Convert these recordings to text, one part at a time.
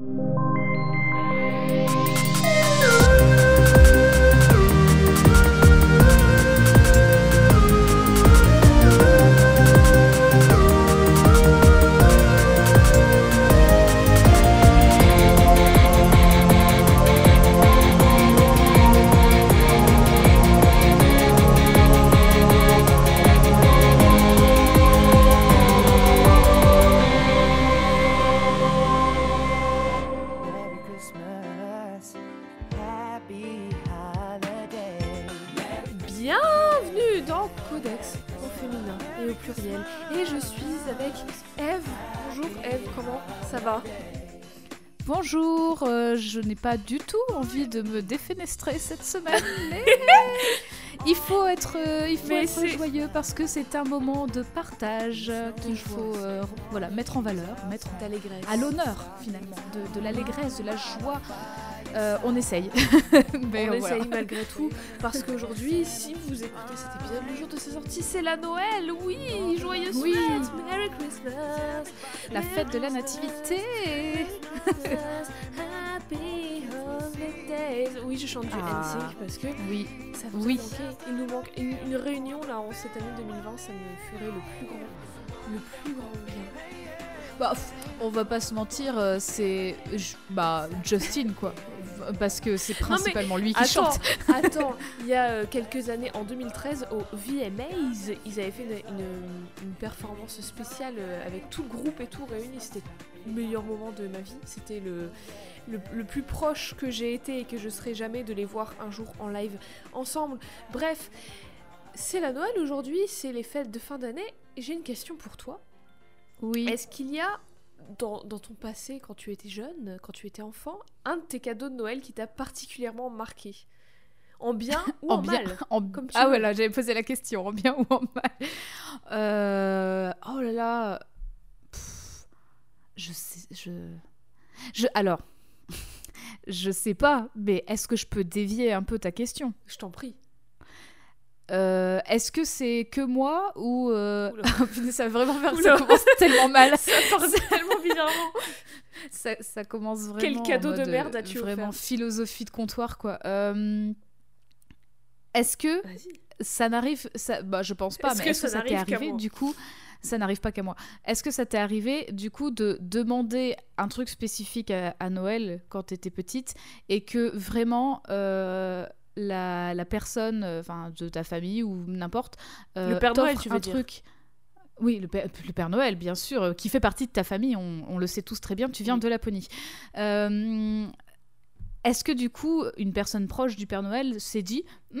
Merry pas du tout envie de me défenestrer cette semaine, mais il faut être, euh, il faut être joyeux parce que c'est un moment de partage qu'il faut euh, voilà, mettre en valeur, mettre D'allégresse. à l'honneur finalement, de, de l'allégresse, de la joie. Euh, on essaye. Mais On voilà. essaye malgré tout, parce qu'aujourd'hui, si vous écoutez cet épisode le jour de sa sortie, c'est la Noël, oui Joyeuse Oui. fête Merry Christmas La fête de la nativité. Happy Oui, je chante du Ah. NSYNC parce que Oui, ça vous Oui. Il nous manque une, une réunion là en cette année 2020, ça me ferait le plus grand, le plus grand bien. Bah, on va pas se mentir, euh, c'est bah Justin quoi, parce que c'est principalement lui qui Attends, chante. attends, il y a euh, quelques années, en 2013, au VMAs, ils avaient fait une, une- une performance spéciale euh, avec tout le groupe et tout réuni. C'était le meilleur moment de ma vie. C'était le, le, le plus proche que j'ai été et que je serai jamais de les voir un jour en live ensemble. Bref, c'est la Noël aujourd'hui, c'est les fêtes de fin d'année. J'ai une question pour toi. Oui. Est-ce qu'il y a dans, dans ton passé, quand tu étais jeune, quand tu étais enfant, un de tes cadeaux de Noël qui t'a particulièrement marqué En bien ou en, en bien, mal en- comme ah veux. voilà, j'avais posé la question, en bien ou en mal. Euh, Oh là là, Pff, je sais, je, je, alors, je sais pas, mais est-ce que je peux dévier un peu ta question? Je t'en prie. Euh, Est-ce que c'est que moi ou euh... Ça va vraiment faire, Oula. ça commence tellement mal. Ça part tellement bizarrement. ça, ça commence vraiment. Quel cadeau de mode, merde euh, as-tu Vraiment offert philosophie de comptoir quoi. Euh, Est-ce que ça n'arrive ça... bah je pense pas mais est-ce que ça ça t'est arrivé du coup ça n'arrive pas qu'à moi est-ce que ça t'est arrivé du coup de demander un truc spécifique à, à Noël quand t'étais petite et que vraiment euh, la, la personne euh, enfin de ta famille ou n'importe euh, Le Père Noël, tu veux un dire. truc oui, le Père, le Père Noël, bien sûr, euh, qui fait partie de ta famille, on, on le sait tous très bien, tu viens Oui. de Laponie. Euh, Est-ce que du coup, une personne proche du Père Noël s'est dit Hmm,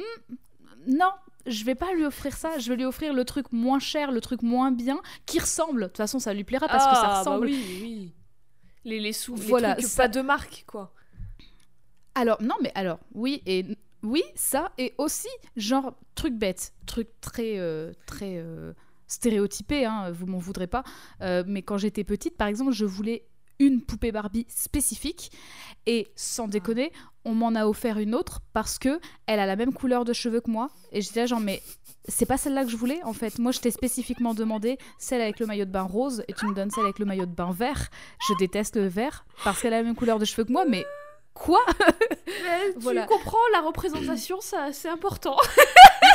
non, je vais pas lui offrir ça, je vais lui offrir le truc moins cher, le truc moins bien, qui ressemble. De toute façon, ça lui plaira parce que ça Ah, bah ressemble. oui, oui. Les, les sous, Voilà, les trucs ça- pas de marque, quoi. Alors, non, mais alors, oui, et oui, ça, et aussi, genre, truc bête, truc très, euh, très euh, stéréotypé, hein, vous m'en voudrez pas, euh, mais quand j'étais petite, par exemple, je voulais une poupée Barbie spécifique, et sans déconner, on m'en a offert une autre parce que elle a la même couleur de cheveux que moi, et j'étais là genre, mais c'est pas celle-là que je voulais, en fait. Moi, je t'ai spécifiquement demandé celle avec le maillot de bain rose, et tu me donnes celle avec le maillot de bain vert. Je déteste le vert parce qu'elle a la même couleur de cheveux que moi, mais quoi Mais tu Voilà. comprends, la représentation, ça, c'est important.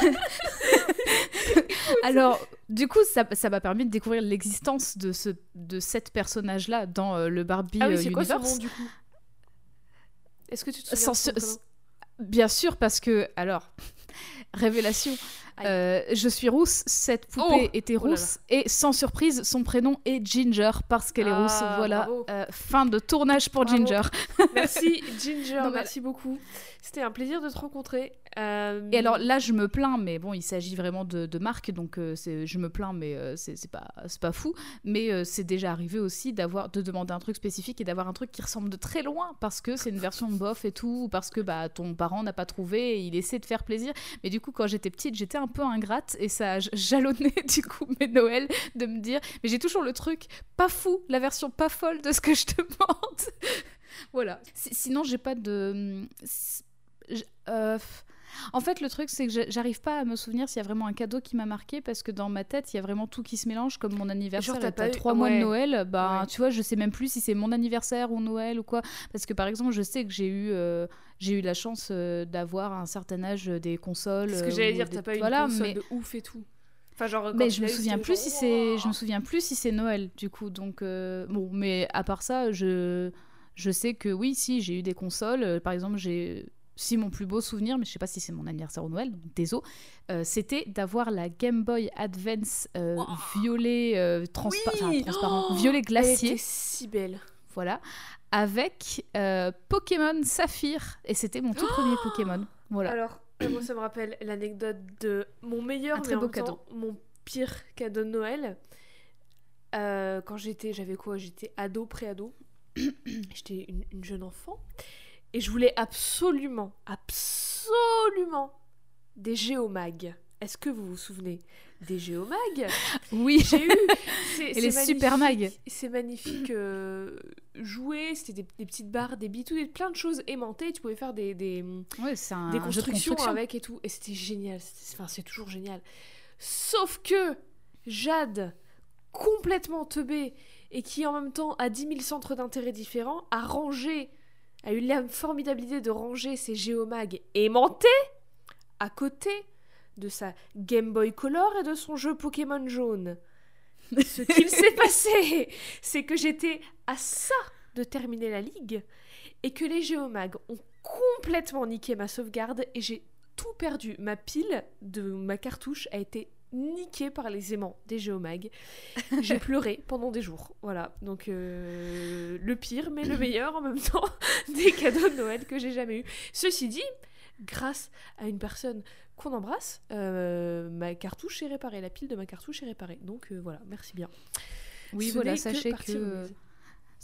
Alors, du coup, ça ça m'a permis de découvrir l'existence de, ce, de cet personnage-là dans euh, le Barbie Ah oui, euh, c'est quoi son Universe. nom, du coup? Est-ce que tu te souviens Sans de son su- prénom? Bien sûr, parce que, alors, révélation. Euh, je suis rousse, cette poupée Oh était Oh là là. rousse, et sans surprise, son prénom est Ginger, parce qu'elle est Ah, rousse. Voilà. Euh, fin de tournage pour Bravo. Ginger. Merci, Ginger, Non, merci beaucoup. C'était un plaisir de te rencontrer. Euh, Et alors là, je me plains, mais bon, il s'agit vraiment de, de marque, donc je me plains, mais c'est pas, pas fou. Mais c'est déjà arrivé aussi d'avoir de demander un truc spécifique et d'avoir un truc qui ressemble de très loin parce que c'est une version bof et tout, ou parce que bah, ton parent n'a pas trouvé et il essaie de faire plaisir. Mais du coup, quand j'étais petite, j'étais un peu ingrate et ça a jalonné du coup mes Noëls de me dire, mais j'ai toujours le truc pas fou, la version pas folle de ce que je demande. voilà. Si- Sinon, j'ai pas de. j- euh, En fait, le truc, c'est que j'arrive pas à me souvenir s'il y a vraiment un cadeau qui m'a marqué parce que dans ma tête, il y a vraiment tout qui se mélange, comme mon anniversaire. Genre, t'as eu- trois mois de. Noël, bah, Ouais. tu vois, je sais même plus si c'est mon anniversaire ou Noël ou quoi. Parce que par exemple, je sais que j'ai eu, euh, j'ai eu la chance euh, d'avoir à un certain âge euh, des consoles. Ce que j'allais dire, des- t'as pas eu voilà, une console mais... de ouf et tout. Enfin, genre, quand Mais je me souviens plus genre, si c'est, je me souviens plus si c'est Noël du coup. Donc euh, bon, mais à part ça, je, je sais que oui, si j'ai eu des consoles. Par exemple, j'ai, si mon plus beau souvenir, mais je sais pas si c'est mon anniversaire ou Noël, donc désolé, euh, c'était d'avoir la Game Boy Advance euh, violet euh, transpa- enfin, Oui transparent, Oh violet Elle glacier, était si belle. voilà, avec Pokémon Saphir, et c'était mon tout premier Pokémon. Voilà. Alors, moi, ça me rappelle l'anecdote de mon meilleur, Un mais très en beau temps, mon pire cadeau de Noël. Quand j'étais, j'avais quoi? J'étais ado, pré-ado. j'étais une, une jeune enfant. Et je voulais absolument, absolument des géomags. Est-ce que vous vous souvenez des géomags Oui. J'ai eu. c'est- Et les super mags. C'est magnifique. euh, jouets, c'était des, des petites barres, des bitous, des- plein de choses aimantées. Tu pouvais faire des- des, Ouais, un constructions construction. avec et tout. Et c'était génial. C'était- Enfin, c'est toujours génial. Sauf que Jade, complètement teubée et qui en même temps a 10 000 centres d'intérêt différents, a rangé, a eu la formidable idée de ranger ses géomags aimantés à côté de sa Game Boy Color et de son jeu Pokémon jaune. Ce qu'il s'est passé, c'est que j'étais à ça de terminer la ligue et que les géomags ont complètement niqué ma sauvegarde et j'ai tout perdu. Ma pile de ma cartouche a été niquée par les aimants des géomags. J'ai pleuré pendant des jours. Voilà, donc euh, le pire mais le meilleur en même temps des cadeaux de Noël que j'ai jamais eu. Ceci dit, grâce à une personne qu'on embrasse, euh, ma cartouche est réparée, la pile de ma cartouche est réparée. Donc euh, voilà, merci bien. Oui, Ce voilà, sachez que-.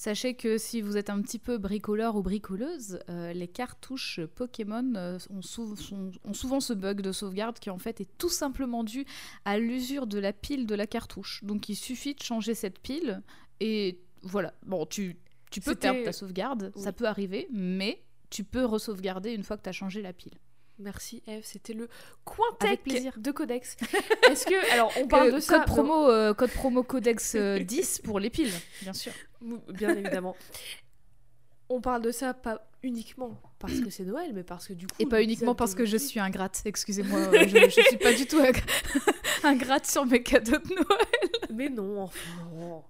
Sachez que si vous êtes un petit peu bricoleur ou bricoleuse, euh, les cartouches Pokémon euh, ont, sou- sont- ont souvent ce bug de sauvegarde qui en fait est tout simplement dû à l'usure de la pile de la cartouche. Donc il suffit de changer cette pile et voilà. Bon, tu, tu peux perdre ta sauvegarde, ça peut arriver, mais tu peux resauvegarder une fois que tu as changé la pile. Merci Eve, c'était le coin tech de Codex. Est-ce que alors on parle de ça code, promo, euh, code promo Codex euh, 10 pour les piles, bien sûr. bien évidemment. On parle de ça pas uniquement parce que c'est Noël, mais parce que du coup Et pas uniquement parce que je suis ingrate, excusez-moi, euh, je, je suis pas du tout ing- ingrate sur mes cadeaux de Noël. Mais non, enfin. non.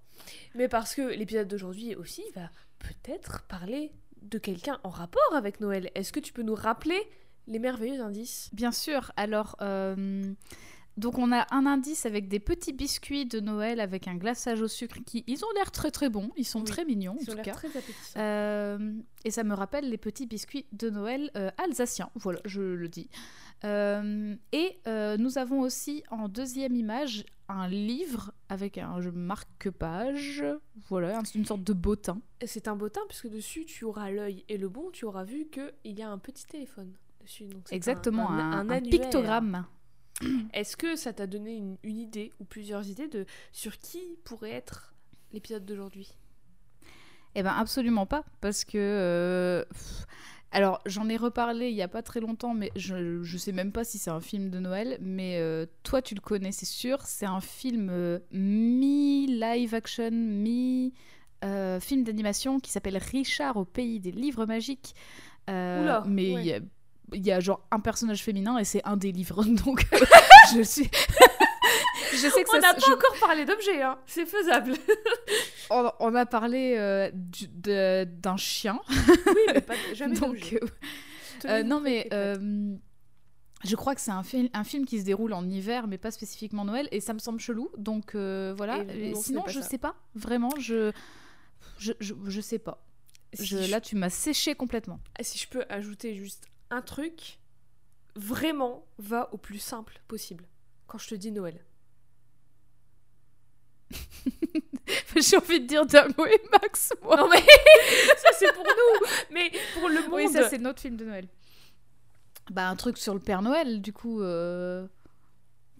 Mais parce que l'épisode d'aujourd'hui aussi va peut-être parler de quelqu'un en rapport avec Noël. Est-ce que tu peux nous rappeler les merveilleux indices? Bien sûr, alors, euh, donc on a un indice avec des petits biscuits de Noël avec un glaçage au sucre qui, ils ont l'air très très bons, ils sont Oui, très mignons en ont tout cas. très appétissants. Euh, et ça me rappelle les petits biscuits de Noël euh, alsaciens, voilà, je le dis. Euh, et nous avons aussi en deuxième image un livre avec un marque-page, voilà, une sorte de bottin. C'est un bottin puisque dessus tu auras l'œil et le bon, tu auras vu que il y a un petit téléphone dessus. Donc Exactement, un, un pictogramme. Est-ce que ça t'a donné une, une idée ou plusieurs idées de sur qui pourrait être l'épisode d'aujourd'hui? Eh ben absolument pas, parce que... euh, pff, alors j'en ai reparlé il y a pas très longtemps, mais je, je sais même pas si c'est un film de Noël, mais euh, toi tu le connais c'est sûr, c'est un film euh, mi-live action, mi... film d'animation qui s'appelle Richard au pays des livres magiques. Oula, mais ouais. Il y a- genre un personnage féminin et c'est un des livres, donc je suis... je sais que On n'a pas je- encore parlé d'objets, hein. c'est faisable. on, on a parlé euh, d'un chien, oui, mais pas, jamais donc euh, Euh, non, mais je crois que c'est un, fil- un film qui se déroule en hiver, mais pas spécifiquement Noël, et ça me semble chelou. Donc euh, voilà. Et non, sinon, je ça. sais pas. Vraiment, je. Je, je, je sais pas. Si Je, je- là, tu m'as séché complètement. si je peux ajouter juste un truc, vraiment va au plus simple possible. Quand je te dis Noël. J'ai envie de dire Damo et Max, moi. Non mais ça c'est pour nous, mais pour le monde. oui, ça, c'est notre film de Noël. Bah, un truc sur le Père Noël, du coup. euh,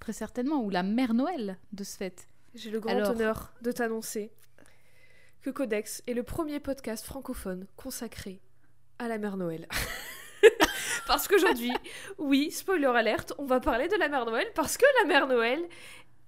Très certainement. Ou la Mère Noël, de ce fait. J'ai le grand Alors. honneur de t'annoncer que Codex est le premier podcast francophone consacré à la mère Noël. Parce qu'aujourd'hui, oui, spoiler alerte, on va parler de la Mère Noël parce que la Mère Noël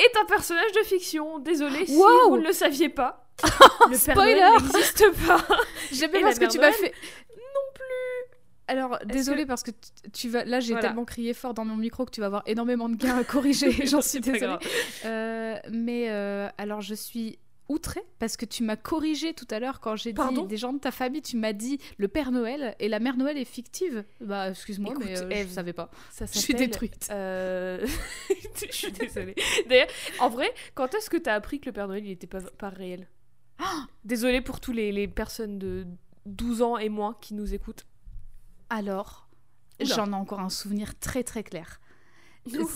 est un personnage de fiction. Désolé si Wow vous ne le saviez pas. le Père Spoiler n'existe pas. J'aime bien parce que tu m'as fait. Non plus. Alors, désolé parce que tu- vas. Là, j'ai Voilà. tellement crié fort dans mon micro que tu vas avoir énormément de gains à corriger. J'en suis désolée. Euh, mais euh, alors, je suis outrée parce que tu m'as corrigé tout à l'heure quand j'ai dit des gens de ta famille. Tu m'as dit le Père Noël et la Mère Noël est fictive. Bah, excuse-moi, Écoute, mais euh, je savais pas. Ça Je suis détruite. euh, je suis désolée. D'ailleurs, en vrai, quand est-ce que t'as appris que le Père Noël il était pas, pas réel? Désolée pour tous les, les personnes de 12 ans et moins qui nous écoutent. Alors, j'en ai encore un souvenir très très clair.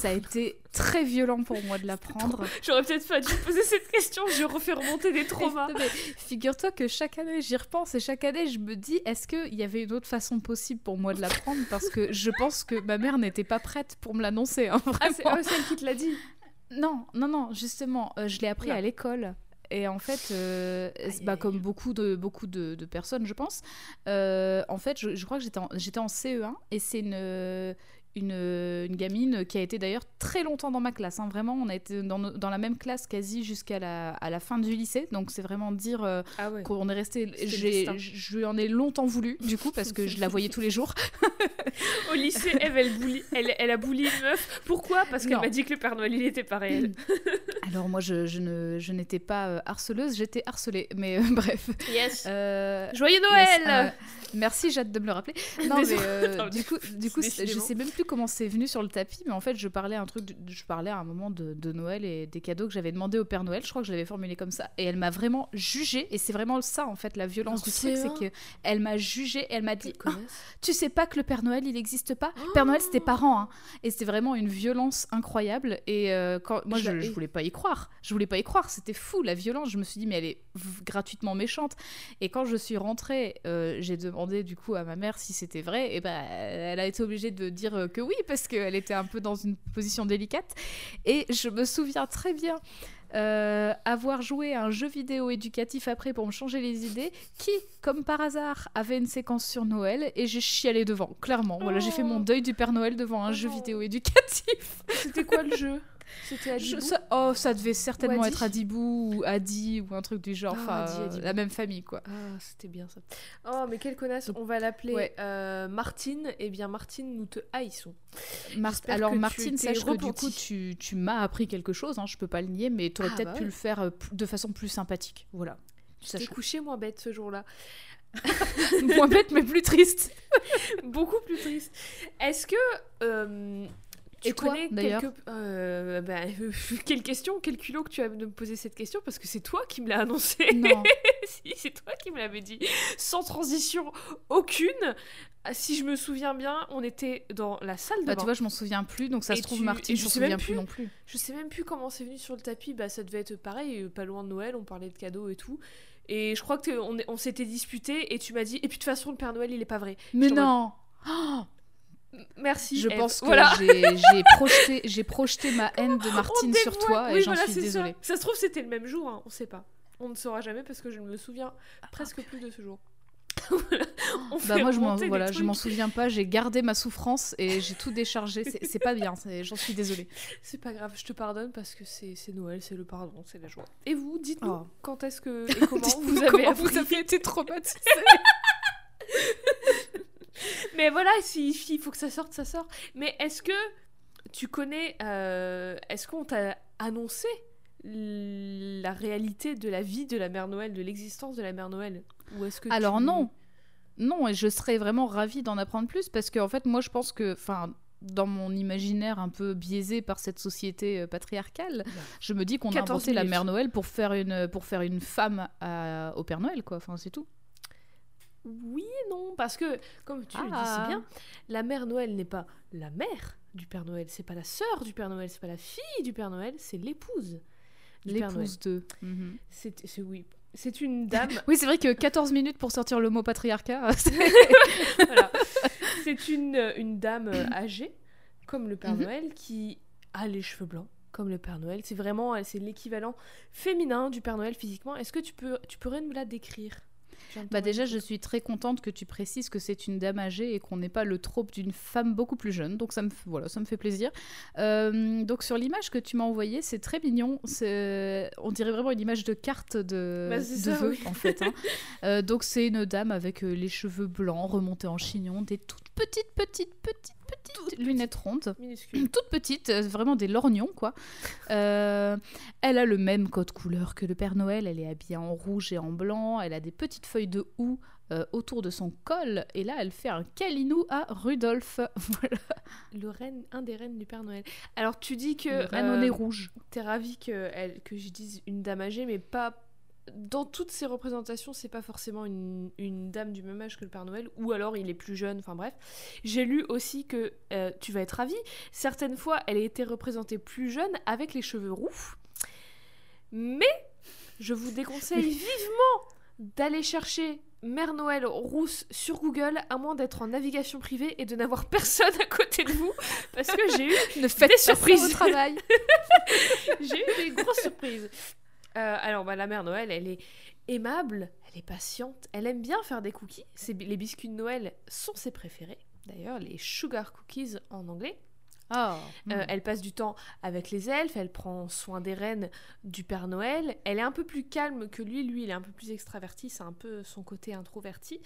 Ça a été très violent pour moi de l'apprendre. J'aurais peut-être pas dû poser cette question, je refais remonter des traumas. Figure-toi que chaque année j'y repense et chaque année je me dis est-ce qu'il y avait une autre façon possible pour moi de l'apprendre? Parce que je pense que ma mère n'était pas prête pour me l'annoncer. hein, Ah, c'est vraiment. ah, celle qui te l'a dit? Non, non, non, justement, euh, je l'ai appris à l'école. Et en fait, euh, bah, comme beaucoup de, beaucoup de, de personnes, je pense, euh, en fait, je, je crois que j'étais en, j'étais en CE1 et c'est une, une, une gamine qui a été d'ailleurs très longtemps dans ma classe. hein. Vraiment, on a été dans, dans la même classe quasi jusqu'à la, à la fin du lycée. Donc, c'est vraiment dire euh, Ah ouais. qu'on est resté. Je lui en ai longtemps voulu, du coup, parce que je la voyais tous les jours. Au lycée, Eve, elle, bully- elle, elle a bully une meuf. Pourquoi? Parce qu'elle m'a dit que le Père Noël, il était pas réel. Alors, moi, je, je ne, je n'étais pas euh, harceleuse, j'étais harcelée. Mais euh, bref. Yes. Euh, Joyeux Yes, Noël euh, merci Jade de me le rappeler. Non mais euh, Non, du coup, du coup, je sais même plus comment c'est venu sur le tapis, mais en fait, je parlais un truc, de- je parlais à un moment de, de Noël et des cadeaux que j'avais demandé au Père Noël. Je crois que je l'avais formulé comme ça, et elle m'a vraiment jugée. Et c'est vraiment ça en fait la violence En du truc, CE1? c'est que elle m'a jugée. Elle m'a dit. Ah, tu sais pas que le Père Noël il n'existe pas? Père Noël c'est tes parents, hein. Et c'était vraiment une violence incroyable. Et euh, quand moi Je je, voulais pas y croire, je voulais pas y croire. C'était fou la violence. Je me suis dit mais elle est gratuitement méchante. Et quand je suis rentrée, euh, j'ai demandé du coup à ma mère si c'était vrai. Et ben elle a été obligée de dire euh, que oui parce qu'elle était un peu dans une position délicate. Et je me souviens très bien. euh, avoir joué à un jeu vidéo éducatif après pour me changer les idées, qui, comme par hasard, avait une séquence sur Noël et j'ai chialé devant, clairement. Voilà, j'ai fait mon Oh. deuil du Père Noël devant un Oh jeu non. vidéo éducatif. C'était quoi le jeu? C'était Je- Adibou ça, oh, ça devait certainement être Adibou ou Adi ou un truc du genre, Ah, enfin, Adi, la même famille quoi. Ah, c'était bien ça. Oh, mais quelle connasse, on va l'appeler Ouais. euh, Martine. Eh bien, Martine, nous te haïssons. Mar- Alors tu Martine, t'es sache que du coup tu, tu m'as appris quelque chose, hein, je peux pas le nier, mais tu aurais Ah, peut-être bah pu ouais. le faire euh, de façon plus sympathique. Voilà. T'es Sache- couché moins bête ce jour-là. Moins bête mais plus triste. Beaucoup plus triste. Est-ce que euh, tu Et toi, connais d'ailleurs quelques... euh, bah, quelle question, quel culot que tu as de me poser cette question parce que c'est toi qui me l'as annoncé. Non. si, c'est toi qui me l'avais dit. Sans transition aucune. Ah, Si je me souviens bien, on était dans la salle de Bah, bain. tu vois, je m'en souviens plus, donc ça Et se trouve tu- Martine je s'en sais même souvient plus plus. non plus. Je sais même plus comment c'est venu sur le tapis. Bah, ça devait être pareil, euh, pas loin de Noël. On parlait de cadeaux et tout. Et je crois que on, s'était disputé et tu m'as dit. Et puis de toute façon, le Père Noël, il est pas vrai. Mais non Oh, Merci. Je Eve. pense que Voilà. j'ai projeté, j'ai projeté ma haine de Martine sur toi Oui, et j'en voilà, suis ça. désolée. Ça. se trouve, c'était le même jour. hein, On sait pas. On ne saura jamais parce que je ne me souviens presque plus de ce jour. Voilà. Bah moi je m'en voilà, je souviens pas, j'ai gardé ma souffrance et j'ai tout déchargé, c'est pas bien, j'en suis désolée. C'est pas grave, je te pardonne parce que c'est Noël, c'est le pardon, c'est la joie. Et vous, dites-nous Oh. quand est-ce que et comment vous avez comment vous avez été traumatisée. Mais voilà, s'il s'il faut que ça sorte, ça sort. Mais est-ce que tu connais. euh, est-ce qu'on t'a annoncé la réalité de la vie de la Mère Noël, de l'existence de la Mère Noël? Ou est-ce que Alors tu- non, non, et je serais vraiment ravie d'en apprendre plus parce qu'en fait moi je pense que, enfin, dans mon imaginaire un peu biaisé par cette société euh, patriarcale, je me dis qu'on a 14 inventé la. Mère Noël pour faire une, pour faire une femme à- au Père Noël quoi, enfin c'est tout. Oui et non, parce que, comme tu le dis Ah. si bien, la Mère Noël n'est pas la mère du Père Noël, c'est pas la sœur du Père Noël, c'est pas la fille du Père Noël, c'est l'épouse du Père Noël. L'épouse de. Mhm. C'est c'est- oui, c'est une dame Oui, c'est vrai que 14 minutes pour sortir le mot patriarcat, c'est- Voilà. Une, une dame euh, âgée, comme le Père Mhm. Noël, qui a les cheveux blancs, comme le Père Noël. C'est vraiment, elle, c'est l'équivalent féminin du Père Noël physiquement. Est-ce que tu, peux, tu pourrais nous la décrire? Bah déjà, je suis très contente que tu précises que c'est une dame âgée et qu'on n'ait pas le trope d'une femme beaucoup plus jeune. Donc ça me, voilà, ça me fait plaisir. Euh, donc sur l'image que tu m'as envoyée, c'est très mignon. C'est- On dirait vraiment une image de carte de, Bah, de ça, vœux, oui. en fait. hein. Euh, donc c'est une dame avec euh, les cheveux blancs remontés en chignon, des toutes petites, petites, petites, petites lunettes rondes minuscule. toute petite, euh, vraiment des lorgnons quoi. Euh, elle a le même code couleur que le Père Noël, elle est habillée en rouge et en blanc, elle a des petites feuilles de houx euh, autour de son col, et là elle fait un câlinou à Rudolph, voilà, Le reine, un des reines du Père Noël. Alors tu dis que le reine au nez rouge. t'es ravie que, elle, que je dise une dame âgée, mais pas dans toutes ces représentations, c'est pas forcément une, une dame du même âge que le Père Noël, ou alors il est plus jeune. Enfin bref, j'ai lu aussi que euh, tu vas être ravie. Certaines fois, elle a été représentée plus jeune avec les cheveux roux, mais je vous déconseille vivement d'aller chercher Mère Noël rousse sur Google, à moins d'être en navigation privée et de n'avoir personne à côté de vous, parce que j'ai eu Ne faites des surprises. au travail. j'ai eu des grosses surprises. Euh, alors, bah, la mère Noël, elle est aimable, elle est patiente, elle aime bien faire des cookies. Ses- les biscuits de Noël sont ses préférés. D'ailleurs, les sugar cookies en anglais. Euh, hmm. elle passe du temps avec les elfes, elle prend soin des reines du Père Noël. Elle est un peu plus calme que lui, lui il est un peu plus extraverti, c'est un peu son côté introverti.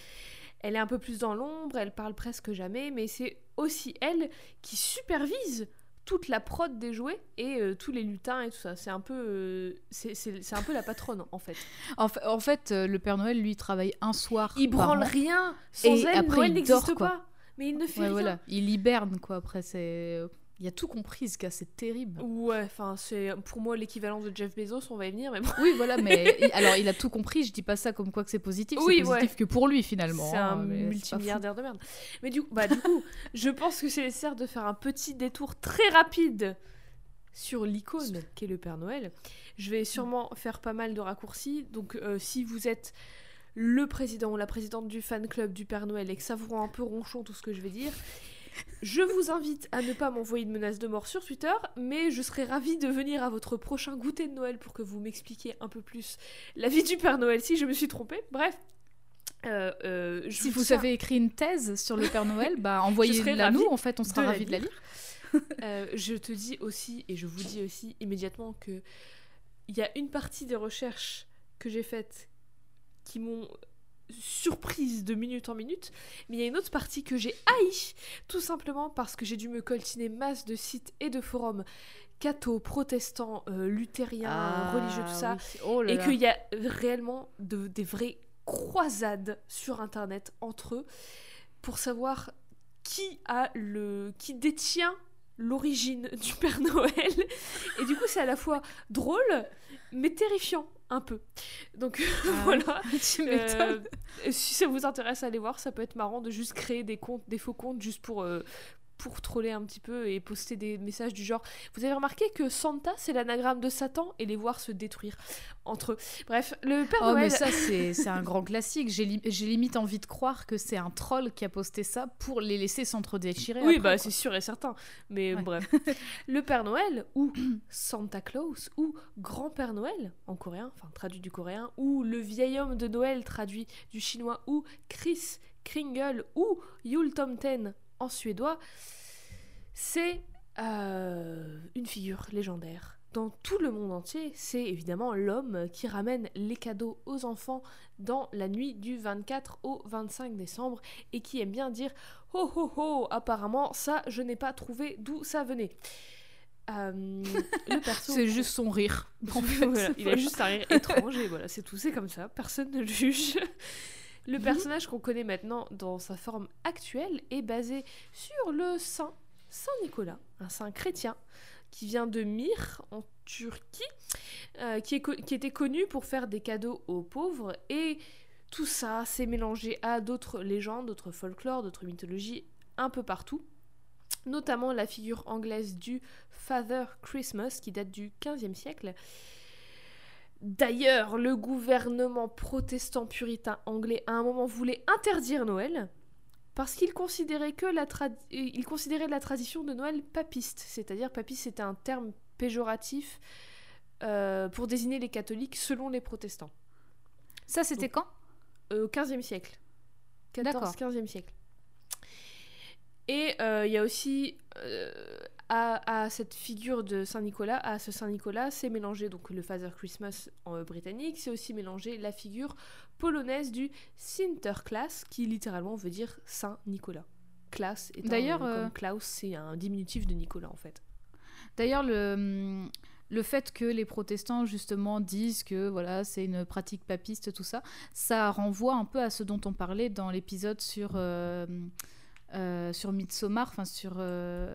Elle est un peu plus dans l'ombre, elle parle presque jamais, mais c'est aussi elle qui supervise toute la prod des jouets et euh, tous les lutins et tout ça. C'est un peu, euh, c'est, c'est- c'est un peu la patronne en fait. en, fa- en fait, euh, le Père Noël lui travaille un soir. Il branle an. rien. Sans Et elle, après, Noël il n'existe dort, quoi. pas. Mais il ne fait Ouais, rien. voilà, il hiberne quoi. Après, c'est, il a tout compris ce gars, c'est terrible. Ouais, enfin c'est pour moi l'équivalent de Jeff Bezos, on va y venir, mais bon. Oui, voilà, mais alors il a tout compris. Je dis pas ça comme quoi que c'est positif. Oui, c'est positif ouais. que pour lui finalement. C'est hein, un multimilliardaire de merde. Mais du, bah, du coup, je pense que c'est nécessaire de faire un petit détour très rapide sur l'icône qu'est le Père Noël. Je vais sûrement faire pas mal de raccourcis. Donc, euh, si vous êtes le président ou la présidente du fan club du Père Noël et que ça vous rend un peu ronchon tout ce que je vais dire, je vous invite à ne pas m'envoyer de menaces de mort sur Twitter, mais je serais ravie de venir à votre prochain goûter de Noël pour que vous m'expliquiez un peu plus la vie du Père Noël si je me suis trompée. Bref. Euh, euh, je Si vous avez écrit une thèse sur le Père Noël, bah envoyez-la nous. En fait, on sera ravis de la lire. Euh, je te dis aussi, et je vous dis aussi immédiatement que il y a une partie des recherches que j'ai faites qui m'ont surprise de minute en minute, mais il y a une autre partie que j'ai haï, tout simplement parce que j'ai dû me coltiner masse de sites et de forums cathos, protestants, euh, luthériens, Ah, religieux, tout ça, oui. Oh là et qu'il y a réellement de- des vraies croisades sur internet entre eux pour savoir qui a le qui détient l'origine du Père Noël. Et du coup c'est à la fois drôle mais terrifiant un peu. Donc Ah, voilà. tu. Euh, si ça vous intéresse allez voir. Ça peut être marrant de juste créer des comptes des faux comptes juste pour euh, pour troller un petit peu et poster des messages du genre vous avez remarqué que Santa c'est l'anagramme de Satan et les voir se détruire entre eux bref le Père Oh, Noël mais ça, c'est un grand classique. J'ai li- limite envie de croire que c'est un troll qui a posté ça pour les laisser s'entre-déchirer. Oui, après, bah c'est sûr et certain. Mais Ouais. bref. Le Père Noël, ou Santa Claus, ou Grand-Père Noël, en coréen, enfin traduit du coréen, ou le vieil homme de Noël, traduit du chinois, ou Chris Kringle, ou Yule Tomten, en suédois, c'est euh, une figure légendaire. Dans tout le monde entier, c'est évidemment l'homme qui ramène les cadeaux aux enfants dans la nuit du 24 au 25 décembre et qui aime bien dire Oh oh oh, apparemment, ça, je n'ai pas trouvé d'où ça venait. Euh, perso. C'est juste son rire. En fait. Voilà, il a juste un rire étrange et voilà, c'est tout, c'est comme ça, personne ne le juge. Le personnage qu'on connaît maintenant dans sa forme actuelle est basé sur le saint Saint Nicolas, un saint chrétien qui vient de Myre en Turquie, euh, qui, est co- qui était connu pour faire des cadeaux aux pauvres. Et tout ça s'est mélangé à d'autres légendes, d'autres folklores, d'autres mythologies un peu partout, notamment la figure anglaise du Father Christmas qui date du 15e siècle. D'ailleurs, le gouvernement protestant puritain anglais à un moment voulait interdire Noël parce qu'il considérait que la trad- il considérait la tradition de Noël papiste, c'est-à-dire papiste c'était un terme péjoratif euh, pour désigner les catholiques selon les protestants. Ça, c'était quand? euh, au 15e siècle. D'accord. 14-15e siècle. Et euh, il y a aussi euh, à, à cette figure de Saint-Nicolas, à ce Saint-Nicolas, c'est mélangé donc le Father Christmas en euh, britannique, c'est aussi mélangé la figure polonaise du Sinterklaas, qui littéralement veut dire Saint-Nicolas. Klaas étant D'ailleurs, euh, comme Klaus, c'est un diminutif de Nicolas en fait. D'ailleurs, le, hum, le fait que les protestants, justement, disent que voilà, c'est une pratique papiste, tout ça, ça renvoie un peu à ce dont on parlait dans l'épisode sur, euh, euh, sur Midsommar, enfin sur... euh,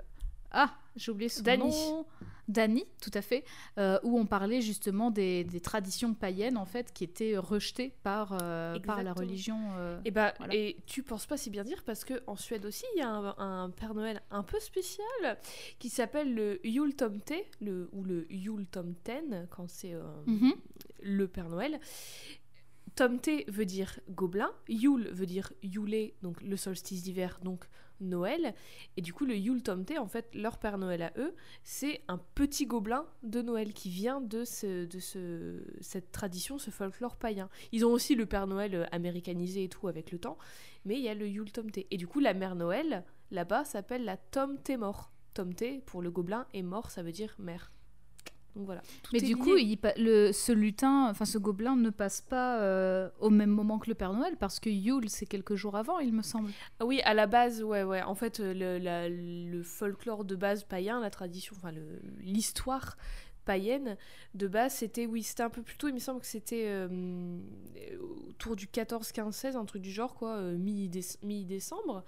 Ah, j'ai oublié son Dany. nom. Dany, tout à fait, euh, où on parlait justement des, des traditions païennes, en fait, qui étaient rejetées par, euh, par la religion. euh, Et bah, Voilà. et tu penses pas si bien dire parce que en Suède aussi, il y a un, un Père Noël un peu spécial qui s'appelle le Jultomte, le ou le Jultomten quand c'est euh, mhm. le Père Noël. Tomte veut dire gobelin, Yule veut dire Yule, donc le solstice d'hiver, donc Noël. Et du coup, le Yule Tomte, en fait, leur Père Noël à eux, c'est un petit gobelin de Noël qui vient de, ce, de ce, cette tradition, ce folklore païen. Ils ont aussi le Père Noël euh, américanisé et tout avec le temps, mais il y a le Yule Tomte. Et du coup, la Mère Noël, là-bas, s'appelle la Tomte Mort. Tomte, pour le gobelin, et mort, ça veut dire mère. Donc voilà. tout Mais du lié. coup, il pa- le, ce lutin, enfin ce gobelin ne passe pas euh, au même moment que le Père Noël parce que Yule c'est quelques jours avant, il me semble. Ah Oui, à la base, ouais, ouais. En fait, euh, le, la- le folklore de base païen, la tradition, enfin l'histoire païenne de base, c'était, oui, c'était un peu plus tôt, il me semble que c'était euh, autour du 14, 15, 16, un truc du genre, quoi, euh, mi-déce- mi-décembre.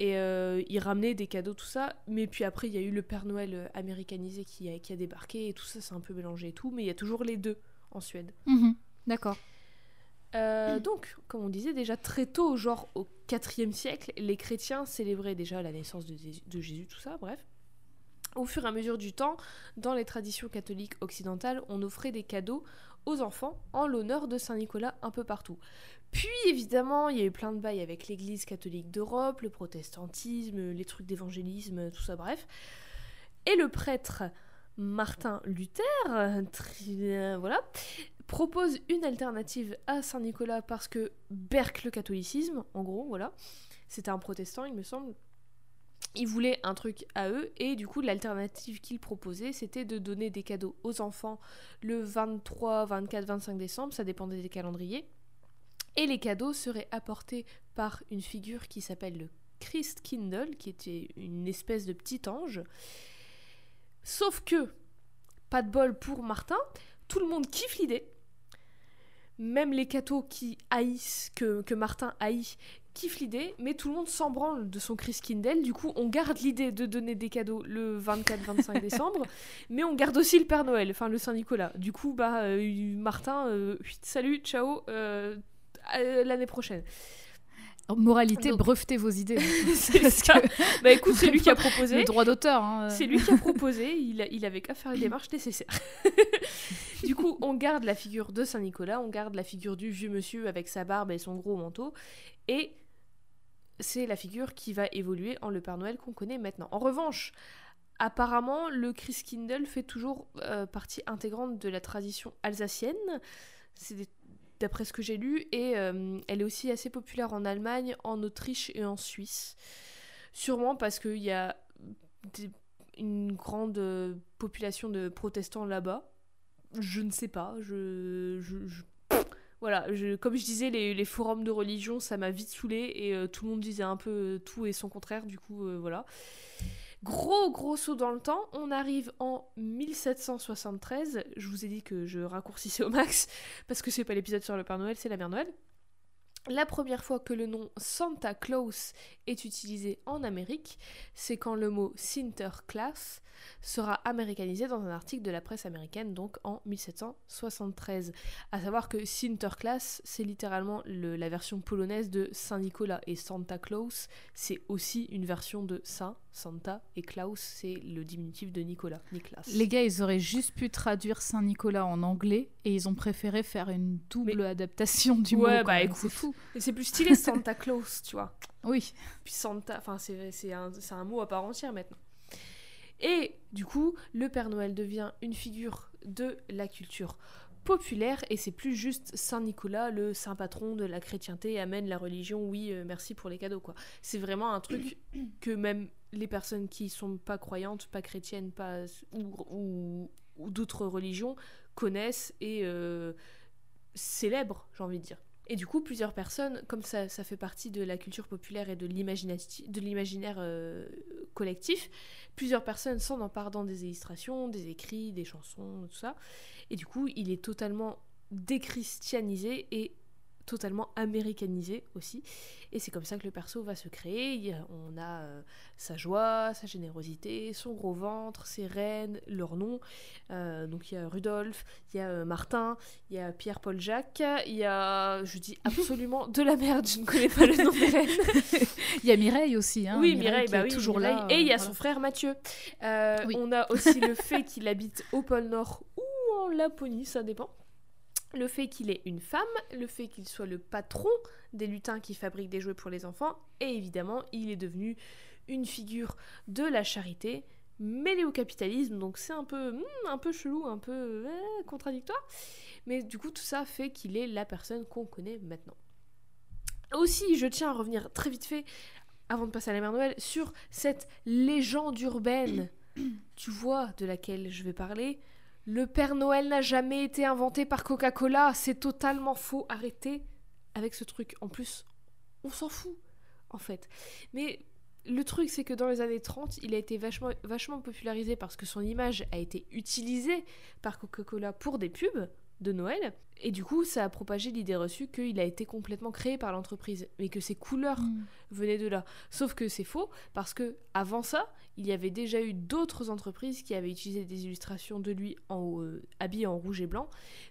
Et euh, ils ramenaient des cadeaux, tout ça. Mais puis après, il y a eu le Père Noël euh, américanisé qui a, qui a débarqué, et tout ça, c'est un peu mélangé et tout. Mais il y a toujours les deux en Suède. Mhm. D'accord. Euh, donc, comme on disait déjà très tôt, genre au IVe siècle, les chrétiens célébraient déjà la naissance de, de Jésus, tout ça, bref. Au fur et à mesure du temps, dans les traditions catholiques occidentales, on offrait des cadeaux aux enfants en l'honneur de Saint Nicolas un peu partout. Puis évidemment, il y a eu plein de bails avec l'Église catholique d'Europe, le protestantisme, les trucs d'évangélisme, tout ça, bref. Et le prêtre Martin Luther, euh, voilà, propose une alternative à Saint-Nicolas parce que berque le catholicisme, en gros, voilà. C'était un protestant, il me semble. Ils voulaient un truc à eux et du coup l'alternative qu'ils proposaient c'était de donner des cadeaux aux enfants le 23, 24, 25 décembre, ça dépendait des calendriers. Et les cadeaux seraient apportés par une figure qui s'appelle le Christ Kindle, qui était une espèce de petit ange. Sauf que, pas de bol pour Martin, tout le monde kiffe l'idée. Même les cathos qui haïssent, que, que Martin haït, kiffent l'idée, mais tout le monde s'en branle de son Chris Kindle. Du coup, on garde l'idée de donner des cadeaux le 24-25 décembre, mais on garde aussi le Père Noël, enfin le Saint-Nicolas. Du coup, bah, euh, Martin, euh, salut, ciao, euh, l'année prochaine. Moralité, Donc- brevetez vos idées. C'est Parce que Bah écoute, c'est lui qui a proposé. le droit d'auteur. hein, C'est lui qui a proposé, il, a- il avait qu'à faire les démarches nécessaires. du coup, on garde la figure de Saint-Nicolas, on garde la figure du vieux monsieur avec sa barbe et son gros manteau, et c'est la figure qui va évoluer en le Père Noël qu'on connaît maintenant. En revanche, apparemment, le Christkindl fait toujours euh, partie intégrante de la tradition alsacienne. C'est des- d'après ce que j'ai lu, et euh, elle est aussi assez populaire en Allemagne, en Autriche et en Suisse. Sûrement parce qu'il y a une grande euh, population de protestants là-bas. Je ne sais pas. Voilà, comme je disais, les, forums de religion, ça m'a vite saoulé et euh, tout le monde disait un peu tout et son contraire. Du coup, voilà. Gros gros saut dans le temps, on arrive en 1773. Je vous ai dit que je raccourcissais au max parce que c'est pas l'épisode sur le Père Noël, c'est la Mère Noël. La première fois que le nom Santa Claus est utilisé en Amérique, c'est quand le mot Sinterklaas sera américanisé dans un article de la presse américaine, donc en 1773. À savoir que Sinterklaas, c'est littéralement le- la version polonaise de Saint-Nicolas, et Santa Claus, c'est aussi une version de Saint, Santa, et Klaus, c'est le diminutif de Nicolas. Les gars, ils auraient juste pu traduire Saint-Nicolas en anglais et ils ont préféré faire une double Mais- adaptation du Ouais, mot. quand bah, écoute. c'est fou. Et c'est plus stylé Santa Claus, tu vois. Oui. Puis Santa, enfin c'est c'est un, c'est un mot à part entière maintenant. Et du coup, le Père Noël devient une figure de la culture populaire et c'est plus juste Saint Nicolas, le saint patron de la chrétienté, amène la religion, oui, euh, merci pour les cadeaux quoi. C'est vraiment un truc que même les personnes qui sont pas croyantes, pas chrétiennes, pas ou, ou- ou d'autres religions connaissent et euh, célèbrent, j'ai envie de dire. Et du coup, plusieurs personnes, comme ça, ça fait partie de la culture populaire et de l'imaginaire euh, collectif, plusieurs personnes s'en emparent dans des illustrations, des écrits, des chansons, tout ça. Et du coup, il est totalement déchristianisé et totalement américanisé aussi. Et c'est comme ça que le perso va se créer. On a euh, sa joie, sa générosité, son gros ventre, ses reines, leurs noms. Euh, donc il y a Rudolf, il y a euh, Martin, il y a Pierre-Paul Jacques, il y a, je dis absolument de la merde, je ne connais pas le nom des reines. Il y a Mireille aussi. Hein, oui, Mireille, bah oui, toujours Mireille. là. Et il y a son frère Mathieu. Oui. On a aussi le fait qu'il habite au pôle Nord ou en Laponie, ça dépend. Le fait qu'il est une femme, le fait qu'il soit le patron des lutins qui fabriquent des jouets pour les enfants, et évidemment, il est devenu une figure de la charité mêlée au capitalisme, donc c'est un peu, hmm, un peu chelou, un peu euh, contradictoire. Mais du coup, tout ça fait qu'il est la personne qu'on connaît maintenant. Aussi, je tiens à revenir très vite fait, avant de passer à la mère Noël, sur cette légende urbaine, tu vois, de laquelle je vais parler. Le Père Noël n'a jamais été inventé par Coca-Cola, c'est totalement faux. Arrêtez avec ce truc. En plus, on s'en fout, en fait. Mais le truc, c'est que dans les années 30, il a été vachement, vachement popularisé parce que son image a été utilisée par Coca-Cola pour des pubs de Noël. Et du coup, ça a propagé l'idée reçue qu'il a été complètement créé par l'entreprise, mais que ses couleurs Mm. venaient de là. Sauf que c'est faux parce que avant ça, il y avait déjà eu d'autres entreprises qui avaient utilisé des illustrations de lui en, euh, habillé en rouge et blanc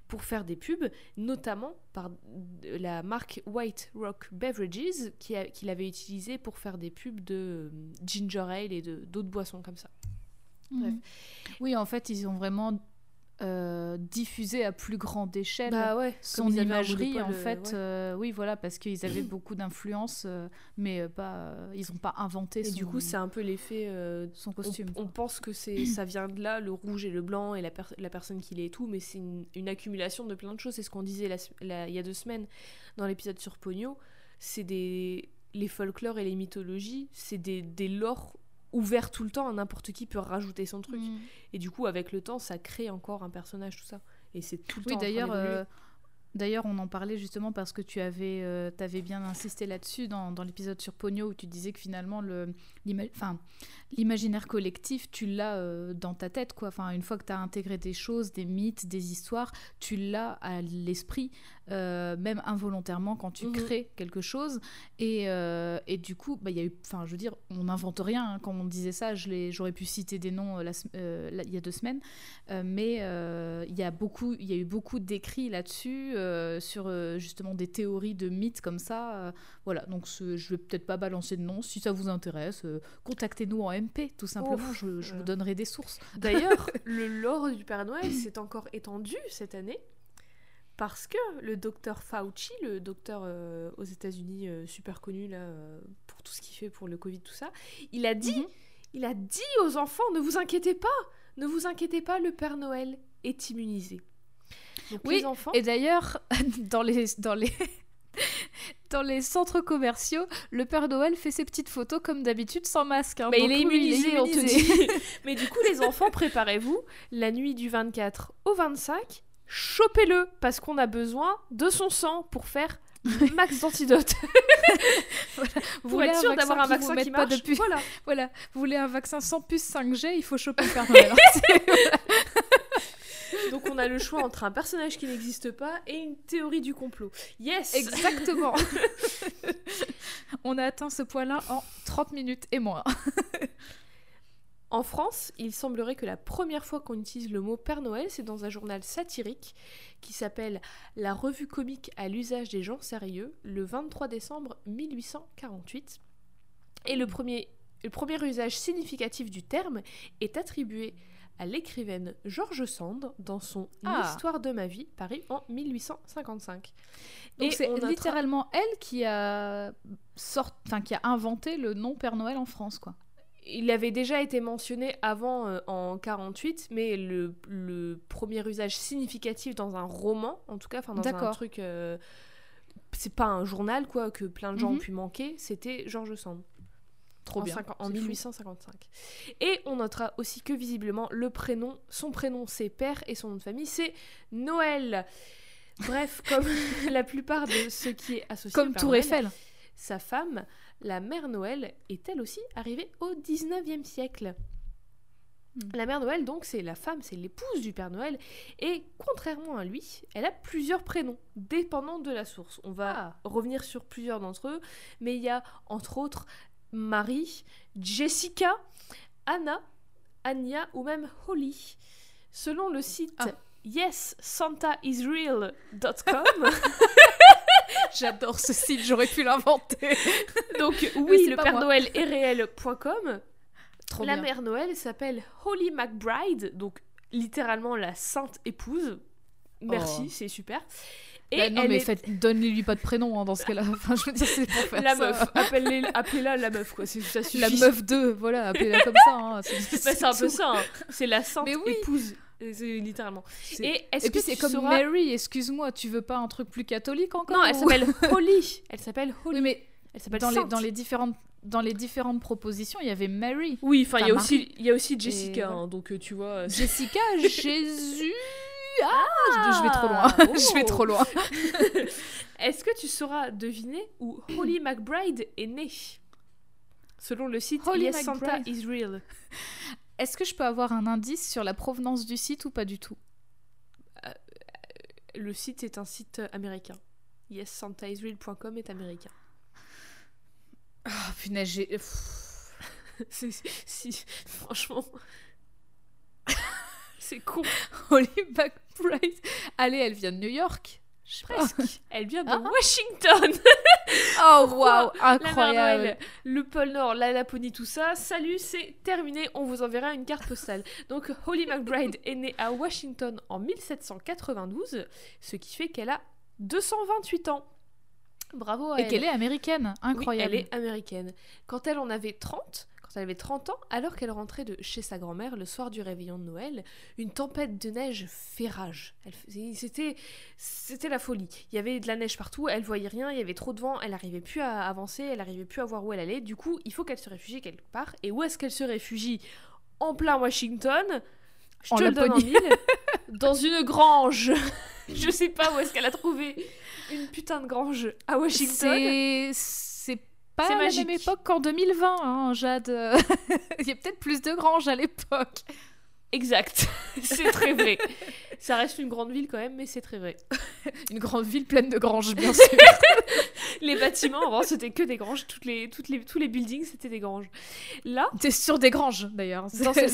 pour faire des pubs, notamment par la marque White Rock Beverages qui qu'il avait utilisé pour faire des pubs de euh, ginger ale et de- d'autres boissons comme ça. Bref. Mhm. Oui, en fait, ils ont vraiment euh, diffusé à plus grande échelle Bah ouais, son imagerie, en euh, fait. ouais. euh, oui, voilà, parce qu'ils avaient beaucoup d'influence, euh, mais pas, ils n'ont pas inventé Et son, du coup, c'est un peu l'effet son on, costume. on pense que c'est ça vient de là, le rouge et le blanc et la, per- la personne qui l'est et tout, mais c'est une, une accumulation de plein de choses. C'est ce qu'on disait il y a deux semaines dans l'épisode sur Pogno. C'est des les folklores et les mythologies, c'est des, des lores ouverts tout le temps. N'importe qui peut rajouter son truc. Mm. Et du coup, avec le temps, ça crée encore un personnage, tout ça. Et c'est tout le Oui, temps. d'ailleurs, euh, d'ailleurs, on en parlait justement parce que tu avais, euh, bien insisté là-dessus dans, dans l'épisode sur Pogno où tu disais que finalement l'imaginaire collectif, tu l'as euh, dans ta tête, quoi. Enfin, une fois que tu as intégré des choses, des mythes, des histoires, tu l'as à l'esprit, euh, même involontairement quand tu Mhm. crées quelque chose. Et, euh, et du coup, bah, il y a eu, enfin, je veux dire, on n'invente rien. hein. Quand on disait ça, j'aurais pu citer des noms euh, euh, il y a deux semaines. Mais il y a beaucoup, il y a eu beaucoup d'écrits là-dessus sur justement des théories de mythes comme ça. voilà, donc ce- je vais peut-être pas balancer de nom. Si ça vous intéresse, contactez-nous en MP, tout simplement. Ouf, je je vous donnerai des sources. D'ailleurs, le lore du Père Noël s'est encore étendu cette année parce que le docteur Fauci, le docteur euh, aux États-Unis euh, super connu là euh, pour tout ce qu'il fait pour le Covid tout ça, il a dit, Mhm. il a dit aux enfants ne vous inquiétez pas, ne vous inquiétez pas, le Père Noël est immunisé. Donc Oui, les enfants, Et d'ailleurs, dans les dans les dans les centres commerciaux, le Père Noël fait ses petites photos comme d'habitude sans masque. hein. mais il est Donc oui, immunisé, on te immunisé. dit. mais du coup les enfants, préparez-vous, la nuit du 24 au 25, chopez-le parce qu'on a besoin de son sang pour faire max d'antidote. Vous voulez être sûr d'avoir un vaccin qui pas marche. de Voilà. Voilà, vous voulez un vaccin sans puce 5G, il faut choper le Père Noël. Donc on a le choix entre un personnage qui n'existe pas et une théorie du complot. Yes. Exactement. On a atteint ce point-là en 30 minutes et moins. En France, il semblerait que la première fois qu'on utilise le mot Père Noël, c'est dans un journal satirique qui s'appelle La Revue comique à l'usage des gens sérieux, le 23 décembre 1848. Et le premier, le premier usage significatif du terme est attribué à l'écrivaine George Sand dans son Ah. Histoire de ma vie, paru en 1855. Donc Et c'est littéralement elle qui a sort... enfin, qui a inventé le nom Père Noël en France, quoi. Il avait déjà été mentionné avant euh, en 48, mais le, le premier usage significatif dans un roman, en tout cas, enfin dans un truc, euh, c'est pas un journal quoi que plein de gens ont Mhm. pu manquer, c'était George Sand. Trop en, bien. cinquan- en C'est fou. 1855. Et on notera aussi que visiblement le prénom, son prénom c'est Père et son nom de famille c'est Noël. Bref, comme la plupart de ce qui est associé Comme Tour Eiffel. sa femme, la mère Noël, est elle aussi arrivée au 19e siècle. Hmm. La mère Noël, donc, c'est la femme, c'est l'épouse du Père Noël, et contrairement à lui, elle a plusieurs prénoms, dépendant de la source. On va Ah. revenir sur plusieurs d'entre eux, mais il y a entre autres Marie, Jessica, Anna, Anya ou même Holly. Selon le site Ah. yessantaisreal.com, J'adore ce site, j'aurais pu l'inventer. donc oui, le Père moi. Noël est réel.com, Trop la bien. mère Noël s'appelle Holly McBride, donc littéralement la sainte épouse. Merci, Oh. c'est super. Et Bah non, mais est donne-lui pas de prénom hein, dans ce cas-là. Enfin, je veux dire, c'est pour faire la ça. meuf. Appelez- Appelez-la la meuf, quoi. Ça. La meuf 2, voilà, appelez-la comme ça. hein, C'est Bah, c'est un peu ça. hein. C'est la sainte Mais oui. épouse. Euh, C'est littéralement. Et est-ce Et puis que c'est comme sauras- Mary, excuse-moi, tu veux pas un truc plus catholique encore Non, elle ou- s'appelle Holly. Elle s'appelle Holly. Oui, mais Elle s'appelle dans les, Sainte. dans, les différentes, dans les différentes propositions, il y avait Mary. Oui, enfin, il y a aussi, il y a aussi Jessica, hein, donc euh, tu vois. euh, Jessica, Jésus. Ah, je, je vais trop loin. Ah, je vais oh. trop loin. Est-ce que tu sauras deviner où Holly McBride est née? Selon le site Holly Yes Santa McBride. Israel. Est-ce que je peux avoir un indice sur la provenance du site ou pas du tout? Le site est un site américain. YesSantaIsrael.com est américain. Ah, punaise, j'ai. Si, franchement. C'est con. Holly McBride. Allez, elle vient de New York. Je. Presque. Elle vient de Ah. Washington. Oh, waouh, incroyable. Le pôle Nord, la Laponie, tout ça. Salut, c'est terminé. On vous enverra une carte postale. Donc, Holly McBride est née à Washington en 1792, ce qui fait qu'elle a 228 ans. Bravo à Et elle. qu'elle est américaine. Oui, Incroyable. elle est américaine. Quand elle en avait 30, quand elle avait 30 ans, alors qu'elle rentrait de chez sa grand-mère le soir du réveillon de Noël, une tempête de neige fait rage. C'était c'était la folie. Il y avait de la neige partout, elle voyait rien, il y avait trop de vent, elle n'arrivait plus à avancer, elle n'arrivait plus à voir où elle allait. Du coup, il faut qu'elle se réfugie quelque part. Et où est-ce qu'elle se réfugie? En plein Washington. Je En te le donne en mille. Dans une grange. Je sais pas où est-ce qu'elle a trouvé une putain de grange à Washington. C'est pas à la même époque qu'en 2020, hein, Jade. Il y a peut-être plus de granges à l'époque. Exact, c'est très vrai. Ça reste une grande ville quand même, mais c'est très vrai. Une grande ville pleine de granges, bien sûr. Les bâtiments, avant, c'était que des granges. Toutes les, toutes les, tous les buildings, c'était des granges. Là, T'es sur des granges, d'ailleurs. C'était empilé.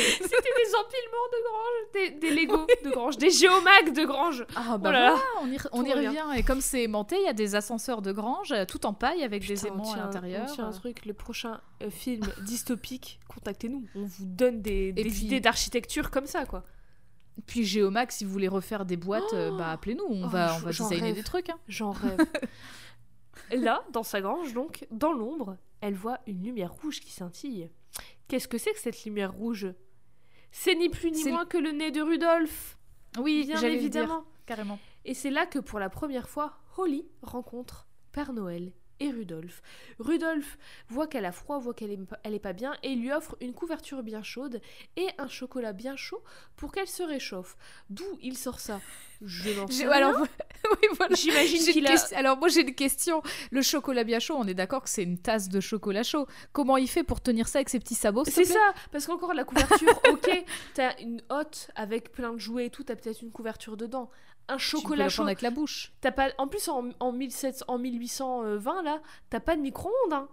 c'était des empilements de granges, des, des Lego de granges, des géomags de granges. Ah bah Oh là là. voilà, on y, on y Tout revient. Et comme c'est aimanté, il y a des ascenseurs de grange, euh, tout en paille avec des Putain, aimants à tient l'intérieur. Un truc, le prochain film dystopique, contactez-nous. On vous donne des, des puis- idées d'architecture comme ça, quoi. Puis Géomax, si vous voulez refaire des boîtes, euh, bah appelez-nous, on Oh, va, on va j'en designer rêve. des trucs. hein. J'en rêve. Là, dans sa grange, donc, dans l'ombre, elle voit une lumière rouge qui scintille. Qu'est-ce que c'est que cette lumière rouge? C'est ni plus ni moins que le nez de Rudolph, Oui, bien évidemment. dire, carrément. Et c'est là que pour la première fois, Holly rencontre Père Noël et Rudolph. Rudolph voit qu'elle a froid, voit qu'elle est, pas- elle est pas bien et lui offre une couverture bien chaude et un chocolat bien chaud pour qu'elle se réchauffe. D'où il sort ça? Je n'en sais rien. Alors, oui, voilà. J'imagine qu'il a... Alors moi j'ai une question. Le chocolat bien chaud, on est d'accord que c'est une tasse de chocolat chaud. Comment il fait pour tenir ça avec ses petits sabots C'est ça, parce qu'encore la couverture, ok, t'as une hotte avec plein de jouets et tout, t'as peut-être une couverture dedans. Un Tu peux chocolat chaud. avec la bouche. T'as pas, en plus, en, en, 1700 en 1820, là, t'as pas de micro-ondes, hein.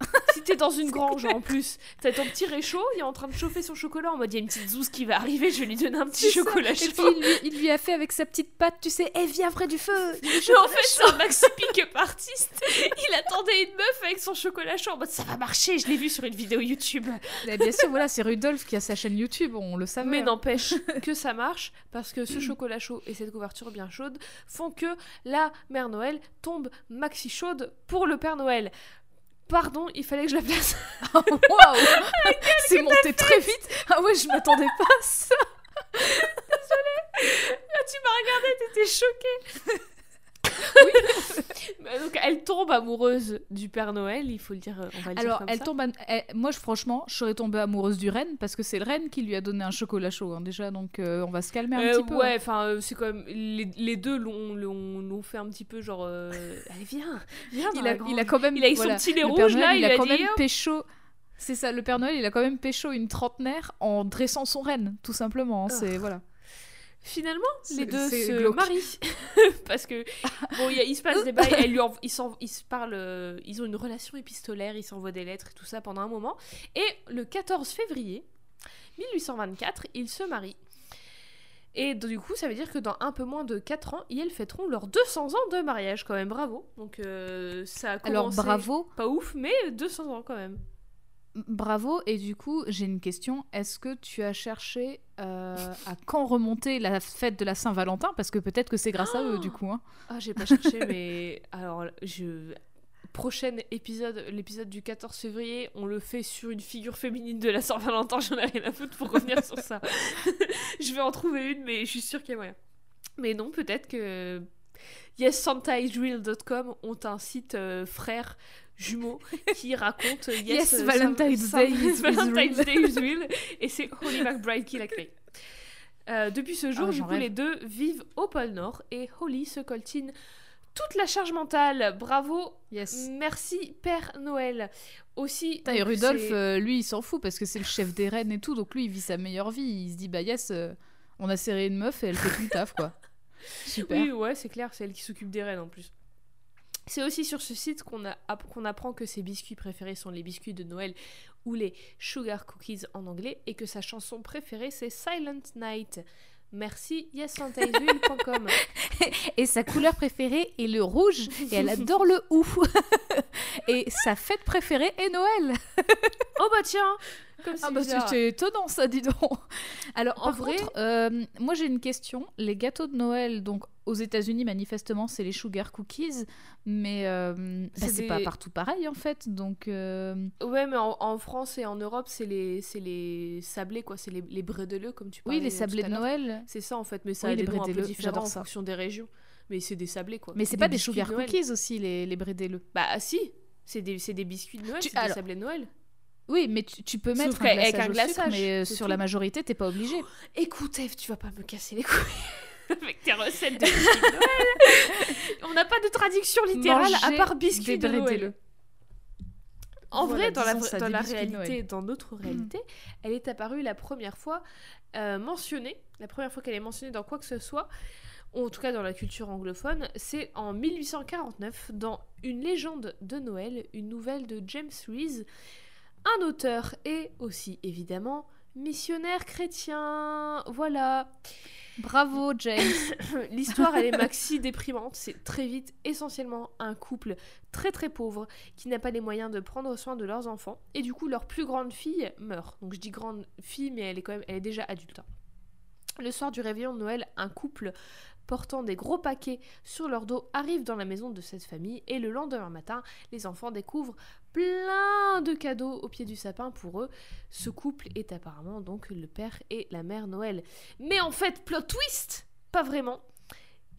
si t'es dans une grange, en plus, t'as ton petit réchaud, il est en train de chauffer son chocolat en mode il y a une petite zouze qui va arriver, je vais lui donner un petit chocolat Et chaud. puis il lui, il lui a fait avec sa petite patte, tu sais, eh viens près du feu. Mais en fait, c'est un maxi pick-up artiste. Il attendait une meuf avec son chocolat chaud en mode ça va marcher, je l'ai vu sur une vidéo YouTube. Et bien sûr, voilà, c'est Rudolf qui a sa chaîne YouTube, on le savait. Mais hein. n'empêche que ça marche parce que ce chocolat chaud et cette couverture bien chaude font que la mère Noël tombe maxi chaude pour le Père Noël. Pardon, il fallait que je la place. Waouh C'est monté très vite. Ah ouais, je m'attendais pas à ça. Ah, tu m'as regardé, t'étais choquée. Bah, Donc elle tombe amoureuse du Père Noël, il faut le dire, on va le dire Alors, comme elle ça. tombe. am- elle- moi, je, franchement, je serais tombée amoureuse du renne parce que c'est le renne qui lui a donné un chocolat chaud hein, déjà. Donc, euh, on va se calmer un Euh, petit peu. ouais, enfin, euh, c'est quand même. Les, les deux l'ont, l'ont, l'ont fait un petit peu genre. euh, Allez, viens, viens. dans il la a, il a quand même. Il a eu voilà, son petit lait le rouge Noël, là, il, a quand dit. même pécho. C'est ça, le Père Noël, il a quand même pécho une trentenaire en dressant son renne, tout simplement. hein, C'est voilà. Finalement, les deux se glauque. marient. Parce que, bon, il, y a- il se passe des bails, elle lui env- ils, se parlent, euh, ils ont une relation épistolaire, ils s'envoient des lettres et tout ça pendant un moment. Et le 14 février 1824, ils se marient. Et du coup, ça veut dire que dans un peu moins de 4 ans, ils fêteront leurs 200 ans de mariage, quand même, bravo. Donc, euh, ça a commencé... Alors, bravo. Pas ouf, mais 200 ans quand même. Bravo, et du coup, j'ai une question. Est-ce que tu as cherché euh, à quand remonter la fête de la Saint-Valentin? Parce que peut-être que c'est grâce à eux, du coup. hein. Ah, j'ai pas cherché, mais alors, je. Prochain épisode, l'épisode du 14 février, on le fait sur une figure féminine de la Saint-Valentin, j'en ai rien à foutre pour revenir sur ça. je vais en trouver une, mais je suis sûre qu'il y a moyen. Mais non, peut-être que yessantaisreal.com ont un site euh, frère jumeau qui raconte euh, Yes, euh, Valentine's Day is- Valentine's. Day is real, et c'est Holly McBride qui l'a créé. Euh, depuis ce jour, Ah, du coup, rêve. les deux vivent au pôle Nord et Holly se coltine toute la charge mentale. Bravo, Yes. merci Père Noël. Aussi, et Rudolf, euh, lui, il s'en fout parce que c'est le chef des reines et tout, donc lui, il vit sa meilleure vie. Il se dit, bah yes, euh, on a serré une meuf et elle fait tout le taf, quoi. Super. Oui, ouais, c'est clair, c'est elle qui s'occupe des reines en plus. C'est aussi sur ce site qu'on apprend que ses biscuits préférés sont les biscuits de Noël ou les sugar cookies en anglais et que sa chanson préférée c'est Silent Night. Merci yessantaisreal.com. Et sa couleur préférée est le rouge et elle adore le ou. et sa fête préférée est Noël. oh bah tiens, comme c'est Ah bah c'est étonnant ça, dis donc. Alors En vrai- vrai, euh, moi j'ai une question. Les gâteaux de Noël, donc aux États-Unis manifestement c'est les sugar cookies, mais euh, bah, C'est des- pas partout pareil en fait. Donc euh, Ouais, mais en, en France et en Europe, c'est les, c'est les sablés, quoi. C'est les, les brédeleux, comme tu parlais. oui, les euh, sablés de. Noël. C'est ça, en fait. Mais ça Oui, a les des noms un peu différents en fonction des régions. Mais c'est des sablés, quoi. Mais c'est pas des sugar de cookies aussi les les brédeleux. Bah, si. C'est des, des biscuits de Noël, Tu- c'est des sablés de Noël. Oui, mais tu, tu peux mettre un glaçage, un au glaçage, sucre, mais euh, sur tout. la majorité t'es pas obligé. Écoute, Eve, tu vas pas me casser les couilles. Avec tes recettes de biscuits de Noël. On n'a pas de traduction littérale à part biscuits de Noël. En Voilà, vrai, dans la, dans la réalité, dans notre réalité, elle est apparue la première fois euh, mentionnée, la première fois qu'elle est mentionnée dans quoi que ce soit, ou en tout cas dans la culture anglophone, c'est en 1849 dans Une légende de Noël, une nouvelle de James Rees, un auteur et aussi évidemment missionnaire chrétien. Voilà. Bravo James. L'histoire, elle est maxi déprimante. C'est très vite, essentiellement, un couple très très pauvre qui n'a pas les moyens de prendre soin de leurs enfants. Et du coup, leur plus grande fille meurt. Donc je dis grande fille, mais elle est quand même, elle est déjà adulte. hein. Le soir du réveillon de Noël, un couple portant des gros paquets sur leur dos arrive dans la maison de cette famille et le lendemain matin, les enfants découvrent plein de cadeaux au pied du sapin pour eux. Ce couple est apparemment donc le père et la mère Noël. Mais en fait, plot twist, pas vraiment.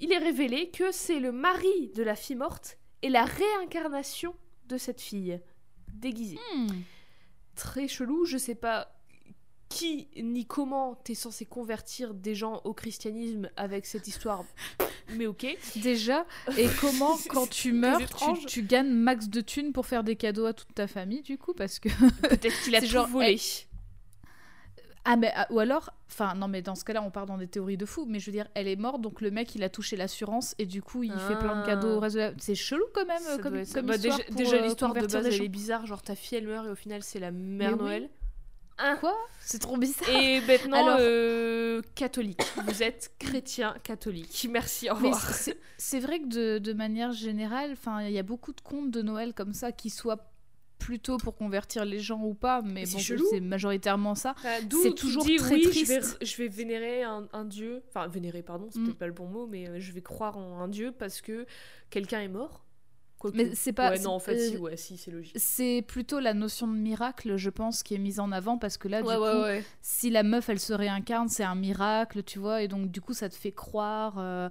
Il est révélé que c'est le mari de la fille morte et la réincarnation de cette fille déguisée. Hmm. Très chelou, je sais pas qui ni comment t'es censé convertir des gens au christianisme avec cette histoire, mais ok. Déjà, et comment quand tu meurs, tu, tu gagnes max de thunes pour faire des cadeaux à toute ta famille, du coup, parce que... Peut-être qu'il a tout genre, volé. Ah, mais ah, ou alors, enfin, non, mais dans ce cas-là, on part dans des théories de fou, mais je veux dire, elle est morte, donc le mec, il a touché l'assurance, et du coup, il fait plein de cadeaux au reste de la- C'est chelou quand même, Ça comme, comme Bah, histoire déjà, euh, l'histoire de base elle est bizarre, genre ta fille elle meurt et au final c'est la mère Mais oui. Hein Quoi? C'est trop bizarre. Et maintenant Alors- euh, catholique. Vous êtes chrétien catholique. Merci, au revoir. c'est- vrai que de, de manière générale, il y a beaucoup de contes de Noël comme ça qui soient plutôt pour convertir les gens ou pas, mais bon, c'est majoritairement ça. D'où c'est toujours dis, très oui, triste. Je vais, je vais vénérer un, un dieu. Enfin, vénérer, pardon, c'est Mm. peut-être pas le bon mot, mais euh, je vais croire en un dieu parce que quelqu'un est mort. Quoique. Mais c'est pas- Ouais, non, en fait, euh, si, ouais, si, c'est logique. C'est plutôt la notion de miracle, je pense, qui est mise en avant parce que là, Ouais, du ouais, coup, ouais. si la meuf, elle se réincarne, c'est un miracle, tu vois, et donc du coup, ça te fait croire euh,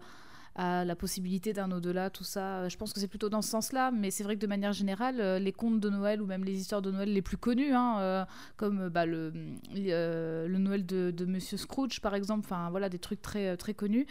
à la possibilité d'un au-delà, tout ça. Je pense que c'est plutôt dans ce sens-là, mais c'est vrai que de manière générale, euh, les contes de Noël ou même les histoires de Noël les plus connues, hein, euh, comme euh, bah, le, euh, le Noël de, de Monsieur Scrooge, par exemple, enfin voilà, des trucs très, très connus.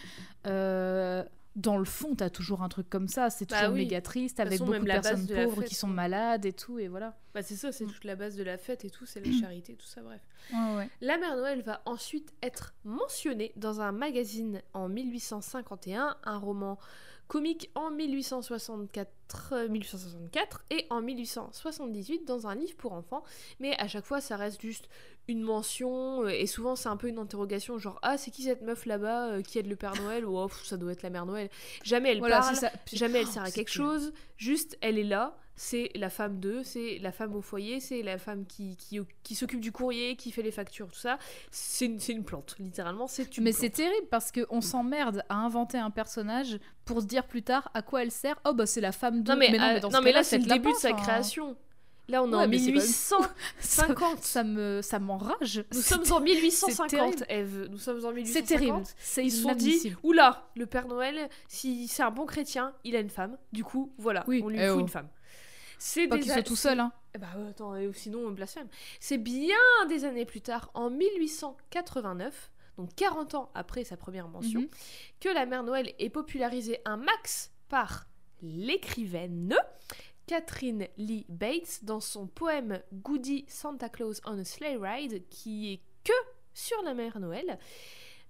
euh, dans le fond, t'as toujours un truc comme ça, c'est Bah toujours oui. méga triste, avec façon, beaucoup de personnes de pauvres fête, qui sont quoi. malades et tout, et voilà. Bah, c'est ça, c'est Mm. toute la base de la fête et tout, c'est la charité, tout ça, bref. Ouais, ouais. La mère Noël va ensuite être mentionnée dans un magazine en 1851, un roman comique en 1864, euh, 1864 et en 1878 dans un livre pour enfants. Mais à chaque fois, ça reste juste une mention euh, et souvent c'est un peu une interrogation genre ah c'est qui cette meuf là-bas euh, qui aide le Père Noël? Ou oh, ça doit être la mère Noël. Jamais elle Voilà, parle, jamais elle Oh, sert à quelque chose, juste elle est là, c'est la femme d'eux, c'est la femme au foyer, c'est la femme qui, qui, qui s'occupe du courrier, qui fait les factures, tout ça. C'est une, une plante, littéralement, c'est une Mais c'est terrible parce qu'on s'emmerde à inventer un personnage pour se dire plus tard à quoi elle sert. Oh bah c'est la femme de. Non mais, non, euh, mais dans non, ce mais là c'est le début de sa enfin. création. Là on est Ouais, en mais c'est quand même- 1850. Ça me ça m'enrage. Nous sommes en 1850, terrible. Eve. Nous sommes en 1850. C'est terrible. C'est Ils se sont dit, oula, le Père Noël, si c'est un bon chrétien, il a une femme. Du coup, voilà, Oui, on lui eh fout oh. une femme. C'est Pas des qu'il soit tout seul. Hein. Eh Bah attends, sinon on blasphème. C'est bien des années plus tard, en 1889, donc 40 ans après sa première mention, Mhm. que la mère Noël est popularisée un max par l'écrivaine Catherine Lee Bates dans son poème Goody Santa Claus on a Sleigh Ride, qui est que sur la mère Noël.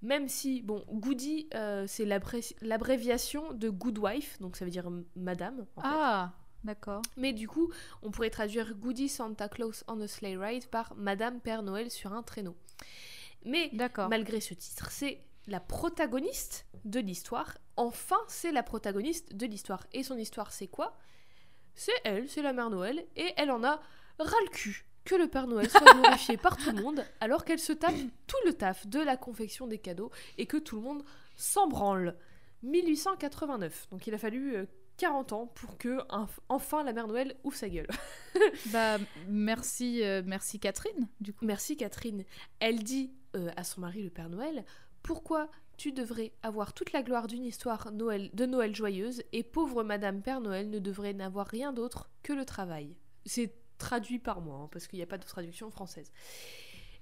Même si, bon, Goody, euh, c'est l'abré- l'abréviation de Good Wife, donc ça veut dire madame. en. Ah d'accord. Mais du coup, on pourrait traduire Goody Santa Claus on a Sleigh Ride par Madame Père Noël sur un traîneau. Mais malgré ce titre, c'est la protagoniste de l'histoire. Enfin, c'est la protagoniste de l'histoire. Et son histoire, c'est quoi? C'est elle, c'est la mère Noël, et elle en a ras le cul que le Père Noël soit glorifié par tout le monde, alors qu'elle se tape tout le taf de la confection des cadeaux et que tout le monde s'en branle. 1889. Donc il a fallu euh, 40 ans pour que enfin la mère Noël ouvre sa gueule. Bah merci euh, merci Catherine du coup. Merci Catherine. Elle dit euh, à son mari le Père Noël Pourquoi tu devrais avoir toute la gloire d'une histoire Noël, de Noël joyeuse et pauvre Madame Père Noël ne devrait n'avoir rien d'autre que le travail C'est traduit par moi, hein, parce qu'il n'y a pas de traduction française.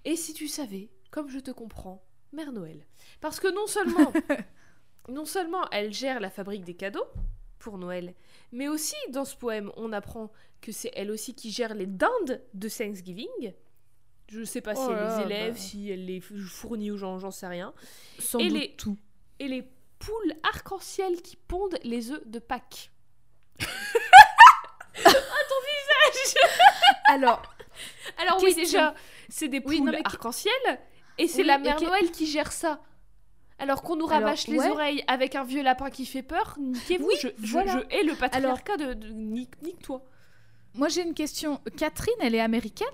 Et si tu savais, comme je te comprends, Mère Noël. Parce que non seulement, non seulement elle gère la fabrique des cadeaux pour Noël, mais aussi dans ce poème, on apprend que c'est elle aussi qui gère les dindes de Thanksgiving. Je sais pas si Oh elle là les là, élève, bah. si elle les fournit aux gens, j'en sais rien. Sans Et doute les- tout. Et les poules arc-en-ciel qui pondent les œufs de Pâques. Alors Alors oui, déjà, c'est des poules Oui, mais arc-en-ciel et c'est Oui, la mère Noël qui gère ça. Alors qu'on nous Alors, rabâche les ouais. oreilles avec un vieux lapin qui fait peur, niquez-vous, Oui, je, je, voilà. je hais le patriarcat de, de nique, nique-toi. moi j'ai une question. Catherine elle est américaine?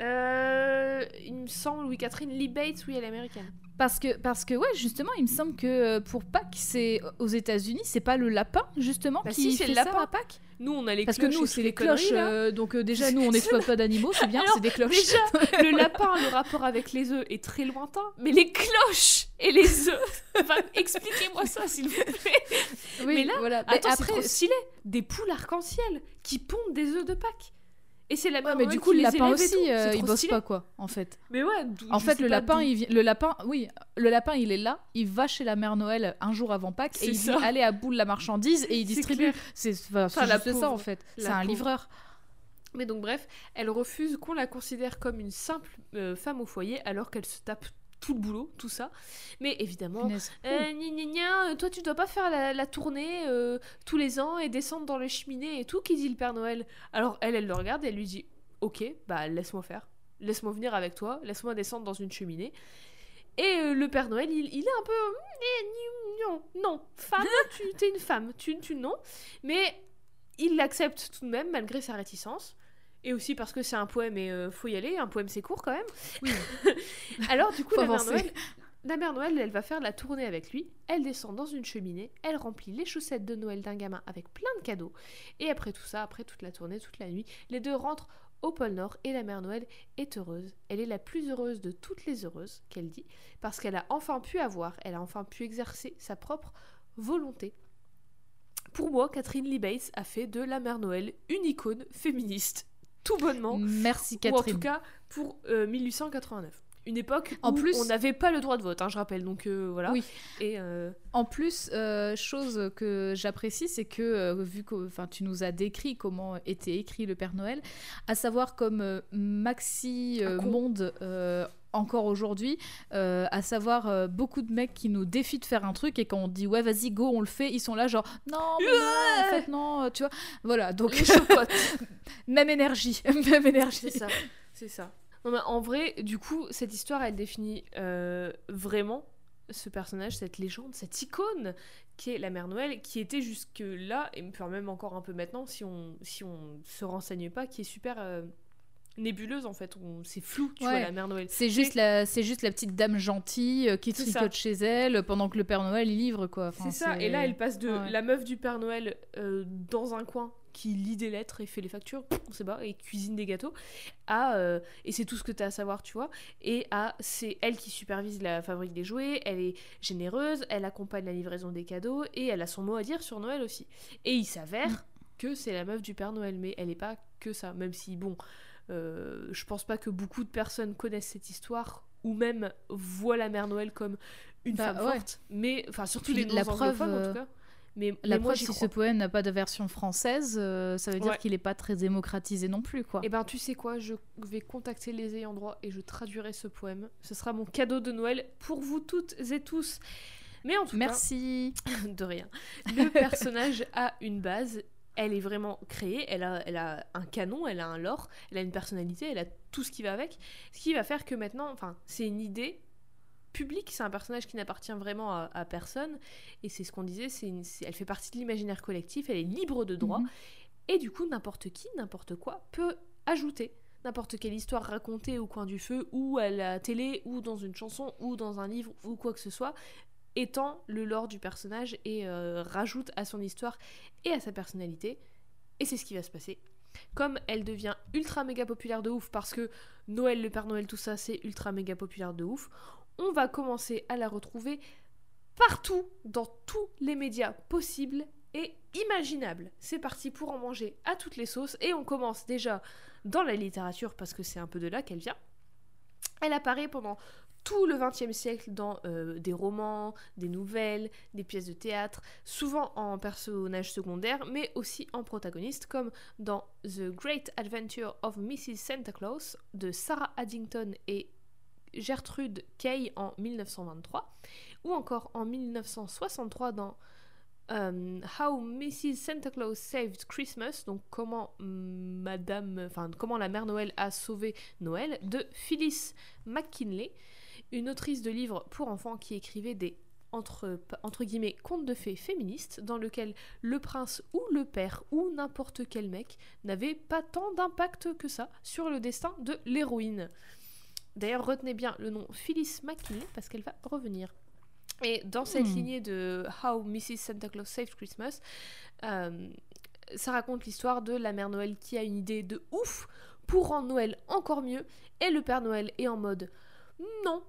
Euh, il me semble, oui, Catherine Lee Bates, oui, elle est américaine. Parce que, parce que, ouais, justement, il me semble que euh, pour Pâques, c'est aux États-Unis, c'est pas le lapin, justement, Bah qui si, c'est fait le ça lapin. à Pâques Nous, on a les Parce que nous, c'est les cloches, euh, donc euh, déjà, nous, on n'exploite pas d'animaux, c'est bien, c'est des cloches. Déjà, le lapin, le rapport avec les œufs est très lointain, mais les cloches et les œufs, enfin, expliquez-moi ça, s'il vous plaît. oui, mais là, voilà. Mais Attends, après, stylé Des poules arc-en-ciel qui pondent des œufs de Pâques. Et c'est la ouais, mais du coup, le les lapin aussi, euh, il bosse stylé. pas, quoi, en fait. Mais ouais, En fait, le lapin, il le lapin, oui, le lapin, il est là, il va chez la mère Noël un jour avant Pâques et il ça. dit allez à boule la marchandise et il distribue. C'est enfin, ça en fait. C'est un livreur. Mais donc bref, elle refuse qu'on la considère comme une simple euh, femme au foyer alors qu'elle se tape tout le boulot, tout ça. Mais évidemment. Euh, gna gna gna, euh, toi tu dois pas faire la, la tournée euh, tous les ans et descendre dans les cheminées et tout, qui dit le Père Noël? Alors elle, elle le regarde et elle lui dit Ok, bah laisse-moi faire, laisse-moi venir avec toi, laisse-moi descendre dans une cheminée. Et euh, le Père Noël, il, il est un peu Eh, non, non, femme, tu t'es une femme, tu, tu non. Mais il l'accepte tout de même malgré sa réticence. Et aussi parce que c'est un poème et euh, faut y aller, un poème c'est court quand même. Oui. Alors du coup, la Mère. Noël, la mère Noël, elle va faire la tournée avec lui. Elle descend dans une cheminée, elle remplit les chaussettes de Noël d'un gamin avec plein de cadeaux. Et après tout ça, après toute la tournée, toute la nuit, les deux rentrent au pôle Nord et la mère Noël est heureuse. Elle est la plus heureuse de toutes les heureuses, qu'elle dit, parce qu'elle a enfin pu avoir, elle a enfin pu exercer sa propre volonté. Pour moi, Catherine Lee Bates a fait de la mère Noël une icône féministe, tout bonnement, Merci ou en Catherine. tout cas pour euh, 1889. Une époque En où plus- on n'avait pas le droit de vote, hein, je rappelle, donc euh, voilà. Oui. Et euh, En plus, euh, chose que j'apprécie, c'est que euh, vu que enfin, tu nous as décrit comment était écrit le Père Noël, à savoir comme euh, Maxi euh, con. Monde euh, encore aujourd'hui, euh, à savoir euh, beaucoup de mecs qui nous défient de faire un truc et quand on dit ouais vas-y go on le fait, ils sont là genre non mais non en fait non euh, tu vois voilà donc même énergie même énergie c'est ça, c'est ça. Non, mais en vrai, du coup, cette histoire, elle définit euh, vraiment ce personnage, cette légende, cette icône qui est la mère Noël, qui était jusque-là, et même encore un peu maintenant, si on si on se renseigne pas, qui est super euh, nébuleuse en fait. C'est flou, tu Ouais. vois, la mère Noël. C'est juste la, c'est juste la petite dame gentille euh, qui tricote chez elle pendant que le Père Noël il livre quoi. Enfin, C'est ça, et là elle passe de Ouais. la meuf du Père Noël euh, dans un coin qui lit des lettres et fait les factures, on sait pas, et cuisine des gâteaux, à, euh, et c'est tout ce que tu as à savoir, tu vois, et à, c'est elle qui supervise la fabrique des jouets, elle est généreuse, elle accompagne la livraison des cadeaux, et elle a son mot à dire sur Noël aussi. Et il s'avère que c'est la meuf du Père Noël, mais elle est pas que ça, même si, bon, euh, je pense pas que beaucoup de personnes connaissent cette histoire, ou même voient la mère Noël comme une Bah, femme ouais. forte, mais, enfin, surtout les la preuve, en euh, tout cas. Mais, La mais preuve, si ce poème n'a pas de version française, euh, ça veut dire Ouais. qu'il n'est pas très démocratisé non plus, quoi. Eh ben, tu sais quoi, je vais contacter les ayants droit et je traduirai ce poème. Ce sera mon cadeau de Noël pour vous toutes et tous. Mais en tout Merci. cas, de rien. Le personnage a une base. Elle est vraiment créée. Elle a, elle a un canon, elle a un lore, elle a une personnalité, elle a tout ce qui va avec. Ce qui va faire que maintenant, enfin, c'est une idée publique. C'est un personnage qui n'appartient vraiment à, à personne. Et c'est ce qu'on disait. Une- elle fait partie de l'imaginaire collectif. Elle est libre de droit. Mhm. Et du coup, n'importe qui, n'importe quoi peut ajouter n'importe quelle histoire racontée au coin du feu, ou à la télé, ou dans une chanson, ou dans un livre, ou quoi que ce soit, étend le lore du personnage et euh, rajoute à son histoire et à sa personnalité. Et c'est ce qui va se passer. Comme elle devient ultra méga populaire de ouf, parce que Noël, le Père Noël, tout ça, c'est ultra méga populaire de ouf, on va commencer à la retrouver partout, dans tous les médias possibles et imaginables. C'est parti pour en manger à toutes les sauces, et on commence déjà dans la littérature, parce que c'est un peu de là qu'elle vient. Elle apparaît pendant tout le XXe siècle dans euh, des romans, des nouvelles, des pièces de théâtre, souvent en personnage secondaire, mais aussi en protagoniste, comme dans The Great Adventure of Mrs. Santa Claus de Sarah Addington et Gertrude Kay en 1923, ou encore en 1963 dans euh, How Mrs. Santa Claus Saved Christmas, donc comment Madame, enfin comment la mère Noël a sauvé Noël, de Phyllis McKinley, une autrice de livres pour enfants qui écrivait des entre, entre guillemets contes de fées féministes dans lequel le prince ou le père ou n'importe quel mec n'avait pas tant d'impact que ça sur le destin de l'héroïne. D'ailleurs, retenez bien le nom Phyllis McKinley parce qu'elle va revenir. Et dans cette Hmm. lignée de How Mrs. Santa Claus Saved Christmas, euh, ça raconte l'histoire de la mère Noël qui a une idée de ouf pour rendre Noël encore mieux, et le Père Noël est en mode non,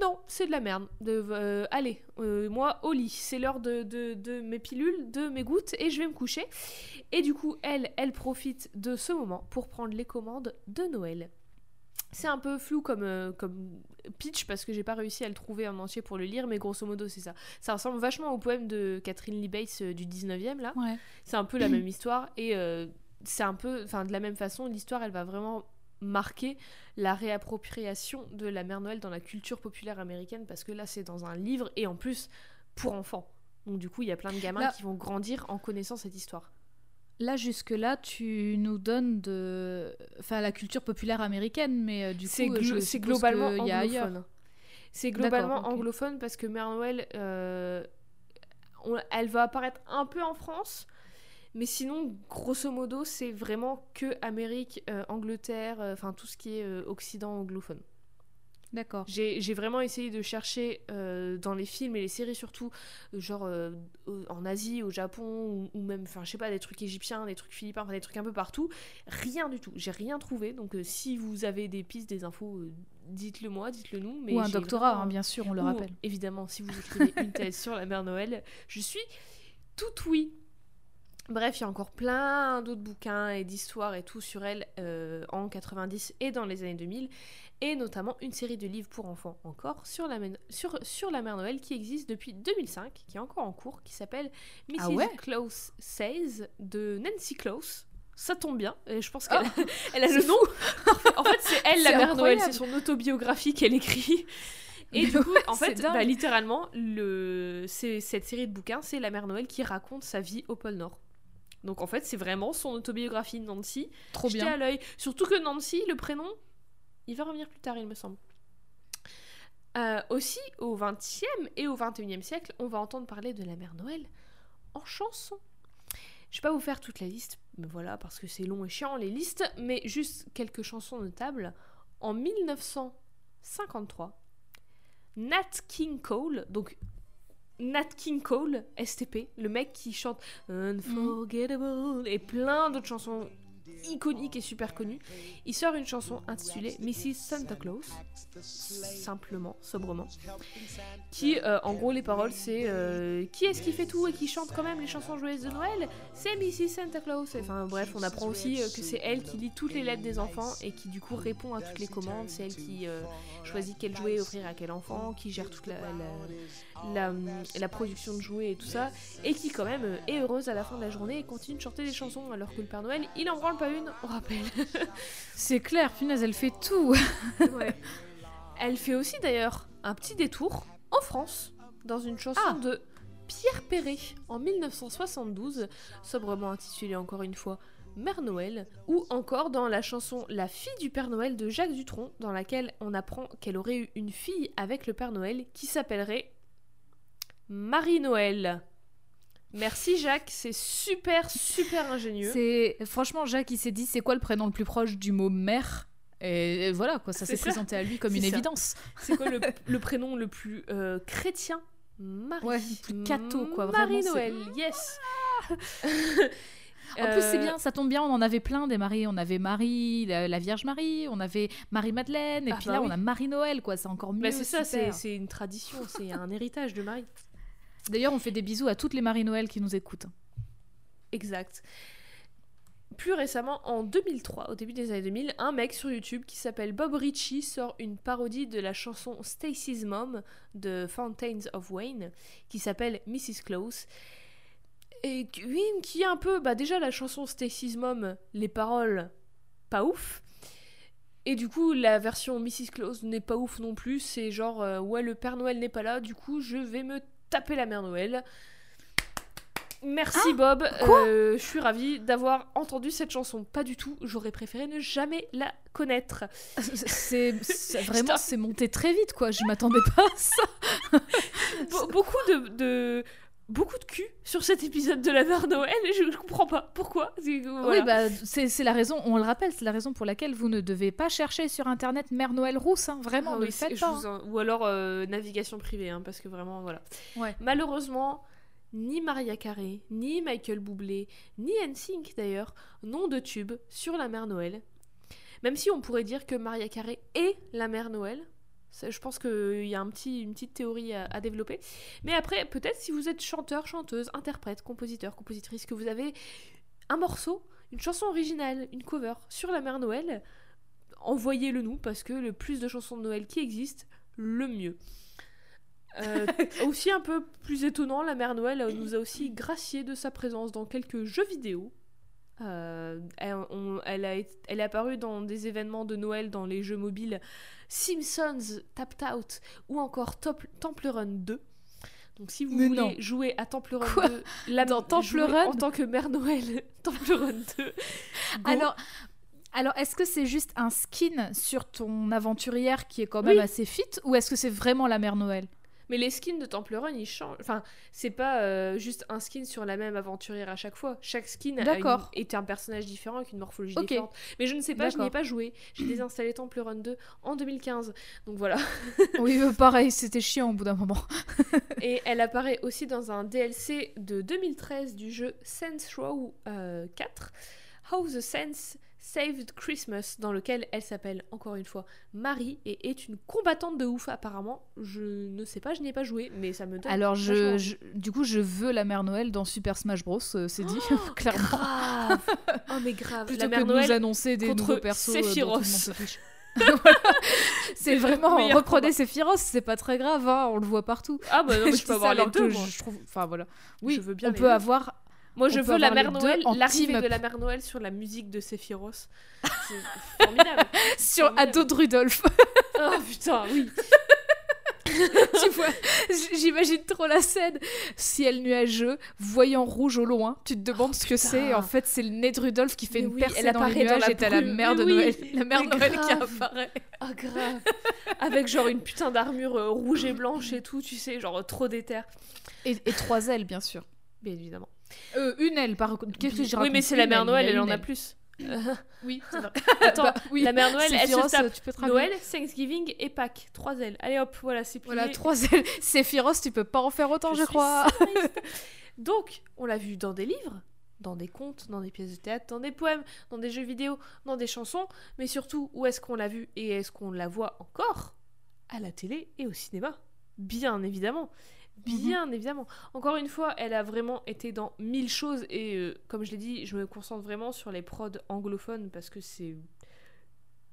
non, c'est de la merde. De, euh, allez, euh, moi au lit, c'est l'heure de, de- de mes pilules, de mes gouttes, et je vais me coucher. Et du coup, elle, elle profite de ce moment pour prendre les commandes de Noël. C'est un peu flou comme, euh, comme pitch parce que j'ai pas réussi à le trouver en entier pour le lire, mais grosso modo c'est ça. Ça ressemble vachement au poème de Catherine Lee Bates euh, du 19e là. Ouais. C'est un peu la même histoire et euh, c'est un peu, enfin de la même façon, l'histoire elle va vraiment marquer la réappropriation de la mère Noël dans la culture populaire américaine parce que là c'est dans un livre et en plus pour enfants. Donc du coup il y a plein de gamins Là- qui vont grandir en connaissant cette histoire. Là, jusque-là, tu nous donnes de. Enfin, la culture populaire américaine, mais euh, du coup, C'est globalement y a anglophone. C'est globalement anglophone parce que Mère Noël, euh, on- elle va apparaître un peu en France, mais sinon, grosso modo, c'est vraiment que Amérique, euh, Angleterre, enfin tout ce qui est euh, Occident anglophone. D'accord. J'ai vraiment essayé de chercher euh, dans les films et les séries surtout, euh, genre euh, en Asie, au Japon, ou, ou même, enfin je sais pas, des trucs égyptiens, des trucs philippins, enfin, des trucs un peu partout. Rien du tout. J'ai rien trouvé. Donc euh, si vous avez des pistes, des infos, dites-le moi, dites-le nous. Mais Ou un doctorat, vraiment- hein, bien sûr, on le ou, rappelle. Évidemment, si vous écrivez une thèse sur la mère Noël, je suis tout oui. Bref, il y a encore plein d'autres bouquins et d'histoires et tout sur elle euh, en 90 et dans les années 2000, et notamment une série de livres pour enfants encore sur la, sur, sur la mère Noël qui existe depuis 2005, qui est encore en cours, qui s'appelle Mrs. Ah ouais Claus Says de Nancy Claus. Ça tombe bien, et je pense qu'elle elle a le nom. En fait, c'est elle la mère Noël, c'est son autobiographie qu'elle écrit. Et Mais du coup, ouais, en fait, bah, littéralement, le... cette série de bouquins, c'est la mère Noël qui raconte sa vie au pôle Nord. Donc en fait, c'est vraiment son autobiographie Nancy. Trop bien. à l'œil. Surtout que Nancy, le prénom, il va revenir plus tard, il me semble. Euh, aussi, au XXe et au XXIe siècle, on va entendre parler de la mère Noël en chanson. Je vais pas vous faire toute la liste, mais voilà, parce que c'est long et chiant les listes, mais juste quelques chansons notables. En 1953, Nat King Cole, donc Nat King Cole, STP, le mec qui chante Unforgettable et plein d'autres chansons iconiques et super connues, il sort une chanson intitulée Mrs. Santa Claus, simplement, sobrement, qui, euh, en gros, les paroles, c'est euh, qui est-ce qui fait tout et qui chante quand même les chansons joyeuses de Noël? C'est Mrs. Santa Claus. Enfin bref, on apprend aussi euh, que c'est elle qui lit toutes les lettres des enfants et qui du coup répond à toutes les commandes. C'est elle qui choisit quel jouet offrir à quel enfant, qui gère toute la, la, la, production de jouets et tout ça, et qui quand même est heureuse à la fin de la journée et continue de chanter des chansons alors que le Père Noël, il en branle pas une, on rappelle. C'est clair, punaise, elle fait tout. Ouais. Elle fait aussi d'ailleurs un petit détour en France dans une chanson Ah. de Pierre Perret en 1972, sobrement intitulée encore une fois Mère Noël, ou encore dans la chanson La fille du Père Noël de Jacques Dutronc, dans laquelle on apprend qu'elle aurait eu une fille avec le Père Noël qui s'appellerait Marie-Noël. Merci Jacques, c'est super super ingénieux. C'est franchement Jacques il s'est dit c'est quoi le prénom le plus proche du mot mère? Et voilà quoi ça s'est présenté à lui comme une ça. évidence. C'est quoi le, le prénom le plus euh, chrétien? Marie. Ouais, plus catho, quoi, vraiment, Marie-Noël, yes. En plus c'est bien, ça tombe bien, on en avait plein des maris, on avait Marie, la, la Vierge Marie, on avait Marie Madeleine et Ah puis bah là oui. on a Marie Noël quoi, c'est encore mieux. bah, c'est ça, c'est une tradition, c'est un héritage de Marie. D'ailleurs on fait des bisous à toutes les Marie Noël qui nous écoutent. Exact. Plus récemment, en 2003, au début des années 2000, un mec sur YouTube qui s'appelle Bob Ritchie sort une parodie de la chanson Stacy's Mom de Fountains of Wayne qui s'appelle Mrs. Claus. Et oui, qui est un peu. Bah, déjà, la chanson Stacy's Mom, les paroles, pas ouf. Et du coup, la version Mrs. Claus n'est pas ouf non plus. C'est genre, euh, ouais, le Père Noël n'est pas là, du coup, je vais me taper la Mère Noël. Merci Bob, Euh, je suis ravie d'avoir entendu cette chanson. Pas du tout, j'aurais préféré ne jamais la connaître. C'est vraiment c'est monté très vite quoi, je m'attendais pas à ça. Be- beaucoup de, de- beaucoup de cul sur cet épisode de la Mère Noël et je, je comprends pas pourquoi. Voilà. Oui, bah, c'est la raison, on le rappelle, c'est la raison pour laquelle vous ne devez pas chercher sur internet Mère Noël rousse, hein, vraiment, Ah oui, faites pas. hein. en- Ou alors euh, navigation privée, hein, parce que vraiment, voilà. Ouais. Malheureusement, ni Maria Carey, ni Michael Bublé, ni NSYNC d'ailleurs, n'ont de tube sur la Mère Noël. Même si on pourrait dire que Maria Carey est la Mère Noël. Ça, je pense qu'il y a un petit, une petite théorie à, à développer. Mais après, peut-être si vous êtes chanteur, chanteuse, interprète, compositeur, compositrice, que vous avez un morceau, une chanson originale, une cover sur la Mère Noël, envoyez-le nous parce que le plus de chansons de Noël qui existent, le mieux. Euh, aussi un peu plus étonnant, la Mère Noël nous a aussi gracié de sa présence dans quelques jeux vidéo. Euh, elle, on- elle a elle est apparue dans des événements de Noël dans les jeux mobiles Simpsons Tapped Out ou encore Top- Temple Run 2. Donc si vous Mais voulez non. jouer à Temple Run Quoi 2, la, Dans Temple Run en tant que Mère Noël, Temple Run 2. go. Alors, alors est-ce que c'est juste un skin sur ton aventurière qui est quand même Oui. assez fit ou est-ce que c'est vraiment la Mère Noël? Mais les skins de Temple Run, ils changent. Enfin, c'est pas euh, juste un skin sur la même aventurière à chaque fois. Chaque skin a une- est un personnage différent avec une morphologie différente. Mais je ne sais pas, je n'y ai pas joué. J'ai désinstallé Temple Run 2 en 2015. Donc voilà. Oui, euh, pareil, c'était chiant au bout d'un moment. Et elle apparaît aussi dans un DLC de 2013 du jeu Saints Row euh, 4, How the Saints Saved Christmas, dans lequel elle s'appelle encore une fois Marie et est une combattante de ouf apparemment. Je ne sais pas, je n'y ai pas joué, mais ça me donne. Alors, je, du coup, je veux la mère Noël dans Super Smash Bros. euh, c'est dit, clairement. Grave Oh mais grave Plutôt La que mère Noël nous annoncer des nouveaux persos euh. C'est vraiment, reprenez. Sephiroth, c'est pas très grave, hein, on le voit partout. Ah bah non, mais je peux ça avoir les que deux, je- moi. je trouve, enfin voilà. Oui, Je veux bien on peut avoir Moi, je veux la mère les Noël, l'arrivée de la mère Noël sur la musique de Sephiroth. C'est formidable. sur Formidable. Ado de Rudolph. oh putain, oui. tu vois, j'imagine trop la scène. Ciel nuageux, voyant rouge au loin, tu te demandes ce que c'est. En fait, c'est le nez de Rudolph qui fait Mais une oui, percée elle dans les apparaît dans nuages la et t'as la mère de oui, Noël, la mère mais Noël qui apparaît. Ah grave. Avec genre une putain d'armure euh, rouge et blanche et tout, tu sais, genre trop d'éther. Et, et trois ailes, bien sûr. Bien évidemment. Euh, une aile, par contre. Qu'est-ce que je Oui, mais c'est la mère Noël, elle en a plus. Oui, c'est vrai. Attends, Bah, oui. la mère Noël, elle se tape tu peux te. Noël, Thanksgiving et Pâques. Trois ailes. Allez hop, voilà, c'est plié. Voilà, trois ailes. Sephiroth, tu peux pas en faire autant, je, suis crois. Donc, on l'a vu dans des livres, dans des contes, dans des pièces de théâtre, dans des poèmes, dans des jeux vidéo, dans des chansons, mais surtout, où est-ce qu'on l'a vu et est-ce qu'on la voit encore? À la télé et au cinéma. Bien évidemment. Bien évidemment. Encore une fois, elle a vraiment été dans mille choses et euh, comme je l'ai dit, je me concentre vraiment sur les prods anglophones parce que c'est.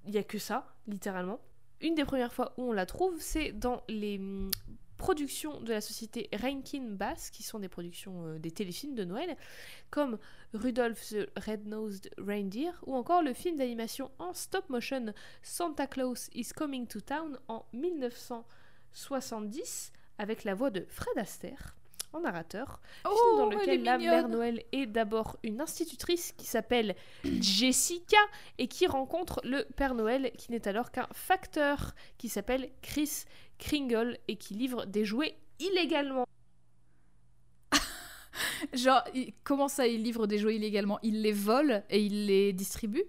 Il n'y a que ça, littéralement. Une des premières fois où on la trouve, c'est dans les hum, productions de la société Rankin Bass, qui sont des productions euh, des téléfilms de Noël, comme Rudolph the Red-Nosed Reindeer, ou encore le film d'animation en stop motion Santa Claus is Coming to Town en 1970, avec la voix de Fred Astaire en narrateur. film dans Oh, elle lequel la mignonne. mère Noël est d'abord une institutrice qui s'appelle Jessica et qui rencontre le Père Noël qui n'est alors qu'un facteur qui s'appelle Chris Kringle et qui livre des jouets illégalement. Genre, comment ça, il livre des jouets illégalement? Il les vole et il les distribue?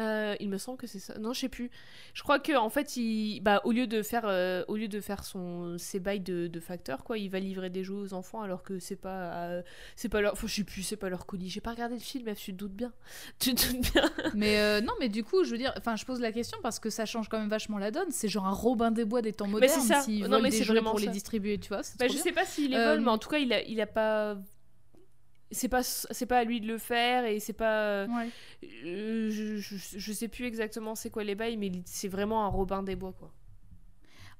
Euh, il me semble que c'est ça. Non, je sais plus. Je crois que en fait, il, bah, au lieu de faire, euh, au lieu de faire son ses bails de, de facteur, quoi, il va livrer des jeux aux enfants alors que c'est pas, euh, c'est pas leur, enfin, je sais plus, c'est pas leur colis. J'ai pas regardé le film, mais tu te doutes bien. Tu te doutes bien. Mais non, mais du coup, je veux dire, enfin, je pose la question parce que ça change quand même vachement la donne. C'est genre un Robin des Bois des temps Mais c'est modernes ça. Non, mais c'est vraiment pour les ça. distribuer, tu vois. Bah, je bien. sais pas s'il les Euh, vole, mais en tout cas, il a, il a pas. C'est pas, c'est pas à lui de le faire et c'est pas. Ouais. euh, je, je, je sais plus exactement c'est quoi les bails, mais c'est vraiment un Robin des Bois, quoi.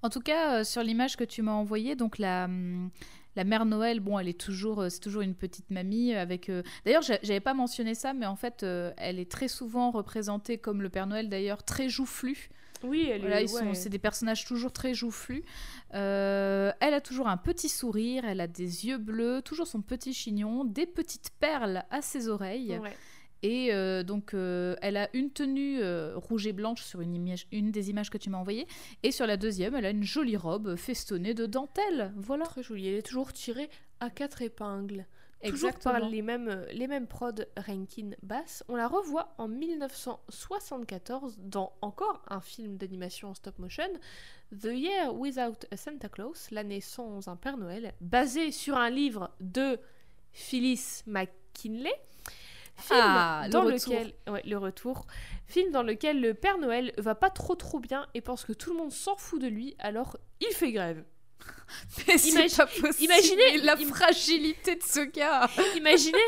En tout cas, euh, sur l'image que tu m'as envoyée, donc la, hum, la mère Noël, bon, elle est toujours, euh, c'est toujours une petite mamie avec. euh, D'ailleurs, j'a- j'avais pas mentionné ça, mais en fait, elle est très souvent représentée comme le Père Noël, d'ailleurs, très joufflu. Oui, elle Voilà, est. ouais. c'est des personnages toujours très joufflus. Euh, elle a toujours un petit sourire, elle a des yeux bleus, toujours son petit chignon, des petites perles à ses oreilles. Ouais. Et euh, donc, euh, elle a une tenue euh, rouge et blanche sur une, image, une des images que tu m'as envoyées. Et sur la deuxième, elle a une jolie robe festonnée de dentelle. Voilà. Très jolie. Elle est toujours tirée à quatre épingles. Toujours Exactement. par les mêmes, euh, les mêmes prods Rankin Bass. On la revoit en 1974 dans encore un film d'animation en stop motion, The Year Without a Santa Claus, l'année sans un Père Noël, basé sur un livre de Phyllis McKinley. Film Ah, le dans retour. lequel, ouais, le retour, film dans lequel le Père Noël va pas trop trop bien et pense que tout le monde s'en fout de lui, alors il fait grève. Mais pas possible. imaginez- la im- fragilité de ce gars. Imaginez,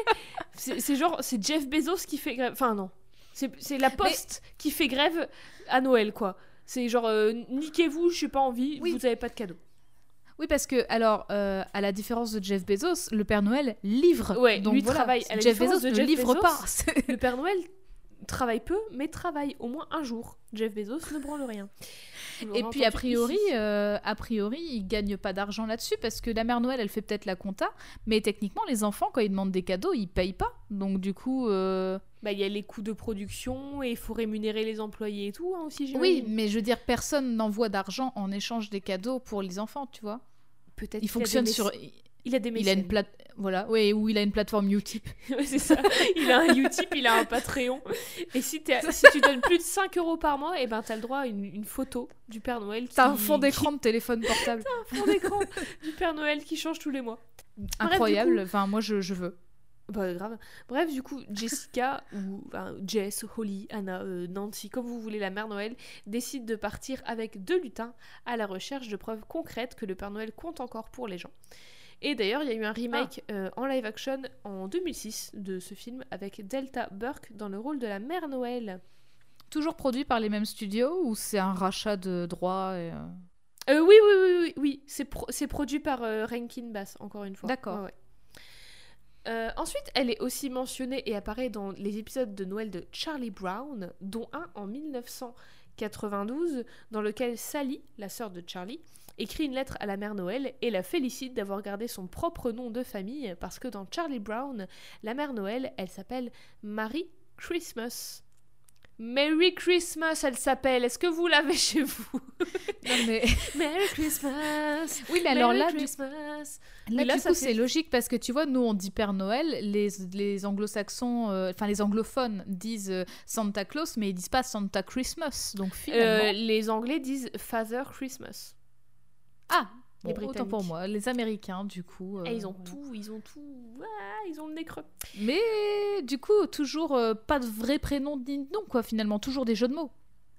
c'est genre, c'est Jeff Bezos qui fait grève. Enfin, non. C'est c'est la poste qui fait grève à Noël, quoi. C'est genre, euh, niquez-vous, j'ai pas envie, Oui. vous avez pas de cadeau. Oui, parce que, alors, euh, à la différence de Jeff Bezos, le Père Noël livre. Ouais, Donc lui voilà, travaille. À la Jeff Bezos ne livre Bezos, pas. Le Père Noël travaille peu, mais travaille au moins un jour. Jeff Bezos ne branle rien. Et puis a priori, euh, a priori, il gagne pas d'argent là-dessus parce que la mère Noël, elle fait peut-être la compta, mais techniquement, les enfants, quand ils demandent des cadeaux, ils payent pas. Donc du coup, euh, Bah, il y a les coûts de production et il faut rémunérer les employés et tout hein, aussi, oui, mais je veux dire, personne n'envoie d'argent en échange des cadeaux pour les enfants, tu vois. peut-être Il qu'il a fonctionne des sur, Il a des il a une mécènes. plate, voilà, ou il a une plateforme Utip. C'est ça. Il a un Utip, il a un Patreon. Et si, tu donnes plus de 5 euros par mois, et ben t'as le droit à une, une photo du Père Noël. Qui, T'as un fond d'écran de téléphone portable, qui- un fond d'écran du Père Noël qui change tous les mois. incroyable. Enfin, moi, je, je veux. Bah grave. Bref, du coup, Jessica ou enfin, Jess, Holly, Anna, euh, Nancy, comme vous voulez, la mère Noël, décide de partir avec deux lutins à la recherche de preuves concrètes que le Père Noël compte encore pour les gens. Et d'ailleurs, il y a eu un remake euh, en live action en 2006 de ce film avec Delta Burke dans le rôle de la mère Noël. Toujours produit par les mêmes studios ou c'est un rachat de droits et, euh, Euh, oui, oui, oui, oui, oui. C'est, pro- c'est produit par euh, Rankin Bass, encore une fois. D'accord. Ouais. Euh, ensuite, elle est aussi mentionnée et apparaît dans les épisodes de Noël de Charlie Brown, dont un en 1992, dans lequel Sally, la sœur de Charlie, écrit une lettre à la mère Noël et la félicite d'avoir gardé son propre nom de famille parce que dans Charlie Brown, la mère Noël, elle s'appelle Mary Christmas. Merry Christmas, elle s'appelle. Est-ce que vous l'avez chez vous? Non, mais... Merry Christmas. Oui, mais alors Merry là, du, Christmas. là, Mais là, du ça coup, fait- c'est logique parce que tu vois, nous, on dit Père Noël, les, les anglo-saxons, euh, enfin les anglophones disent euh, Santa Claus, mais ils disent pas Santa Christmas. Donc finalement. Euh, les Anglais disent Father Christmas. Ah, les autant pour moi. Les Américains, du coup. euh, Et ils ont voilà. tout, ils ont tout. Ah, ils ont le nez creux. Mais du coup, toujours euh, pas de vrai prénom ni de nom, quoi, finalement. Toujours des jeux de mots.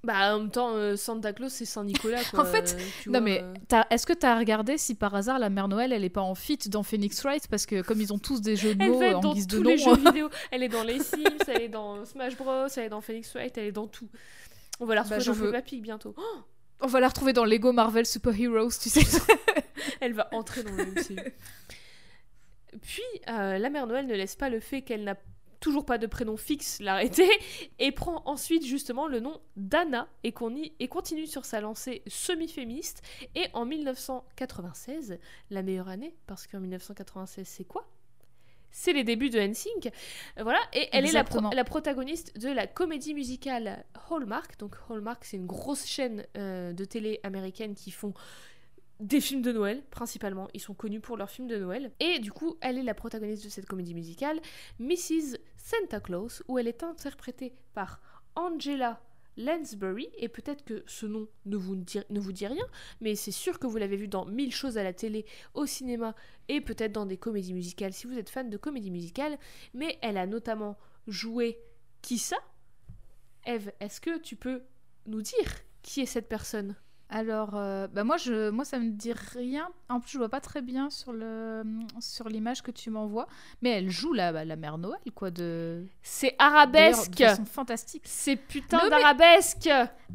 Bah, en même temps, euh, Santa Claus, c'est Saint-Nicolas, quoi. En fait, euh, tu non, vois, mais euh. est-ce que t'as regardé si par hasard la mère Noël, elle est pas en fit dans Phoenix Wright Parce que comme ils ont tous des jeux de mots en dans guise de tous nom. les jeux vidéo. Elle est dans les Sims, elle est dans Smash Bros, elle est dans Phoenix Wright, elle est dans tout. On va la Bah, retrouver je dans veux. Bientôt. Oh, On va la retrouver dans Lego Marvel Super Heroes, tu sais. elle va entrer dans le MCU. Puis, euh, la mère Noël ne laisse pas le fait qu'elle n'a toujours pas de prénom fixe l'arrêter et prend ensuite justement le nom d'Anna et, qu'on y- et continue sur sa lancée semi-féministe. Et en 1996, la meilleure année, parce qu'en 1996 c'est quoi? C'est les débuts de NSYNC. Euh, Voilà, et elle est la, pro- Exactement. la protagoniste de la comédie musicale Hallmark. Donc Hallmark, c'est une grosse chaîne euh, de télé américaine qui font des films de Noël, principalement. Ils sont connus pour leurs films de Noël. Et du coup, elle est la protagoniste de cette comédie musicale, Mrs. Santa Claus, où elle est interprétée par Angela Lansbury. Et peut-être que ce nom ne vous dit, rien, mais c'est sûr que vous l'avez vu dans mille choses à la télé, au cinéma et peut-être dans des comédies musicales si vous êtes fan de comédies musicales. Mais elle a notamment joué qui ça? Eve, est-ce que tu peux nous dire qui est cette personne? Alors, euh, bah moi, je, moi, ça me dit rien. En plus, je vois pas très bien sur le sur l'image que tu m'envoies, mais elle joue la, bah, la mère Noël, quoi, de. C'est arabesque de façon fantastique. C'est putain mais- d'arabesque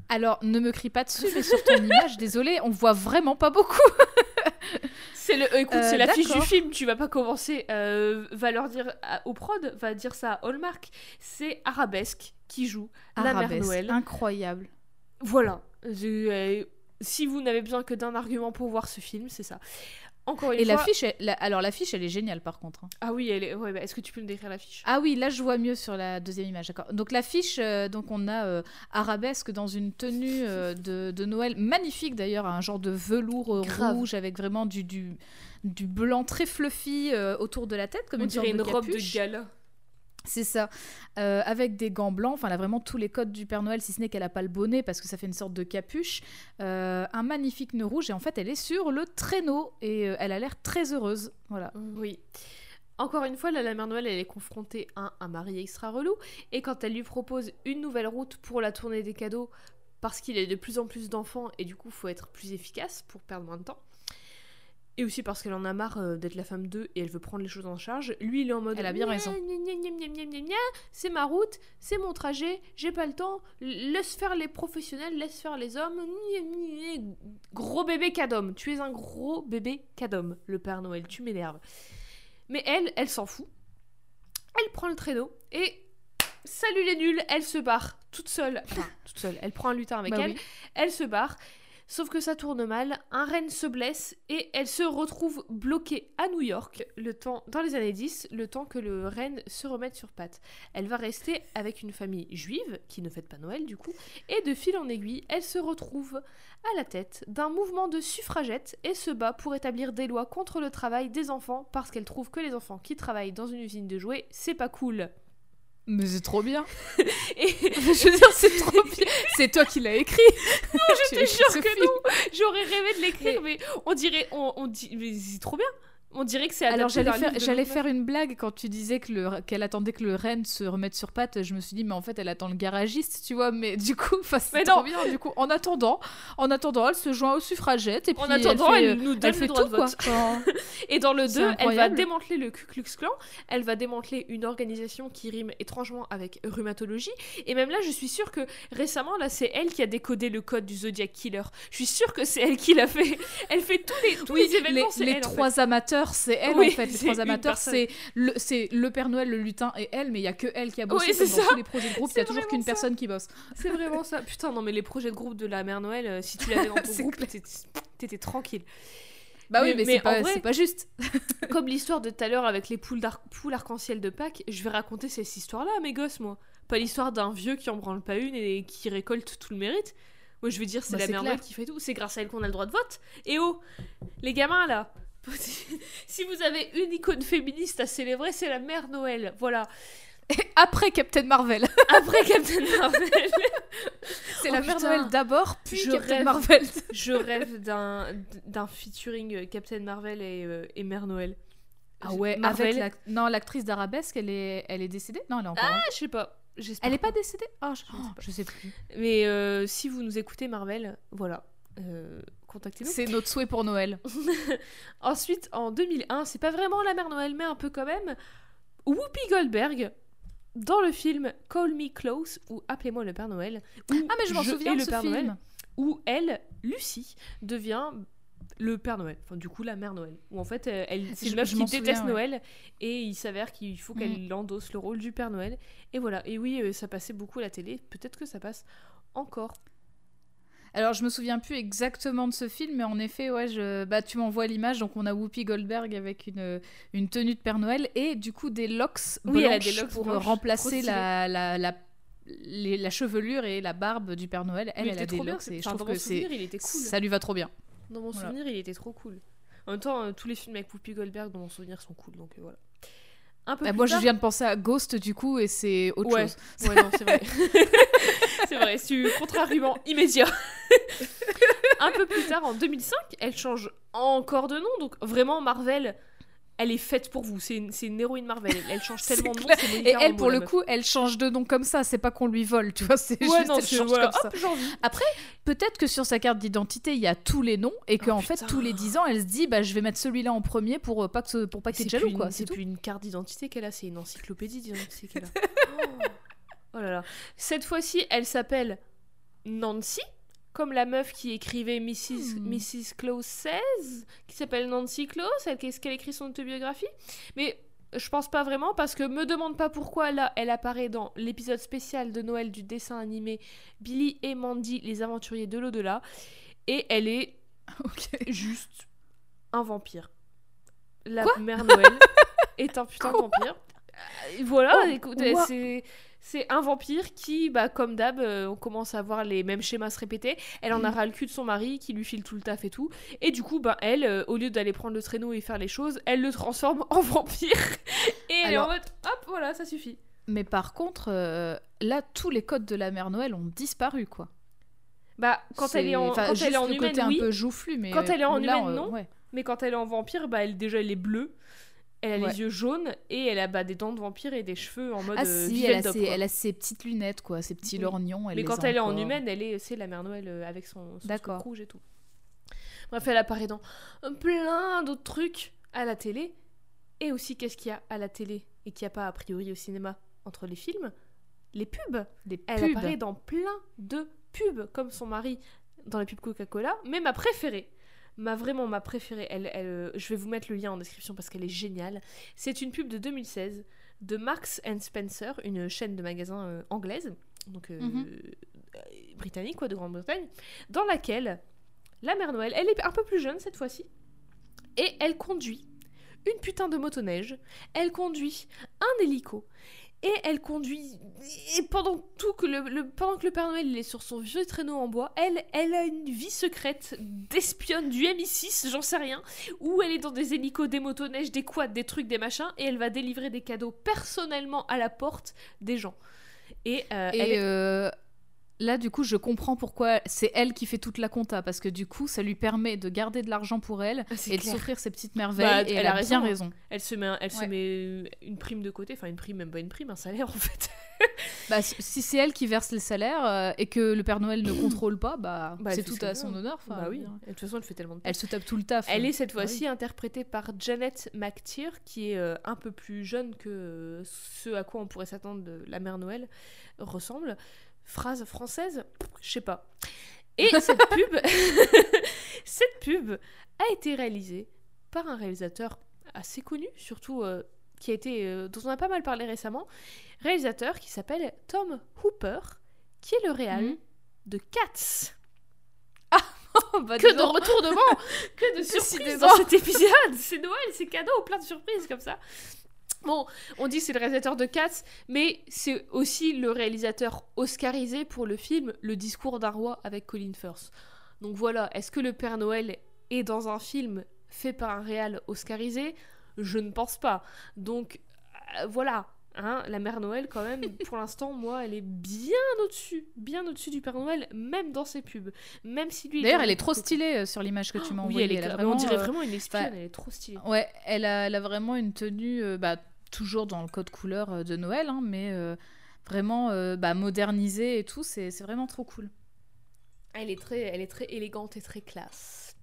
Alors, ne me crie pas dessus, mais sur ton image, désolé, on voit vraiment pas beaucoup. C'est le, euh, écoute, Euh, c'est l'affiche du film. Tu vas pas commencer. euh, va leur dire à- au prod, va dire ça à Hallmark. C'est Arabesque qui joue la mère Noël. incroyable. Voilà. Je- euh, si vous n'avez besoin que d'un argument pour voir ce film, c'est ça. Encore une Et fois. l'affiche, la- alors l'affiche, elle est géniale par contre. hein. Ah oui, elle est. Ouais, bah, Est-ce que tu peux me décrire l'affiche? Ah oui, là je vois mieux sur la deuxième image, d'accord. Donc l'affiche, euh, donc on a euh, Arabesque dans une tenue euh, de, de Noël magnifique d'ailleurs, un genre de velours euh, rouge avec vraiment du, du, du blanc très fluffy autour de la tête, comme On une dirait une robe de gala. C'est ça, Euh, avec des gants blancs, enfin elle a vraiment tous les codes du Père Noël, si ce n'est qu'elle a pas le bonnet parce que ça fait une sorte de capuche, Euh, un magnifique nœud rouge et en fait elle est sur le traîneau et euh, elle a l'air très heureuse, voilà. Oui. Encore une fois, la mère Noël, elle est confrontée à un mari extra relou. Et quand elle lui propose une nouvelle route pour la tournée des cadeaux, parce qu'il a de plus en plus d'enfants et du coup, faut être plus efficace pour perdre moins de temps. Et aussi parce qu'elle en a marre euh, d'être la femme d'eux et elle veut prendre les choses en charge. Lui, il est en mode. Elle a bien raison. C'est ma route, c'est mon trajet, j'ai pas le temps. Laisse faire les professionnels, laisse faire les hommes. Gna, gna, gna. Gros bébé cadom. Tu es un gros bébé cadom, le Père Noël. Tu m'énerves. Mais elle, elle s'en fout. Elle prend le traîneau et salut les nuls, elle se barre toute seule. Enfin, toute seule. Elle prend un lutin avec Bah elle. oui. Elle se barre. Sauf que ça tourne mal, un renne se blesse et elle se retrouve bloquée à New York dans les années 10, le temps que le renne se remette sur pattes. Elle va rester avec une famille juive, qui ne fête pas Noël du coup, et de fil en aiguille, elle se retrouve à la tête d'un mouvement de suffragettes et se bat pour établir des lois contre le travail des enfants parce qu'elle trouve que les enfants qui travaillent dans une usine de jouets, c'est pas cool. Mais c'est trop bien. Et je veux dire, c'est trop bien. C'est toi qui l'as écrit. Non, je te jure que non. J'aurais rêvé de l'écrire, mais on dirait, on, on dit, mais c'est trop bien. On dirait que c'est Alors j'allais faire, j'allais faire une blague quand tu disais que le, qu'elle attendait que le renne se remette sur pattes. Je me suis dit mais en fait elle attend le garagiste, tu vois. Mais du coup, c'est Mais trop bien. Du coup, en attendant, en attendant, elle se joint aux suffragettes et puis En attendant, elle, fait, elle nous euh, donne elle le droit tout de quoi. vote. Et dans le C'est 2, elle va démanteler le Ku Klux Klan, elle va démanteler une organisation qui rime étrangement avec rhumatologie, et même là, je suis sûre que récemment, là, c'est elle qui a décodé le code du Zodiac Killer. Je suis sûre que c'est elle qui l'a fait. Elle fait tous les, tous les Oui, événements, les, les elle, en fait. trois amateurs, c'est elle Oui, en fait. Les trois amateurs, c'est le, c'est le Père Noël, le lutin et elle, mais il y a que elle qui a bossé. Oui, comme dans ça. tous les projets de groupe, il y a toujours qu'une personne qui bosse. C'est vraiment ça. Putain, non, mais les projets de groupe de la mère Noël, euh, si tu l'avais dans ton groupe, t'étais t'étais tranquille. Bah oui, Mais- c'est pas, pas juste. Comme l'histoire de tout à l'heure avec les poules arc-en-ciel de Pâques, je vais raconter cette histoire-là à mes gosses, moi. Pas l'histoire d'un vieux qui en branle pas une et qui récolte tout le mérite. Moi, je veux dire, c'est Bah, la mère. Noël qui fait tout. C'est grâce à elle qu'on a le droit de vote. Et oh, les gamins là. si vous avez une icône féministe à célébrer, c'est la mère Noël. Voilà. Après Captain Marvel. Après Captain Marvel, C'est Oh, la Mère. Noël d'abord, puis Je Captain rêve. Marvel. je rêve d'un featuring euh, Captain Marvel et, euh, et mère Noël. Ah ouais, Marvel. avec la... non l'actrice d'Arabesque, elle est, elle est décédée? Non, elle est encore. Ah, je sais pas. Elle est pas décédée? Ah, je... sais oh, pas. je sais plus. Mais euh, si vous nous écoutez, Marvel, voilà, euh, contactez-nous. C'est notre souhait pour Noël. Ensuite, en 2001, c'est pas vraiment la mère Noël, mais un peu quand même, Whoopi Goldberg, dans le film Call Me Close, ou Appelez-moi le Père Noël, où Ah mais je m'en souviens de le ce Père film. Noël, où elle, Lucie, devient le Père Noël, enfin du coup la mère Noël, où en fait euh, elle, c'est une meuf qui déteste souviens, ouais. Noël, et il s'avère qu'il faut qu'elle endosse le rôle du Père Noël, et voilà, et oui, euh, ça passait beaucoup à la télé, peut-être que ça passe encore. Alors je me souviens plus exactement de ce film, mais en effet, ouais, je... bah tu m'envoies l'image, donc on a Whoopi Goldberg avec une, une tenue de Père Noël et du coup des locks Oui, blanches des locks pour blanches, remplacer la, la, la, les- la chevelure et la barbe du Père Noël. Elle, elle a des locks et je trouve que souvenir, il était cool. ça lui va trop bien. Dans mon Voilà. souvenir, il était trop cool. En même temps, euh, tous les films avec Whoopi Goldberg dans mon souvenir sont cool, donc euh, voilà. Un peu Bah, moi je viens de penser à Ghost du coup et c'est autre Ouais. chose. Ouais, non, c'est vrai. c'est vrai, c'est contre-argument immédiat. Un peu plus tard, en 2005, elle change encore de nom, donc vraiment Marvel, elle est faite pour vous. C'est une, c'est une héroïne Marvel. Elle, elle change tellement de nom. Et elle pour le coup, elle change de nom comme ça, c'est pas qu'on lui vole, tu vois, c'est Ouais, juste non, elle change voilà, comme ça. hop, envie. Peut-être que sur sa carte d'identité, il y a tous les noms et qu'en Oh, fait putain. tous les 10 ans, elle se dit bah je vais mettre celui-là en premier pour euh, pas que pour pas qu'il y jaloux quoi, c'est plus une carte d'identité qu'elle a, c'est une encyclopédie d'identité qu'elle a. oh. Oh là là. Cette fois-ci, elle s'appelle Nancy, comme la meuf qui écrivait Mrs. Mrs. Close 16, qui s'appelle Nancy Close, elle, qu'est-ce qu'elle écrit son autobiographie. Mais je pense pas vraiment, parce que me demande pas pourquoi là, elle apparaît dans l'épisode spécial de Noël du dessin animé Billy et Mandy, les aventuriers de l'au-delà, et elle est juste un vampire. La Quoi? mère Noël est un putain de vampire. Euh, Voilà, Oh, écoute, what c'est c'est un vampire qui, bah, comme d'hab, euh, on commence à voir les mêmes schémas se répéter. Elle en a ras le cul de son mari qui lui file tout le taf et tout. Et du coup, bah, elle, euh, au lieu d'aller prendre le traîneau et faire les choses, elle le transforme en vampire. Et elle Alors- est en mode, hop, voilà, ça suffit. Mais par contre, euh, là tous les codes de la mère Noël ont disparu quoi. Bah, quand elle est en, enfin, quand elle est en le humaine, côté oui. un peu joufflu, mais Quand elle est en là, humaine, non. ouais. Mais quand elle est en vampire, bah, elle, déjà, elle est bleue. Elle a Ouais. les yeux jaunes et elle a bah, des dents de vampire et des cheveux en mode Ah euh, si, elle a, ses, quoi. elle a ses petites lunettes quoi, ses petits Oui. lorgnons. Elle Mais les quand elle est en humaine, elle est, c'est la mère Noël euh, avec son, son truc rouge et tout. Bref, elle apparaît dans plein d'autres trucs à la télé. Et aussi, qu'est-ce qu'il y a à la télé et qu'il n'y a pas a priori au cinéma entre les films? Les pubs. des Elle pubs. apparaît dans plein de pubs, comme son mari dans les pubs Coca-Cola. Mais ma préférée, ma vraiment ma préférée, elle, elle, euh, je vais vous mettre le lien en description parce qu'elle est géniale. C'est une pub de 2016 de Marks and Spencer, une chaîne de magasins euh, anglaise, donc euh, Mhm. britannique quoi, de Grande-Bretagne, dans laquelle la mère Noël, elle est un peu plus jeune cette fois-ci, et elle conduit une putain de motoneige, elle conduit un hélico, et elle conduit et pendant tout que le, le- pendant que le Père Noël est sur son vieux traîneau en bois, elle elle a une vie secrète d'espionne du MI6, j'en sais rien, où elle est dans des hélicos, des motoneiges, des quads, des trucs, des machins, et elle va délivrer des cadeaux personnellement à la porte des gens. Et, euh, elle est- euh, là, du coup, je comprends pourquoi c'est elle qui fait toute la compta, parce que du coup, ça lui permet de garder de l'argent pour elle Ah, et de s'offrir ses petites merveilles. Bah, et elle elle, a a, raison, bien raison. Elle se met, un- elle se met une prime de côté, enfin une prime, même pas une prime, un salaire en fait. Bah, si c'est elle qui verse les salaires euh, et que le Père Noël ne contrôle pas, bah, Bah, c'est tout ce à son honneur. bah oui. Et de toute façon elle fait tellement de Elle se tape tout le taf. Elle est cette oui. fois-ci interprétée par Janet McTeer, qui est euh, un peu plus jeune que euh, ce à quoi on pourrait s'attendre de la mère Noël ressemble. Phrase française, je sais pas. Et cette pub, cette pub a été réalisée par un réalisateur assez connu, surtout euh, qui a été, euh, dont on a pas mal parlé récemment, réalisateur qui s'appelle Tom Hooper, qui est le réal Mhm. de Cats. Bah, Que de donc. retournements, que de surprises dans cet épisode. C'est Noël, c'est cadeau, plein de surprises comme ça. Bon, on dit c'est le réalisateur de Cats, mais c'est aussi le réalisateur oscarisé pour le film Le discours d'un roi avec Colin Firth. Donc voilà, est-ce que le Père Noël est dans un film fait par un réal oscarisé? Je ne pense pas. Donc euh, voilà, hein, la Mère Noël quand même, pour l'instant, moi, elle est bien au-dessus, bien au-dessus du Père Noël, même dans ses pubs. Même si lui... il D'ailleurs, elle est trop stylée euh, sur l'image que tu m'as oui, envoyée. elle est a cla- on dirait euh, vraiment une espionne, elle est trop stylée. Ouais, elle a, elle a vraiment une tenue, euh, bah, toujours dans le code couleur de Noël, hein, mais euh, vraiment euh, bah, modernisée et tout, c'est vraiment trop cool. Elle est très, elle est très élégante et très classe.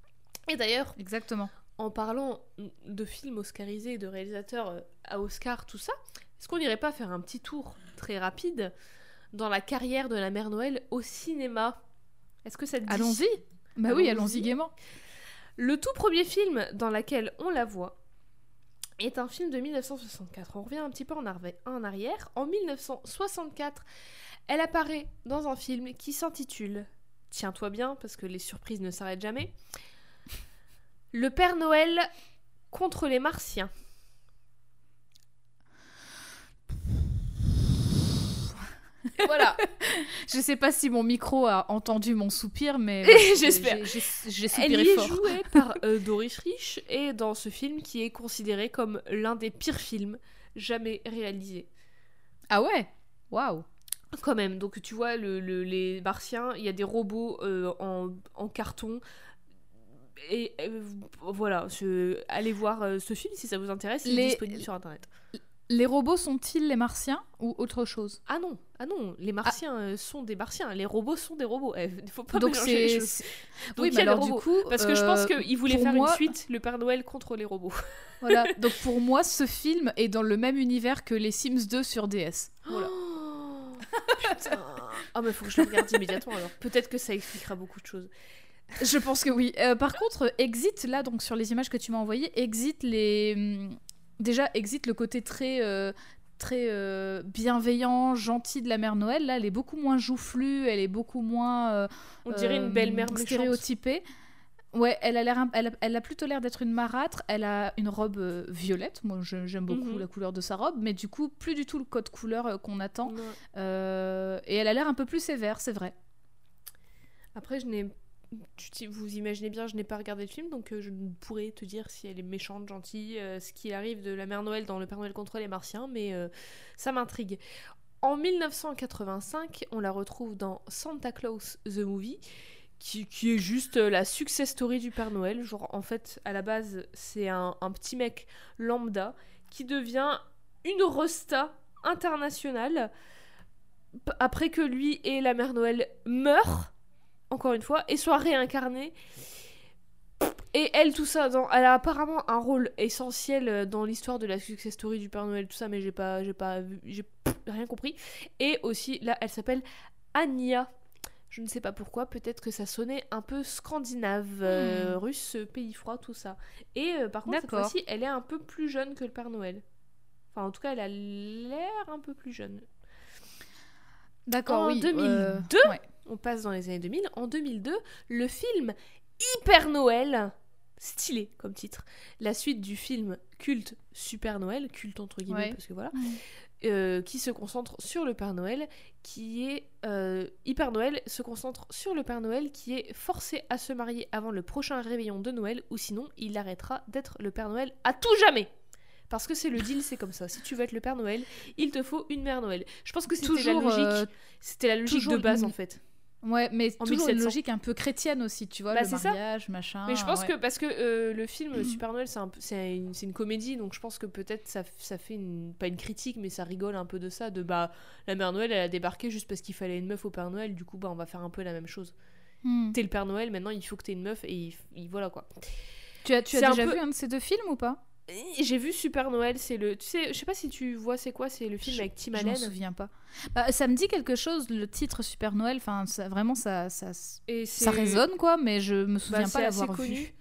Et d'ailleurs, Exactement. en parlant de films oscarisés, de réalisateurs à Oscar, tout ça, est-ce qu'on n'irait pas faire un petit tour très rapide dans la carrière de la mère Noël au cinéma? Est-ce que ça te dit? Allons-y. Bah oui, Allons-y. gaiement. Le tout premier film dans lequel on la voit est un film de 1964. On revient un petit peu en, en arrière. En 1964, elle apparaît dans un film qui s'intitule Tiens-toi bien, parce que les surprises ne s'arrêtent jamais. Le Père Noël contre les Martiens. Voilà. Je sais pas si mon micro a entendu mon soupir, mais J'espère. j'ai- j'ai Elle soupiré y est fort. jouée par euh, Doris Rich et dans ce film qui est considéré comme l'un des pires films jamais réalisés. Ah ouais? Waouh Quand même, donc tu vois, le, le- les martiens, il y a des robots euh, en, en carton. Et euh, voilà, je- allez voir euh, ce film si ça vous intéresse, il est disponible sur internet. Les robots sont-ils les martiens ou autre chose? Ah non, ah non, les martiens euh, sont des martiens, les robots sont des robots. Il faut pas Donc mélanger les c'est. choses. Donc, Oui, il y mais a les alors du coup. Parce que je pense euh, qu'ils voulaient faire moi- une suite, le Père Noël contre les robots. Voilà, donc pour moi, ce film est dans le même univers que les Sims 2 sur DS. Voilà. Oh, putain. Ah mais faut que je le regarde immédiatement alors. Peut-être que ça expliquera beaucoup de choses. Je pense que oui. Euh, par contre, Exit, là, donc sur les images que tu m'as envoyées, Exit les. Déjà, Exit le côté très. euh, très euh, bienveillant, gentil de la mère Noël, là, elle est beaucoup moins joufflue, elle est beaucoup moins euh, On dirait une belle-mère stéréotypée. Ouais, elle a l'air, elle, a- elle a plutôt l'air d'être une marâtre. Elle a une robe violette. Moi, je- j'aime beaucoup Mhm. la couleur de sa robe, mais du coup, plus du tout le code couleur qu'on attend. Ouais. Et elle a l'air un peu plus sévère, c'est vrai. Après, je n'ai. Tu vous imaginez bien, je n'ai pas regardé le film, donc euh, je ne pourrais te dire si elle est méchante, gentille, euh, ce qui arrive de la mère Noël dans Le Père Noël contre les Martiens, mais euh, ça m'intrigue. En 1985, on la retrouve dans Santa Claus the Movie, qui, est juste la success story du Père Noël. Genre, en fait, à la base, c'est un, un petit mec lambda qui devient une rosta internationale après que lui et la mère Noël meurent, encore une fois, et soient réincarnés. Et elle, tout ça, dans, elle a apparemment un rôle essentiel euh, dans l'histoire de la success story du Père Noël, tout ça, mais j'ai pas, j'ai pas, j'ai rien compris. Et aussi, là, elle s'appelle Anya. Je ne sais pas pourquoi, peut-être que ça sonnait un peu scandinave, euh, Hmm. russe, pays froid, tout ça. Et euh, par contre, cette fois-ci, elle est un peu plus jeune que le Père Noël. Enfin, en tout cas, elle a l'air un peu plus jeune. D'accord, En oui. 2002, ouais. On passe dans les années 2000. En 2002, le film Hyper Noël, stylé comme titre, la suite du film culte Super Noël, culte entre guillemets Ouais. parce que voilà, euh, qui se concentre sur le Père Noël, qui est euh, Hyper Noël se concentre sur le Père Noël qui est forcé à se marier avant le prochain réveillon de Noël ou sinon il arrêtera d'être le Père Noël à tout jamais. Parce que c'est le deal, c'est comme ça. Si tu veux être le Père Noël, il te faut une mère Noël. Je pense que c'était la logique. euh, C'était la logique de base une- en fait. Ouais, mais En toujours une 1700. logique un peu chrétienne aussi, tu vois, Bah, le c'est ça. mariage, machin. Mais je pense ouais. que parce que euh, le film Super Noël, c'est un une, une comédie, donc je pense que peut-être ça, ça fait une, pas une critique, mais ça rigole un peu de ça, de bah la mère Noël, elle a débarqué juste parce qu'il fallait une meuf au Père Noël, du coup bah on va faire un peu la même chose. Hmm. T'es le Père Noël, maintenant il faut que t'aies une meuf et il- il- voilà quoi. Tu as, tu as déjà peu- vu un de ces deux films ou pas? J'ai vu Super Noël, c'est le, tu sais, je sais pas si tu vois c'est quoi, c'est le film Je- avec Tim Je m'en Allen. souviens pas. Bah, ça me dit quelque chose, le titre Super Noël. Enfin, ça, vraiment, ça, ça, Et ça résonne quoi, mais je me Bah, souviens pas l'avoir connu. vu.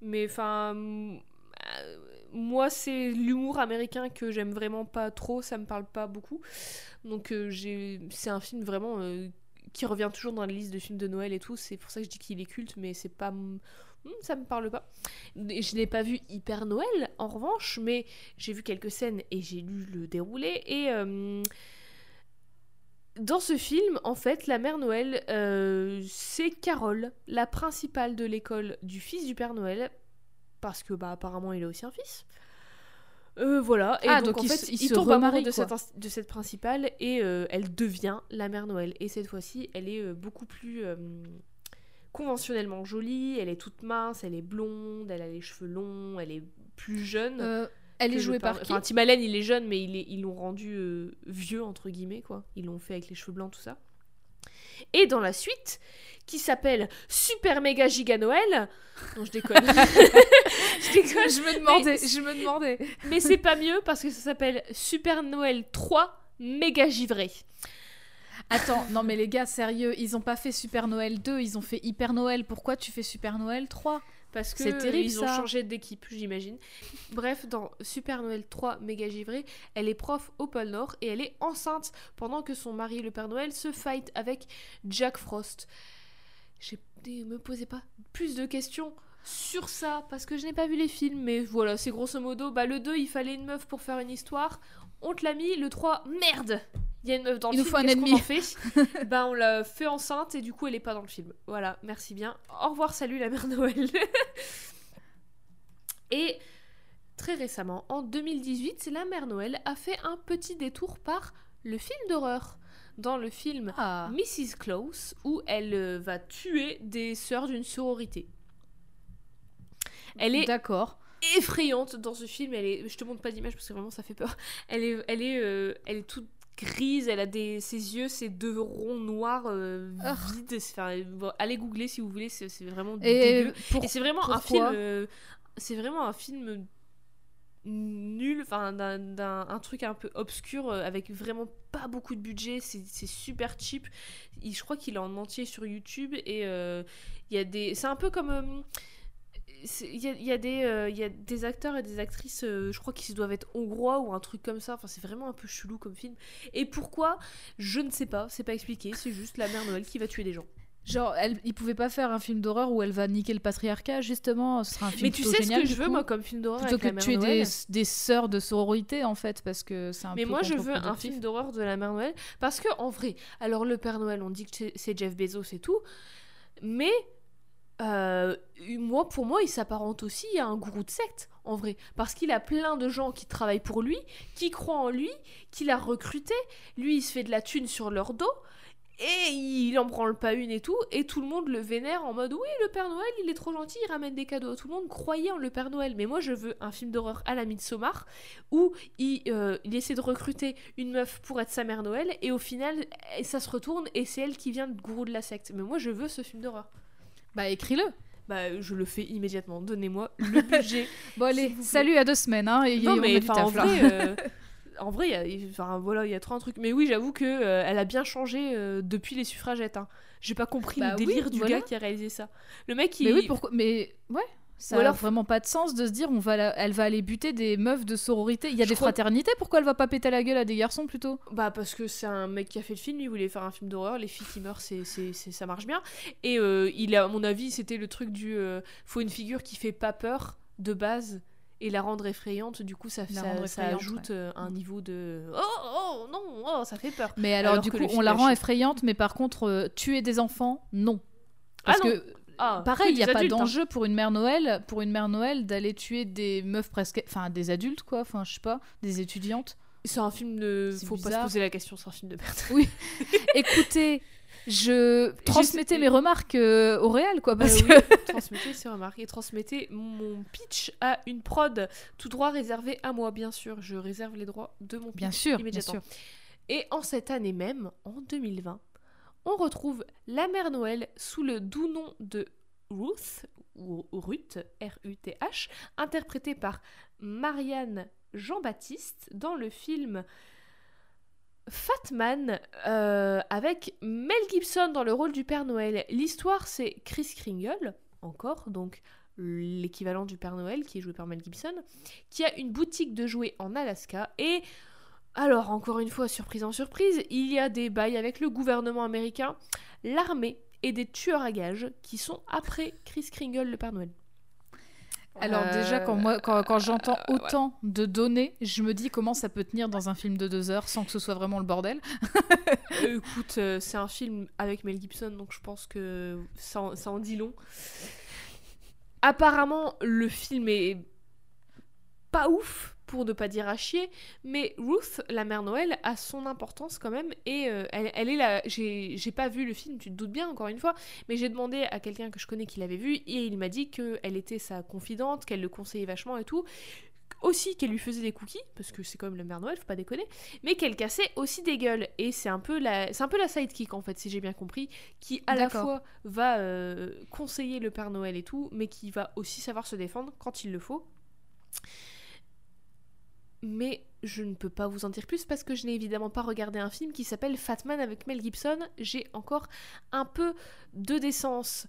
Mais enfin, euh, moi, c'est l'humour américain que j'aime vraiment pas trop, ça me parle pas beaucoup. Donc, euh, j'ai, c'est un film vraiment euh, qui revient toujours dans la liste de films de Noël et tout. C'est pour ça que je dis qu'il est culte, mais c'est pas. Mm, Ça me parle pas. Je n'ai pas vu Hyper Noël, en revanche, mais j'ai vu quelques scènes et j'ai lu le déroulé. Et euh, dans ce film, en fait, la mère Noël, euh, c'est Carole, la principale de l'école du fils du Père Noël, parce que bah apparemment il a aussi un fils. Euh, voilà, et Ah, donc, donc en il fait, il se tombe amoureux de cette, ins- de cette principale et elle devient la mère Noël. Et cette fois-ci, elle est beaucoup plus conventionnellement jolie, elle est toute mince, elle est blonde, elle a les cheveux longs, elle est plus jeune. Euh, elle est jouée par qui Enfin, Tim Allen, il est jeune, mais il est- ils l'ont rendu euh, vieux, entre guillemets, quoi. Ils l'ont fait avec les cheveux blancs, tout ça. Et dans la suite, qui s'appelle Super Méga Giga Noël. Non, je déconne. je déconne. Je me demandais, Mais- je me demandais. Mais c'est pas mieux parce que ça s'appelle Super Noël 3 Méga Givré. Attends, non mais les gars, sérieux, ils ont pas fait Super Noël 2, ils ont fait Hyper Noël. Pourquoi tu fais Super Noël 3 Parce que C'est terrible, ils ont ça. changé d'équipe, j'imagine. Bref, dans Super Noël 3 méga givré, elle est prof au pôle Nord et elle est enceinte pendant que son mari, le Père Noël, se fight avec Jack Frost. J'ai me posez pas plus de questions sur ça parce que je n'ai pas vu les films, mais voilà, c'est grosso modo, bah le 2, il fallait une meuf pour faire une histoire. On te l'a mis, le 3, merde Il y a une meuf dans le Il film, qu'est-ce qu'on en fait Bah on l'a fait enceinte et du coup elle est pas dans le film. Voilà, merci bien. Au revoir, salut la mère Noël. et très récemment, en 2018, la mère Noël a fait un petit détour par le film d'horreur. Dans le film Ah, Mrs. Close, où elle euh, va tuer des sœurs d'une sororité. Elle est d'accord. effrayante dans ce film. Elle est, je te montre pas d'image parce que vraiment ça fait peur. Elle est, elle est, euh, elle est toute grise. Elle a des, ses yeux, ses deux ronds noirs euh, vides. Enfin, bon, allez googler si vous voulez. C'est vraiment Et dégueu. pour- Et c'est vraiment un film. euh, c'est vraiment un film nul, enfin d'un, un truc un peu obscur euh, avec vraiment pas beaucoup de budget. C'est, super cheap. Il- je crois qu'il est en entier sur YouTube et il y a des. C'est un peu comme. Il y, a, y euh, y a des acteurs et des actrices, euh, je crois qu'ils doivent être hongrois ou un truc comme ça. Enfin, c'est vraiment un peu chelou comme film. Et pourquoi? Je ne sais pas, c'est pas expliqué. C'est juste la mère Noël qui va tuer des gens. Genre, elle, ils pouvaient pas faire un film d'horreur où elle va niquer le patriarcat, justement. Ce sera un film Mais tu sais génial, ce que je veux, coup, moi, comme film d'horreur Plutôt avec que de tuer des, des sœurs de sororité, en fait, parce que c'est un Mais peu moi, je veux un film d'horreur de la Mère Noël. Parce que, en vrai, alors le Père Noël, on dit que c'est- c'est Jeff Bezos et tout. Mais, euh, moi, pour moi, il s'apparente aussi à un gourou de secte, en vrai. Parce qu'il a plein de gens qui travaillent pour lui, qui croient en lui, qu'il a recruté. Lui, il se fait de la thune sur leur dos. Et il en branle pas une et tout, et tout le monde le vénère en mode oui, le Père Noël, il est trop gentil, il ramène des cadeaux. Tout le monde croyait en le Père Noël, mais moi je veux un film d'horreur à la Midsommar où il, euh, il essaie de recruter une meuf pour être sa mère Noël, et au final, ça se retourne et c'est elle qui vient de gourou de la secte. Mais moi je veux ce film d'horreur. Bah, écris-le. Bah, je le fais immédiatement. Donnez-moi le budget. Bon, allez, salut à deux semaines, hein. Et non, on a mais du enfin, en vrai, euh, en vrai, il y a- il- enfin, voilà, il y a trop un truc. Mais oui, j'avoue que euh, elle a bien changé euh, depuis les suffragettes. Hein. J'ai pas compris Bah le oui, délire du voilà. gars qui a réalisé ça. Le mec, il. Mais oui, pourquoi Mais ouais. Ça Ou alors- a vraiment pas de sens de se dire on va la- elle va aller buter des meufs de sororité. Il y a Je des crois- fraternités, pourquoi elle va pas péter la gueule à des garçons plutôt? Bah parce que c'est un mec qui a fait le film, il voulait faire un film d'horreur, les filles qui meurent, c'est, c'est, ça marche bien. Et euh, il a, à mon avis, c'était le truc du... euh, faut une figure qui fait pas peur de base et la rendre effrayante, du coup ça, ça, ça ajoute euh, un niveau de... Oh, oh, non, oh, ça fait peur. Mais alors, Alors du coup, on la rend effrayante, mais par contre, euh, tuer des enfants, non. Parce Ah non. que Ah, pareil, oui, il n'y a pas hein. d'enjeu pour une mère Noël, pour une mère Noël d'aller tuer des meufs presque, enfin des adultes quoi, enfin je sais pas, des étudiantes. C'est un film de... Faut pas se bizarre. poser la question, c'est un film de merde. Écoutez, je transmettez J'essaie- mes remarques euh, au réel quoi, parce Euh, que oui, transmettez ces remarques et transmettez mon pitch à une prod, tout droit réservé à moi, bien sûr. Je réserve les droits de mon pitch bien sûr, bien immédiatement. sûr. Et en cette année même, en 2020, on retrouve la mère Noël sous le doux nom de Ruth, ou Ruth, R-U-T-H, interprétée par Marianne Jean-Baptiste dans le film Fatman euh, avec Mel Gibson dans le rôle du Père Noël. L'histoire, c'est Chris Kringle, encore, donc l'équivalent du Père Noël qui est joué par Mel Gibson, qui a une boutique de jouets en Alaska et alors, encore une fois, surprise en surprise, il y a des bails avec le gouvernement américain, l'armée et des tueurs à gages qui sont après Chris Kringle, le Père Noël. Alors Euh, déjà quand moi quand, quand j'entends euh, autant de données, je me dis comment ça peut tenir dans un film de deux heures sans que ce soit vraiment le bordel. Euh, écoute, euh, c'est un film avec Mel Gibson, donc je pense que ça, en- ça en dit long. Apparemment, le film est pas ouf, pour ne pas dire à chier, mais Ruth, la mère Noël, a son importance quand même, et euh, elle, elle est là. J'ai pas vu le film, tu te doutes bien, encore une fois, mais j'ai demandé à quelqu'un que je connais qui l'avait vu, et il m'a dit qu'elle était sa confidente, qu'elle le conseillait vachement et tout. Aussi qu'elle lui faisait des cookies, parce que c'est quand même la mère Noël, faut pas déconner mais qu'elle cassait aussi des gueules. Et c'est un peu la, c'est un peu la sidekick en fait, si j'ai bien compris, qui à la fois va euh, conseiller le Père Noël et tout, mais qui va aussi savoir se défendre quand il le faut. Mais je ne peux pas vous en dire plus parce que je n'ai évidemment pas regardé un film qui s'appelle Fatman avec Mel Gibson. J'ai encore un peu de décence.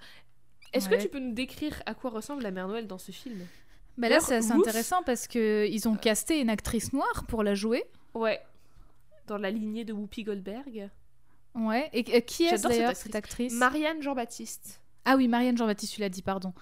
Est-ce Ouais. que tu peux nous décrire à quoi ressemble la mère Noël dans ce film? Mais là c'est intéressant parce que ils ont casté une actrice noire pour la jouer. Ouais. Dans la lignée de Whoopi Goldberg. Ouais. Et euh, qui est d'ailleurs cette actrice? Marianne Jean-Baptiste. Ah oui, Marianne Jean-Baptiste, tu l'as dit, pardon.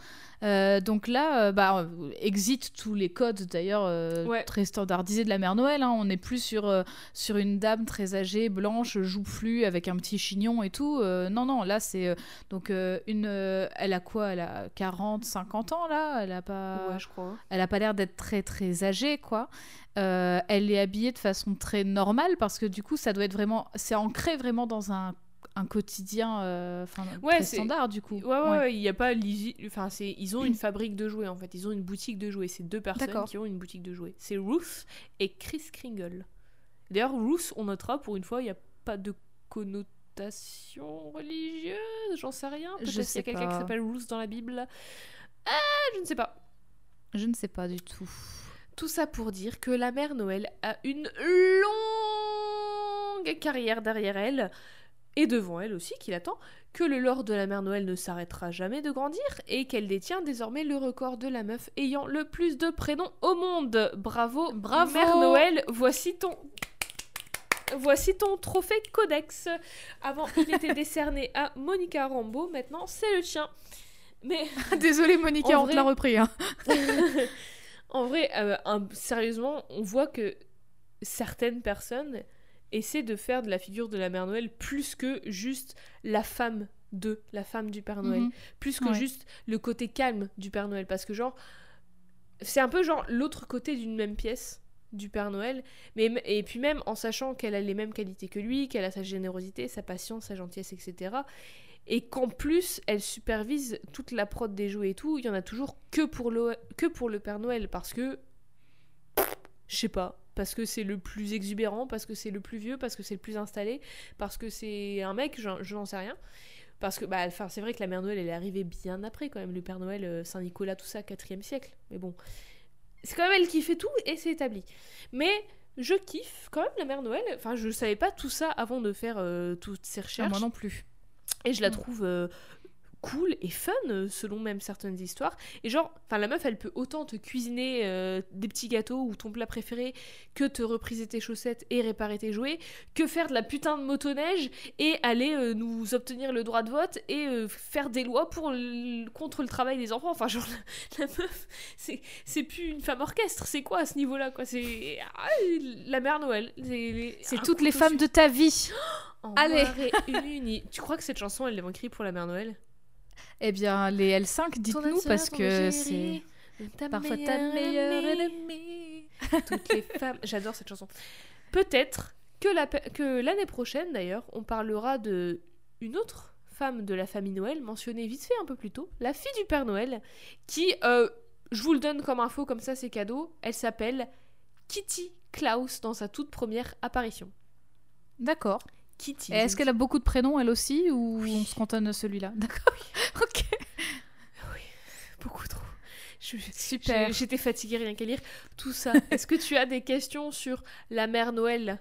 Euh, donc là, euh, bah, euh, exit tous les codes d'ailleurs euh, Ouais. très standardisés de la mère Noël. hein. On n'est plus sur, sur une dame très âgée, blanche, joufflue, avec un petit chignon et tout. Non, non, là c'est donc une. elle a quoi? Elle a 40, 50 ans là? Elle a pas. Ouais, je crois. Elle a pas l'air d'être très très âgée quoi. Elle est habillée de façon très normale parce que du coup ça doit être vraiment, c'est ancré vraiment dans un, un quotidien, euh, Ouais, très standard du coup. Ouais, ouais, ouais, il y a pas Enfin, c'est ils ont une fabrique de jouets en fait. Ils ont une boutique de jouets. C'est deux personnes qui ont une boutique de jouets. C'est Ruth et Chris Kringle. D'ailleurs, Ruth, on notera pour une fois, il n'y a pas de connotation religieuse. J'en sais rien. Peut-être qu'il y a quelqu'un qui s'appelle Ruth dans la Bible. Ah, je ne sais pas. Je ne sais pas du tout. Tout ça pour dire que la mère Noël a une longue carrière derrière elle, et devant elle aussi, qui l'attend, que le lore de la mère Noël ne s'arrêtera jamais de grandir, et qu'elle détient désormais le record de la meuf ayant le plus de prénoms au monde. Bravo, Bravo. mère Noël, voici ton... Voici ton trophée Codex. Avant, il était décerné à Monica Rambeau, maintenant c'est le tien. Mais Désolée Monica, on te l'a repris. hein. en vrai, euh, un- sérieusement, on voit que certaines personnes essaient de faire de la figure de la Mère Noël plus que juste la femme de, la femme du Père Noël. Mhm. Plus que Ouais. juste le côté calme du Père Noël. Parce que genre, c'est un peu genre l'autre côté d'une même pièce du Père Noël. Mais, et puis même en sachant qu'elle a les mêmes qualités que lui, qu'elle a sa générosité, sa patience, sa gentillesse, etc. Et qu'en plus, elle supervise toute la prod des jouets et tout. Il y en a toujours que pour le, que pour le Père Noël. Parce que. Je sais pas. Parce que c'est le plus exubérant, parce que c'est le plus vieux, parce que c'est le plus installé, parce que c'est un mec, je, je n'en sais rien. Parce que, bah, enfin, c'est vrai que la Mère Noël, elle est arrivée bien après, quand même. Le Père Noël, euh, Saint-Nicolas, tout ça, 4 siècle. Mais bon. C'est quand même elle qui fait tout et c'est établi. Mais je kiffe quand même la Mère Noël. Enfin, je savais pas tout ça avant de faire euh, toutes ces Ah, recherches. moi non plus. Et je la Mm. trouve euh, cool et fun euh, selon même certaines histoires. Et genre enfin la meuf elle peut autant te cuisiner euh, des petits gâteaux ou ton plat préféré que te repriser tes chaussettes et réparer tes jouets que faire de la putain de motoneige et aller euh, nous obtenir le droit de vote et euh, faire des lois pour le- contre le travail des enfants. Enfin genre la, la meuf c'est c'est plus une femme orchestre c'est quoi à ce niveau là quoi? C'est ah, la mère Noël c'est toutes les femmes de ta vie. Allez. Allez tu crois que cette chanson elle l'a écrite pour la mère Noël? Eh bien, les L5, Ton dites-nous parce que c'est parfois ta meilleure ennemie. Toutes les femmes. J'adore cette chanson. Peut-être que la pe- que l'année prochaine, d'ailleurs, on parlera de une autre femme de la famille Noël, mentionnée vite fait un peu plus tôt, la fille du Père Noël, qui, euh, je vous le donne comme info, comme ça c'est cadeau, elle s'appelle Kitty Klaus dans sa toute première apparition. D'accord. Kitty. Est-ce qu'elle a beaucoup de prénoms elle aussi ou on se cantonne à celui-là D'accord. ok. beaucoup trop Je- Super. J'étais fatiguée rien qu'à lire tout ça. Est-ce que tu as des questions sur la mère Noël?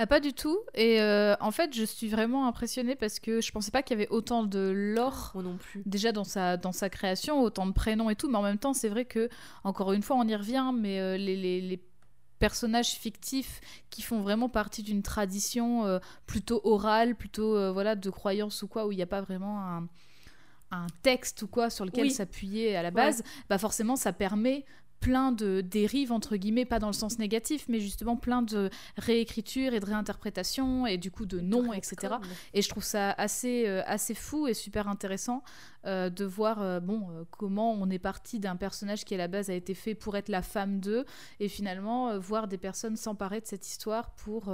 Ah, pas du tout. Et euh, en fait, je suis vraiment impressionnée parce que je pensais pas qu'il y avait autant de lore non plus. déjà dans sa, dans sa création, autant de prénoms et tout, mais en même temps, c'est vrai que, encore une fois, on y revient, mais euh, les, les- les personnages fictifs qui font vraiment partie d'une tradition euh, plutôt orale, plutôt euh, voilà, de croyance ou quoi, où il n'y a pas vraiment un, un texte ou quoi sur lequel Oui. s'appuyer à la base, bah forcément, ça permet plein de dérives entre guillemets pas dans le sens négatif mais justement plein de réécriture et de réinterprétation et du coup de noms etc et je trouve ça assez, euh, assez fou et super intéressant euh, de voir euh, bon, comment on est parti d'un personnage qui à la base a été fait pour être la femme d'eux et finalement voir des personnes s'emparer de cette histoire pour,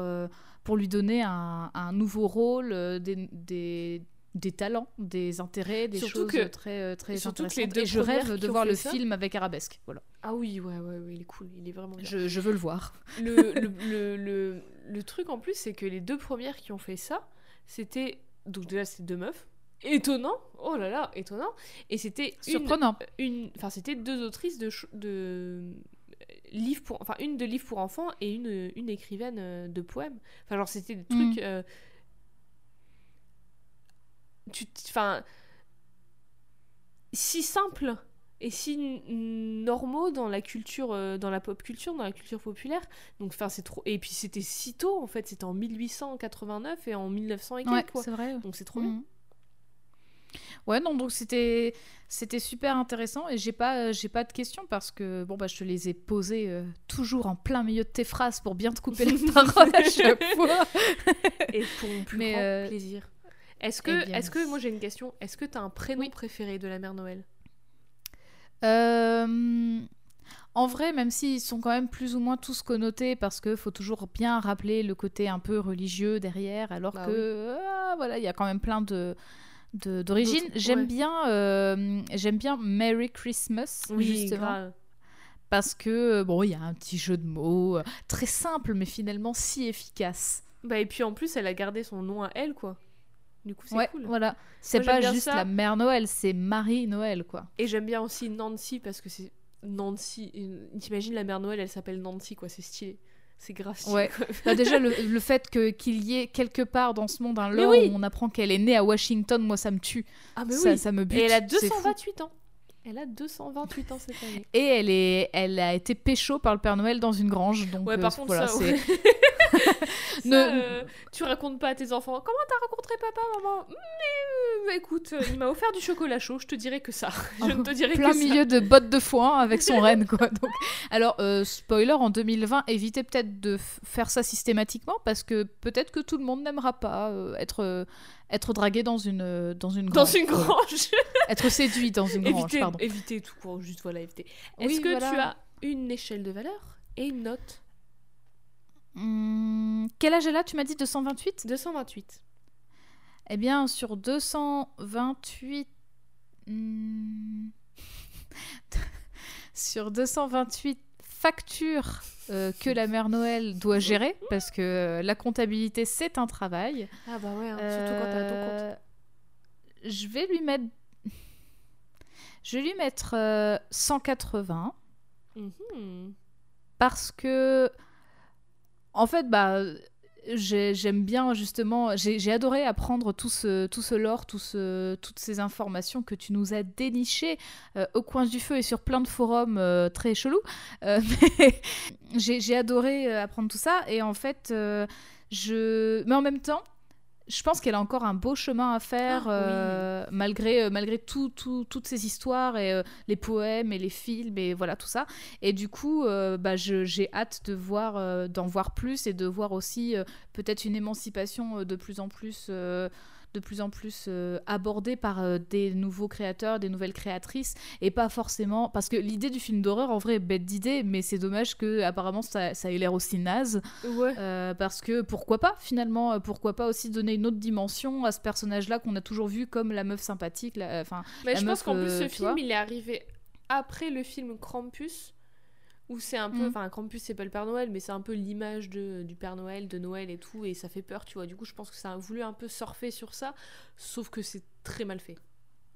pour lui donner un, un nouveau rôle, des, des, des talents, des intérêts, des Surtout choses que- très, euh, très surtout que intéressantes. les deux et je rêve de voir le ça- film avec Arabesque. Voilà. Ah oui, ouais, ouais, ouais, il est cool. Il est vraiment bien. Je, je veux le voir. Le, le, le, le- truc en plus, c'est que les deux premières qui ont fait ça, c'était. Donc déjà, c'était deux meufs. Étonnant Oh là là, étonnant Et c'était Surprenant. une enfin c'était deux autrices de de livres pour enfin une de livres pour enfants et une une écrivaine euh, de poèmes enfin genre c'était des trucs Mm. euh, tu enfin si simples et si normaux dans la culture euh, dans la pop culture dans la culture populaire donc enfin c'est trop et puis c'était si tôt en fait c'était en 1889 et en 1900 et quelques Ouais, quoi c'est vrai. donc c'est trop bien Mhm. Ouais, non, donc c'était c'était super intéressant et j'ai pas j'ai pas de questions parce que bon bah je te les ai posées euh, toujours en plein milieu de tes phrases pour bien te couper les paroles à chaque fois. et pour mon plus Mais, grand euh, plaisir. Est-ce que, eh bien, est-ce que, moi j'ai une question, est-ce que t'as un prénom Oui. préféré de la mère Noël? Euh, en vrai, même s'ils sont quand même plus ou moins tous connotés, parce qu'il faut toujours bien rappeler le côté un peu religieux derrière, alors Bah que ah, voilà, il y a quand même plein de. D'autres, J'aime ouais. bien, euh, j'aime bien Merry Christmas justement, grave. parce que bon, il y a un petit jeu de mots euh, très simple, mais finalement si efficace. Bah et puis en plus elle a gardé son nom à elle quoi. Du coup c'est Ouais, cool. voilà. C'est pas juste ça. la mère Noël, c'est Marie Noël, quoi. Et j'aime bien aussi Nancy parce que c'est Nancy. T'imagines la mère Noël elle s'appelle Nancy quoi, c'est stylé. C'est grave stylé. Ouais. Bah, déjà, le, le fait qu'il y ait quelque part dans ce monde un lore oui. où on apprend qu'elle est née à Washington, moi ça me tue. Ah mais ça, oui. ça me bute. Et elle a c'est fou. 228 ans. Elle a 228 ans cette année. Et elle, est, elle a été pécho par le Père Noël dans une grange. Donc, Ouais, euh, par contre, voilà, ça, c'est- ouais. Ça, Ne- euh, tu racontes pas à tes enfants. Comment t'as rencontré papa, maman Mais euh, écoute, euh, il m'a offert du chocolat chaud. Je te dirai que ça. Je ne te dirai plein que ça. milieu de bottes de foin avec son renne quoi. Donc, alors spoiler en 2020, évitez peut-être de faire ça systématiquement parce que peut-être que tout le monde n'aimera pas être être dragué dans une euh, dans une Dans grange. une Voilà. grange. Être séduit dans une grange, éviter, pardon. éviter tout court. Juste voilà, éviter. Oui, Est-ce que voilà. tu as une échelle de valeur et une note Hum, quel âge elle a Tu m'as dit 228 228. Eh bien, sur 228. hmm, sur 228 factures euh, que la mère Noël doit gérer, parce que euh, la comptabilité, c'est un travail. Ah bah ouais, hein, surtout quand t'as ton compte. Euh, Je vais lui mettre. Je vais lui mettre euh, 180 Mhm. parce que en fait bah j'ai- j'aime bien justement, j'ai adoré apprendre tout ce, tout ce lore, toutes ces informations que tu nous as dénichées euh, au coin du feu et sur plein de forums euh, très chelous. Euh, j'ai adoré apprendre tout ça et en fait, je... mais en même temps, je pense qu'elle a encore un beau chemin à faire Ah, oui. euh, malgré, euh, malgré tout, tout- toutes ces histoires et euh, les poèmes et les films et voilà tout ça. Et du coup, euh, bah, je- j'ai hâte de voir, d'en voir plus et de voir aussi peut-être une émancipation de plus en plus, de plus en plus euh, abordée par euh, des nouveaux créateurs, des nouvelles créatrices et pas forcément parce que l'idée du film d'horreur en vrai est bête d'idée, mais c'est dommage que apparemment ça, ça ait l'air aussi naze. Ouais. Euh, parce que pourquoi pas finalement euh, pourquoi pas aussi donner une autre dimension à ce personnage là qu'on a toujours vu comme la meuf sympathique enfin je meuf, pense qu'en plus, ce film, il est arrivé après le film Krampus, où c'est un peu. Mm. Enfin, Krampus, c'est pas le Père Noël, mais c'est un peu l'image du Père Noël, de Noël et tout, et ça fait peur, tu vois. Du coup, je pense que ça a voulu un peu surfer sur ça, sauf que c'est très mal fait.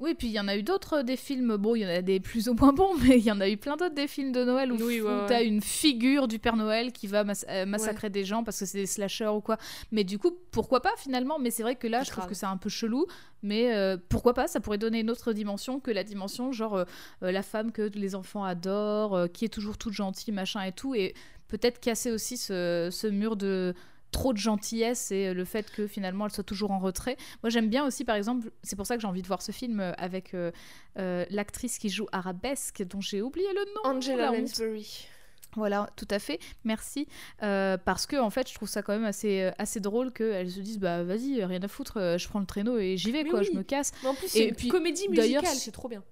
Oui puis il y en a eu d'autres euh, des films. Bon il y en a des plus ou moins bons mais il y en a eu plein d'autres des films de Noël où, Oui, ouais, où ouais. t'as une figure du Père Noël qui va mas- euh, massacrer des gens parce que c'est des slashers ou quoi. Mais du coup pourquoi pas finalement? Mais c'est vrai que là je trouve que c'est un peu chelou. Mais euh, pourquoi pas? Ça pourrait donner une autre dimension que la dimension genre euh, la femme que les enfants adorent qui est toujours toute gentille machin et tout. Et peut-être casser aussi ce, ce mur de trop de gentillesse et le fait que finalement elle soit toujours en retrait. Moi j'aime bien aussi par exemple, c'est pour ça que j'ai envie de voir ce film euh, avec euh, euh, l'actrice qui joue Arabesque dont j'ai oublié le nom. Angela. Lansbury. Voilà, tout à fait, merci. Euh, parce que en fait je trouve ça quand même assez, assez drôle qu'elles se disent bah vas-y, rien à foutre, je prends le traîneau et j'y vais Mais quoi, oui. je me casse. Mais en plus, Et c'est une puis, comédie musicale, c'est trop bien.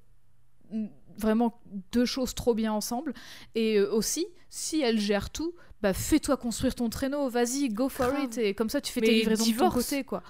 Vraiment deux choses trop bien ensemble. Et euh, aussi, si elle gère tout, bah fais-toi construire ton traîneau, vas-y, go for Grave. it. Et comme ça, tu fais Mais tes livraisons de ton divorce. côté, quoi.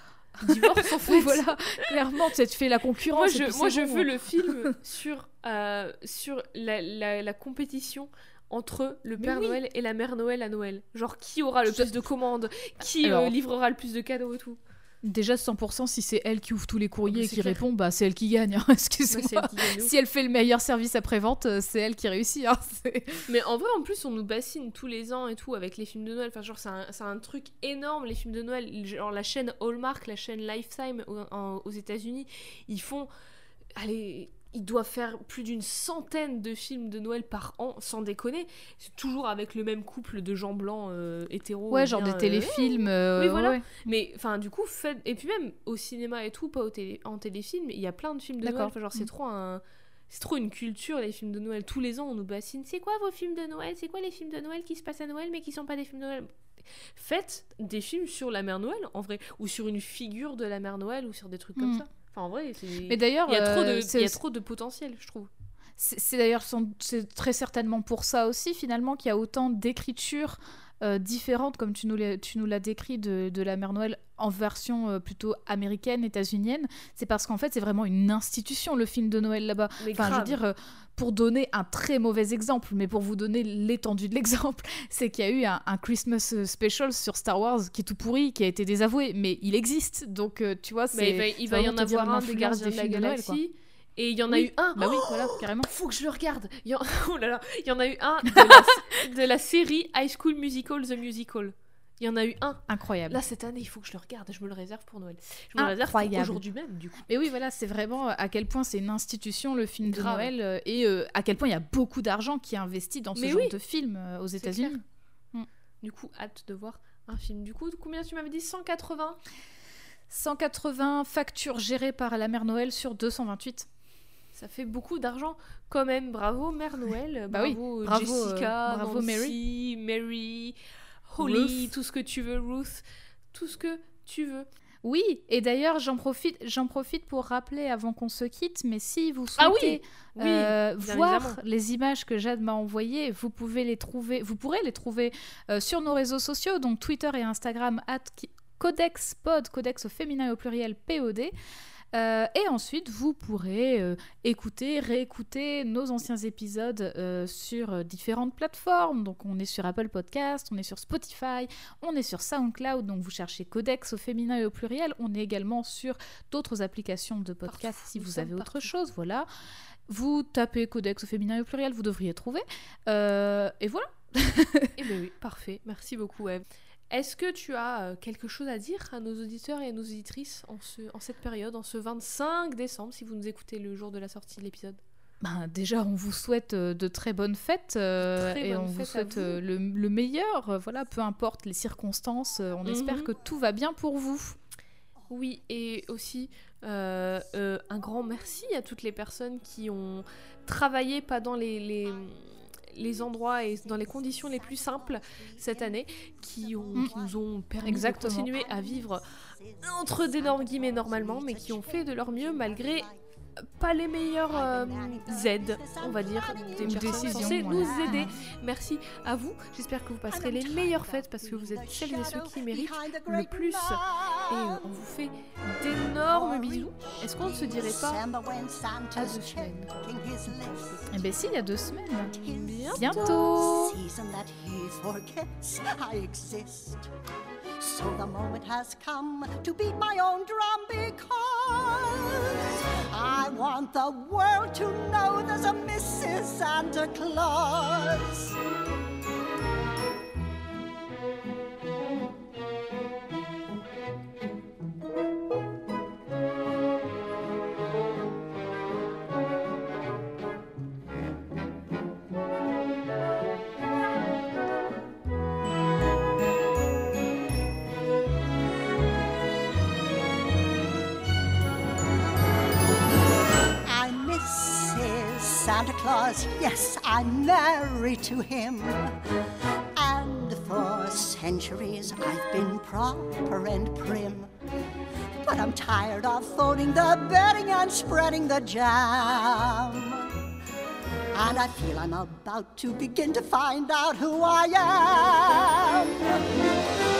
Divorce, en fait. Voilà, clairement, tu fais la concurrence. Moi, je, moi je bon. veux le film sur, euh, sur la, la, la compétition entre le Père oui. Noël et la Mère Noël à Noël. Genre, qui aura le plus de commandes? Qui euh, livrera le plus de cadeaux et tout? Déjà, 100%, si c'est elle qui ouvre tous les courriers mais et qui clair. répond, bah c'est elle qui gagne. hein, Moi, Excuse-moi. Si elle fait le meilleur service après-vente, euh, c'est elle qui réussit. hein, Mais en vrai, en plus, on nous bassine tous les ans et tout avec les films de Noël. Enfin, genre, c'est un, truc énorme, les films de Noël. Genre, la chaîne Hallmark, la chaîne Lifetime au- en- aux États-Unis, ils font. Allez. Ils doivent faire plus d'une centaine de films de Noël par an, sans déconner. C'est toujours avec le même couple de gens blancs euh, hétéros. Ouais, genre bien, des euh, téléfilms. euh, oui, voilà. ouais. Mais enfin, du coup, faites. Et puis même au cinéma et tout, pas au télé... en téléfilm, il y a plein de films de. Noël. Enfin, genre, c'est Mm. trop un. C'est trop une culture, les films de Noël. Tous les ans, on nous bassine. C'est quoi vos films de Noël? C'est quoi les films de Noël qui se passent à Noël mais qui sont pas des films de Noël? Faites des films sur la mère Noël, en vrai. Ou sur une figure de la mère Noël, ou sur des trucs comme Mm. ça. Enfin, en vrai. Mais d'ailleurs, Il y a, trop euh, de... c'est il y a aussi- trop de potentiel, je trouve. C'est d'ailleurs très certainement pour ça aussi finalement qu'il y a autant d'écritures euh, différentes comme tu nous l'as décrit de, de la Mère Noël en version euh, plutôt américaine, états-unienne. C'est parce qu'en fait c'est vraiment une institution le film de Noël là-bas. Enfin, je veux grave. dire, euh, pour donner un très mauvais exemple, mais pour vous donner l'étendue de l'exemple, c'est qu'il y a eu un, un Christmas euh, special sur Star Wars qui est tout pourri, qui a été désavoué, mais il existe. Donc, euh, tu vois, c'est. Mais il va, il va y en avoir un des Gardiens des de la Noël. Galaxie. et il y en a Oui. eu un. Bah oui, voilà, carrément. faut que je le regarde. Il y en... Oh là là, il y en a eu un de la, de la série High School Musical The Musical. Il y en a eu un. Incroyable. Là cette année, il faut que je le regarde. Je me le réserve pour Noël. Je me le réserve Incroyable. aujourd'hui même, du coup. Mais oui, voilà, c'est vraiment euh, à quel point c'est une institution, le film de Grave. Noël, euh, et euh, à quel point il y a beaucoup d'argent qui est investi dans ce Mais genre oui. de film euh, aux États-Unis. Du coup, hâte de voir un film. Du coup, combien tu m'avais dit 180 180 factures gérées par la mère Noël sur 228. Ça fait beaucoup d'argent quand même. Bravo Mère Noël. Bah oui, bravo, bravo, euh, Jessica, bravo, Nancy, Mary, Holly, Ruth. tout ce que tu veux, Ruth, tout ce que tu veux. Oui, et d'ailleurs, j'en profite, j'en profite pour rappeler avant qu'on se quitte, mais si vous Ah oui, souhaitez Oui, euh, voir évidemment. les images que Jade m'a envoyées, vous pouvez les trouver, vous pourrez les trouver euh, sur nos réseaux sociaux, donc Twitter et Instagram, at ki- codexpod, codex au féminin et au pluriel POD. Euh, et ensuite, vous pourrez euh, écouter, réécouter nos anciens épisodes euh, sur différentes plateformes. Donc, on est sur Apple Podcast, on est sur Spotify, on est sur SoundCloud. Donc, vous cherchez Codex au féminin et au pluriel. On est également sur d'autres applications de podcast Partout, si vous avez autre partout. chose. Voilà. Vous tapez Codex au féminin et au pluriel, vous devriez trouver. Et voilà. Eh ben oui, parfait. Merci beaucoup, Eve. Est-ce que tu as euh, quelque chose à dire à nos auditeurs et à nos auditrices en, ce, en cette période, en ce 25 décembre, si vous nous écoutez le jour de la sortie de l'épisode? Ben, déjà, on vous souhaite euh, de très bonnes fêtes euh, Très et on vous souhaite vous. le, le meilleur. voilà, peu importe les circonstances, on Mhm. espère que tout va bien pour vous. Oui, et aussi euh, euh, un grand merci à toutes les personnes qui ont travaillé pas dans les, les, les endroits et dans les conditions les plus simples cette année, qui, ont, Mm. qui nous ont permis Exactement. de continuer à vivre entre d'énormes guillemets normalement, mais qui ont fait de leur mieux malgré pas les meilleurs euh, aides, on va dire, des personnes décisions, censées nous aider. Merci à vous. J'espère que vous passerez les meilleures fêtes parce que vous êtes celles et ceux qui méritent le plus. Et on vous fait d'énormes bisous. Est-ce qu'on ne se dirait pas à deux semaines Eh bien, si, il y a deux semaines. Bientôt. Bientôt. So the moment has come to beat my own drum because I want the world to know there's a Mrs. Santa Claus. Yes, I'm married to him. And for centuries I've been proper and prim. But I'm tired of folding the bedding and spreading the jam. And I feel I'm about to begin to find out who I am.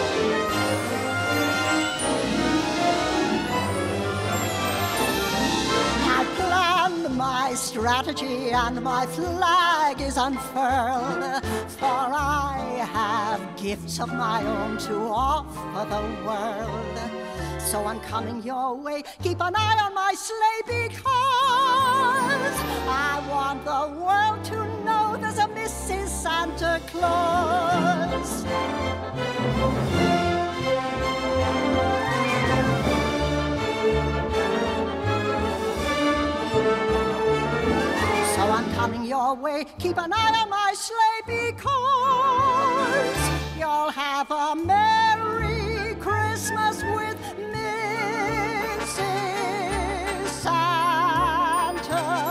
My strategy and my flag is unfurled. For I have gifts of my own to offer the world. So I'm coming your way. Keep an eye on my sleigh because I want the world to know there's a Mrs. Santa Claus. coming your way. Keep an eye on my sleigh because you'll have a Merry Christmas with Mrs. Santa.